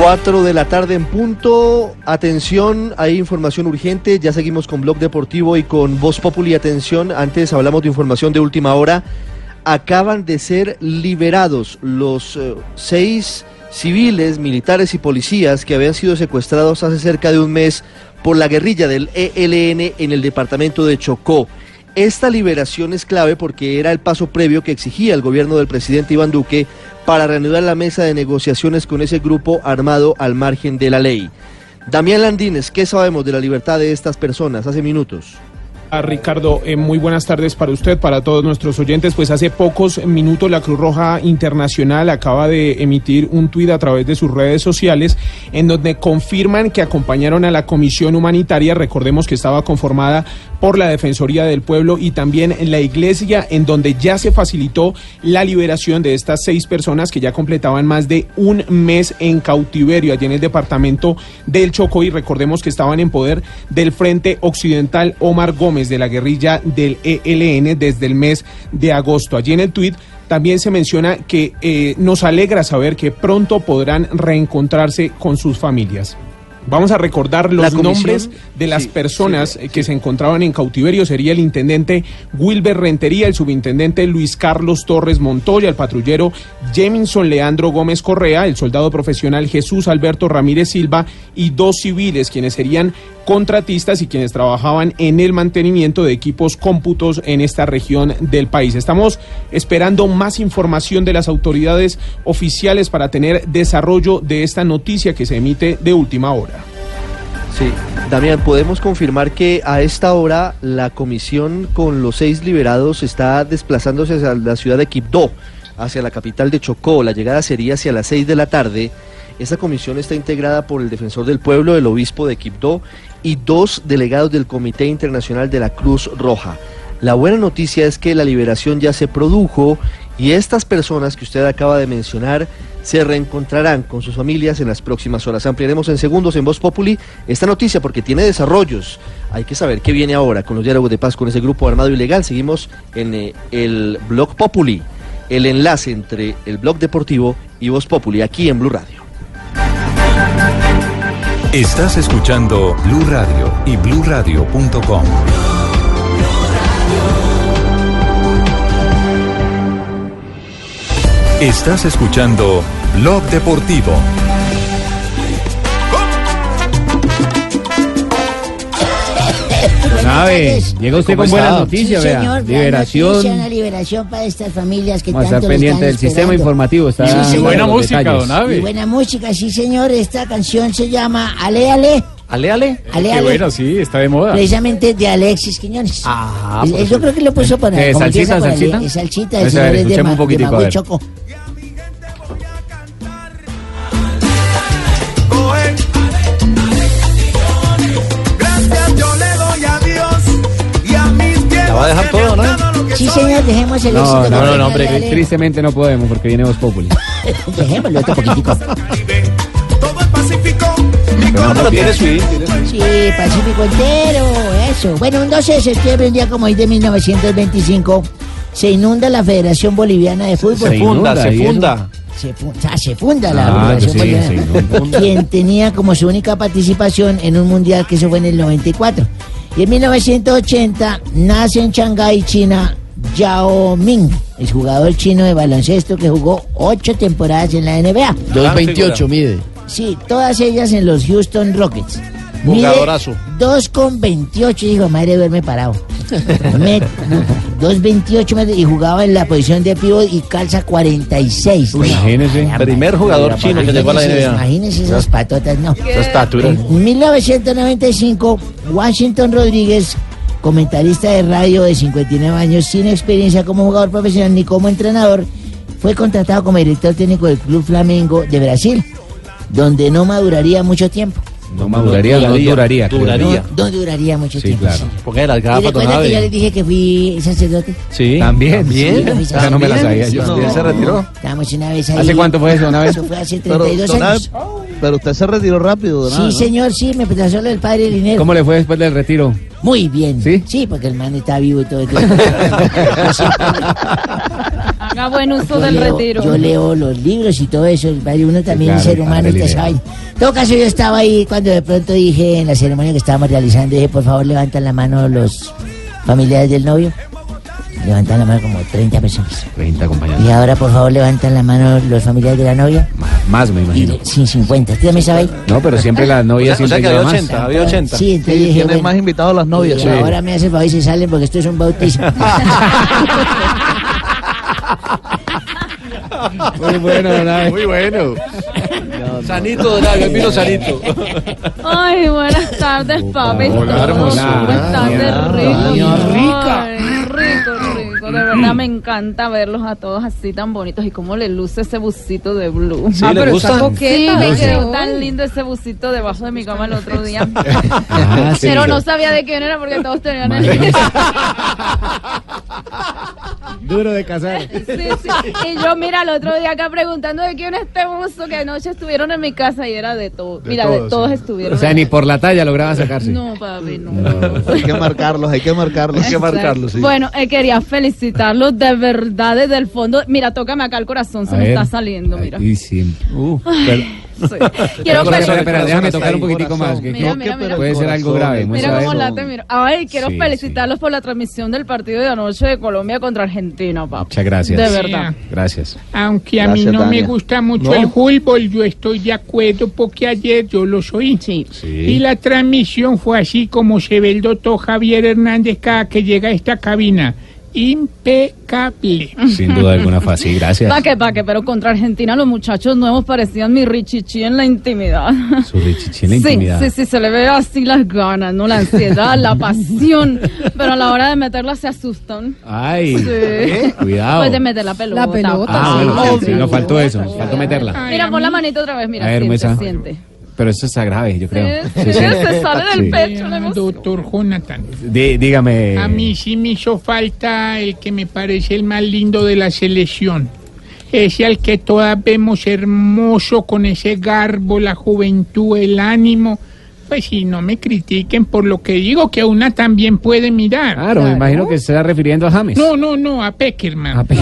Cuatro de la tarde en punto. Atención, hay información urgente. Ya seguimos con Blog Deportivo y con Voz Populi. Atención, antes hablamos de información de última hora. Acaban de ser liberados los eh, seis civiles, militares y policías que habían sido secuestrados hace cerca de un mes por la guerrilla del ELN en el departamento de Chocó. Esta liberación es clave porque era el paso previo que exigía el gobierno del presidente Iván Duque para reanudar la mesa de negociaciones con ese grupo armado al margen de la ley. Damián Landines, ¿qué sabemos de la libertad de estas personas hace minutos? A Ricardo, eh, muy buenas tardes para usted, para todos nuestros oyentes. Pues hace pocos minutos la Cruz Roja Internacional acaba de emitir un tuit a través de sus redes sociales en donde confirman que acompañaron a la Comisión Humanitaria, recordemos que estaba conformada por la Defensoría del Pueblo y también en la Iglesia, en donde ya se facilitó la liberación de estas seis personas que ya completaban más de un mes en cautiverio allí en el departamento del Chocó y recordemos que estaban en poder del Frente Occidental Omar Gómez de la guerrilla del ELN desde el mes de agosto. Allí en el tuit también se menciona que eh, nos alegra saber que pronto podrán reencontrarse con sus familias. Vamos a recordar los comisión- nombres de las personas que se encontraban en cautiverio. Sería el intendente Wilber Rentería, el subintendente Luis Carlos Torres Montoya, el patrullero Jeminson Leandro Gómez Correa, el soldado profesional Jesús Alberto Ramírez Silva y dos civiles, quienes serían contratistas y quienes trabajaban en el mantenimiento de equipos cómputos en esta región del país. Estamos esperando más información de las autoridades oficiales para tener desarrollo de esta noticia que se emite de última hora. Sí, Damián, podemos confirmar que a esta hora la comisión con los seis liberados está desplazándose hacia la ciudad de Quibdó, hacia la capital de Chocó. La llegada sería hacia las seis de la tarde. Esta comisión está integrada por el defensor del pueblo, el obispo de Quibdó y dos delegados del Comité Internacional de la Cruz Roja. La buena noticia es que la liberación ya se produjo y estas personas que usted acaba de mencionar se reencontrarán con sus familias en las próximas horas. Ampliaremos en segundos en Voz Populi esta noticia porque tiene desarrollos. Hay que saber qué viene ahora con los diálogos de paz con ese grupo armado ilegal. Seguimos en eh, el Blog Populi, el enlace entre el Blog Deportivo y Voz Populi, aquí en Blue Radio. Estás escuchando Blue Radio y bluradio.com. Estás escuchando Blog Deportivo. Sabe, llega usted con buenas noticias, Sí, vea. liberación. noticia, una liberación para estas familias que Vamos a tanto estar lo pendiente están del sistema informativo. Está Sí, señor. buena música, Y buena música, sí, señor. Esta canción se llama Ale Ale. Ale, ale. Ale, Qué ale. bueno, sí, está de moda. Precisamente de Alexis Quiñones. Ah, yo creo que lo puso para. Eh, ¿salsita, salsita? Es salsita, A el ver, señor es de, escuchemos Ma- un poquitico, de a Magui ver. Choco. Va a dejar todo, no? Sí, señor, dejemos el No, éxito. no, no, no, hombre, tristemente no podemos porque viene Voz Populi. <laughs> Dejémoslo otro poquitico. Pero no tiene Sí, Pacífico entero, eso. Bueno, un 12 de septiembre, un día como hoy de 1925, se inunda la Federación Boliviana de Fútbol. Se funda, se funda. Se, fu- o sea, se funda la Ah, Federación sí, Boliviana. se. Quien tenía como su única participación en un mundial que eso fue en el 94. Y en 1980 nace en Shanghái, China, Yao Ming, el jugador chino de baloncesto que jugó ocho temporadas en la NBA. 2.28 mide. Sí, todas ellas en los Houston Rockets. Jugadorazo. 2,28, dijo, madre, duerme parado. Me- 2,28 metros y jugaba en la posición de pívot y calza 46. Imagínese. Primer jugador chino que llegó a la NBA. Imagínese esas patotas, no. Esa estatura. En 1995, Washington Rodríguez, comentarista de radio de 59 años, sin experiencia como jugador profesional ni como entrenador, fue contratado como director técnico del Club Flamengo de Brasil, donde no maduraría mucho tiempo. No maduraría, no duraría. creo. No, no duraría mucho Sí, tiempo. claro. sí. Póngale las ¿Y gafas, recuerda que yo les dije que fui sacerdote? Sí. También. Sí, fui Esa no me la sabía yo. sacerdote. ¿Ya se retiró? Estábamos una vez ahí. ¿Hace cuánto fue eso, una vez? Eso fue hace Pero, 32 don años. Pero usted se retiró rápido, Abe, Sí, ¿no? señor, sí, me pasó lo del padre Linero. ¿Cómo le fue después del retiro? Muy bien. ¿Sí? Sí, porque el man está vivo y todo. <laughs> el tiempo. Haga buen uso Yo del leo- retiro. Yo leo los libros y todo eso. Uno también claro, es ser humano. y vaina. En todo caso, yo estaba ahí cuando de pronto dije en la ceremonia que estábamos realizando, dije, por favor, levantan la mano los familiares del novio. Levantan la mano como 30 personas. 30 compañeros. Y ahora, por favor, levantan la mano los familiares de la novia. Más, me imagino. Y, sí, 50. ¿Usted también sabe ahí? No, pero siempre las novias O sea- o sea siempre que había más. 80, había 80. Sí, entonces Sí, dije, bueno, más invitados las novias. y sí. ahora me hace favor y se salen porque esto es un bautismo. <laughs> <laughs> Muy bueno, don Abe. Muy bueno. Sanito Dorado, el vino sanito. Ay, buenas tardes, papi. Hola, hermosura. Buenas tardes, rico. Rica. Ay. De verdad me encanta verlos a todos así tan bonitos y cómo le luce ese busito de blue. Sí, Ah, ¿le pero gusta? está Sí, me quedó tan lindo ese busito debajo de mi cama el otro día. <laughs> Ah, <laughs> sí. Pero no sabía de quién era porque todos tenían el <laughs> Duro de casar. Sí, sí. Y yo, mira, el otro día acá preguntando de quién es este buzo que anoche estuvieron en mi casa y era de todos. De Mira, de todos, sí. estuvieron. O sea, ni por la talla lograba sacarse. No, papi, no. Hay que marcarlos, hay que marcarlos. Hay que marcarlos, sí. Bueno, eh, quería felicitarlos de verdad desde el fondo. Mira, tócame acá el corazón, se A me ver. está saliendo, mira. Y sí. Uh, Ay, pero- sí. Quiero espera, espera, déjame tocar un poquitico más. que- Mira, que- mira, mira. Puede ser algo grave. Mira cómo eso. late, mira. Ay, quiero Sí, felicitarlos por la transmisión del partido de anoche de Colombia contra Argentina, papá. Muchas gracias. De verdad. Gracias. Aunque a mí Gracias, no me gusta mucho ¿No? el fútbol, yo estoy de acuerdo porque ayer yo lo soy. Y la transmisión fue así como se ve el doctor Javier Hernández cada que llega a esta cabina. Impecable. Sin duda alguna fue así. Gracias. Pa' que, pa' que, pero contra Argentina los muchachos nuevos parecían mi richichi en la intimidad. Su richichi en la <laughs> sí, intimidad. sí, sí, se le ve así las ganas, ¿no? La ansiedad, la pasión. Pero a la hora de meterla se asustan. Ay, Sí. cuidado. Pues de meter la pelota. La pelota, Ah, sí. bueno, sí, sí, nos faltó eso. Faltó meterla. Mira, pon la manito otra vez, mira, A ver, siente, Mesa. siente. Pero eso está grave, yo creo. Sí, sí, se sale del Sí. pecho la. Doctor Jonathan. Dí- dígame. A mí sí me hizo falta el que me parece el más lindo de la selección. Ese al que todas vemos hermoso con ese garbo, la juventud, el ánimo. Pues si no me critiquen por lo que digo, que una también puede mirar. Claro, me imagino que se está refiriendo a James. No, no, no, a Peckerman. <laughs>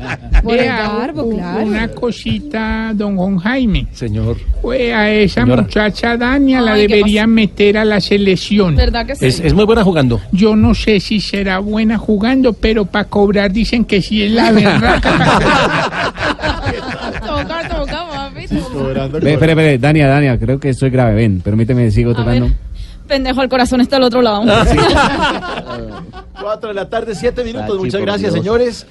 <laughs> Por el Vea, garbo, u- claro. Una cosita, don Juan Jaime. Señor. Pues a esa Señora. muchacha Dania la Ay, ¿qué debería meter a la selección. ¿Verdad que sí? Es, es muy buena jugando. Yo no sé si será buena jugando, pero para cobrar dicen que sí es la verdad. <laughs> <laughs> Toca, toca, papi, toca. Ve, espere, espere, Dania, Dania, creo que estoy grave. Ven, permíteme, sigo tocando. Pendejo, el corazón está al otro lado. Cuatro de la tarde, siete minutos. Sachi, Muchas gracias, Dios. señores.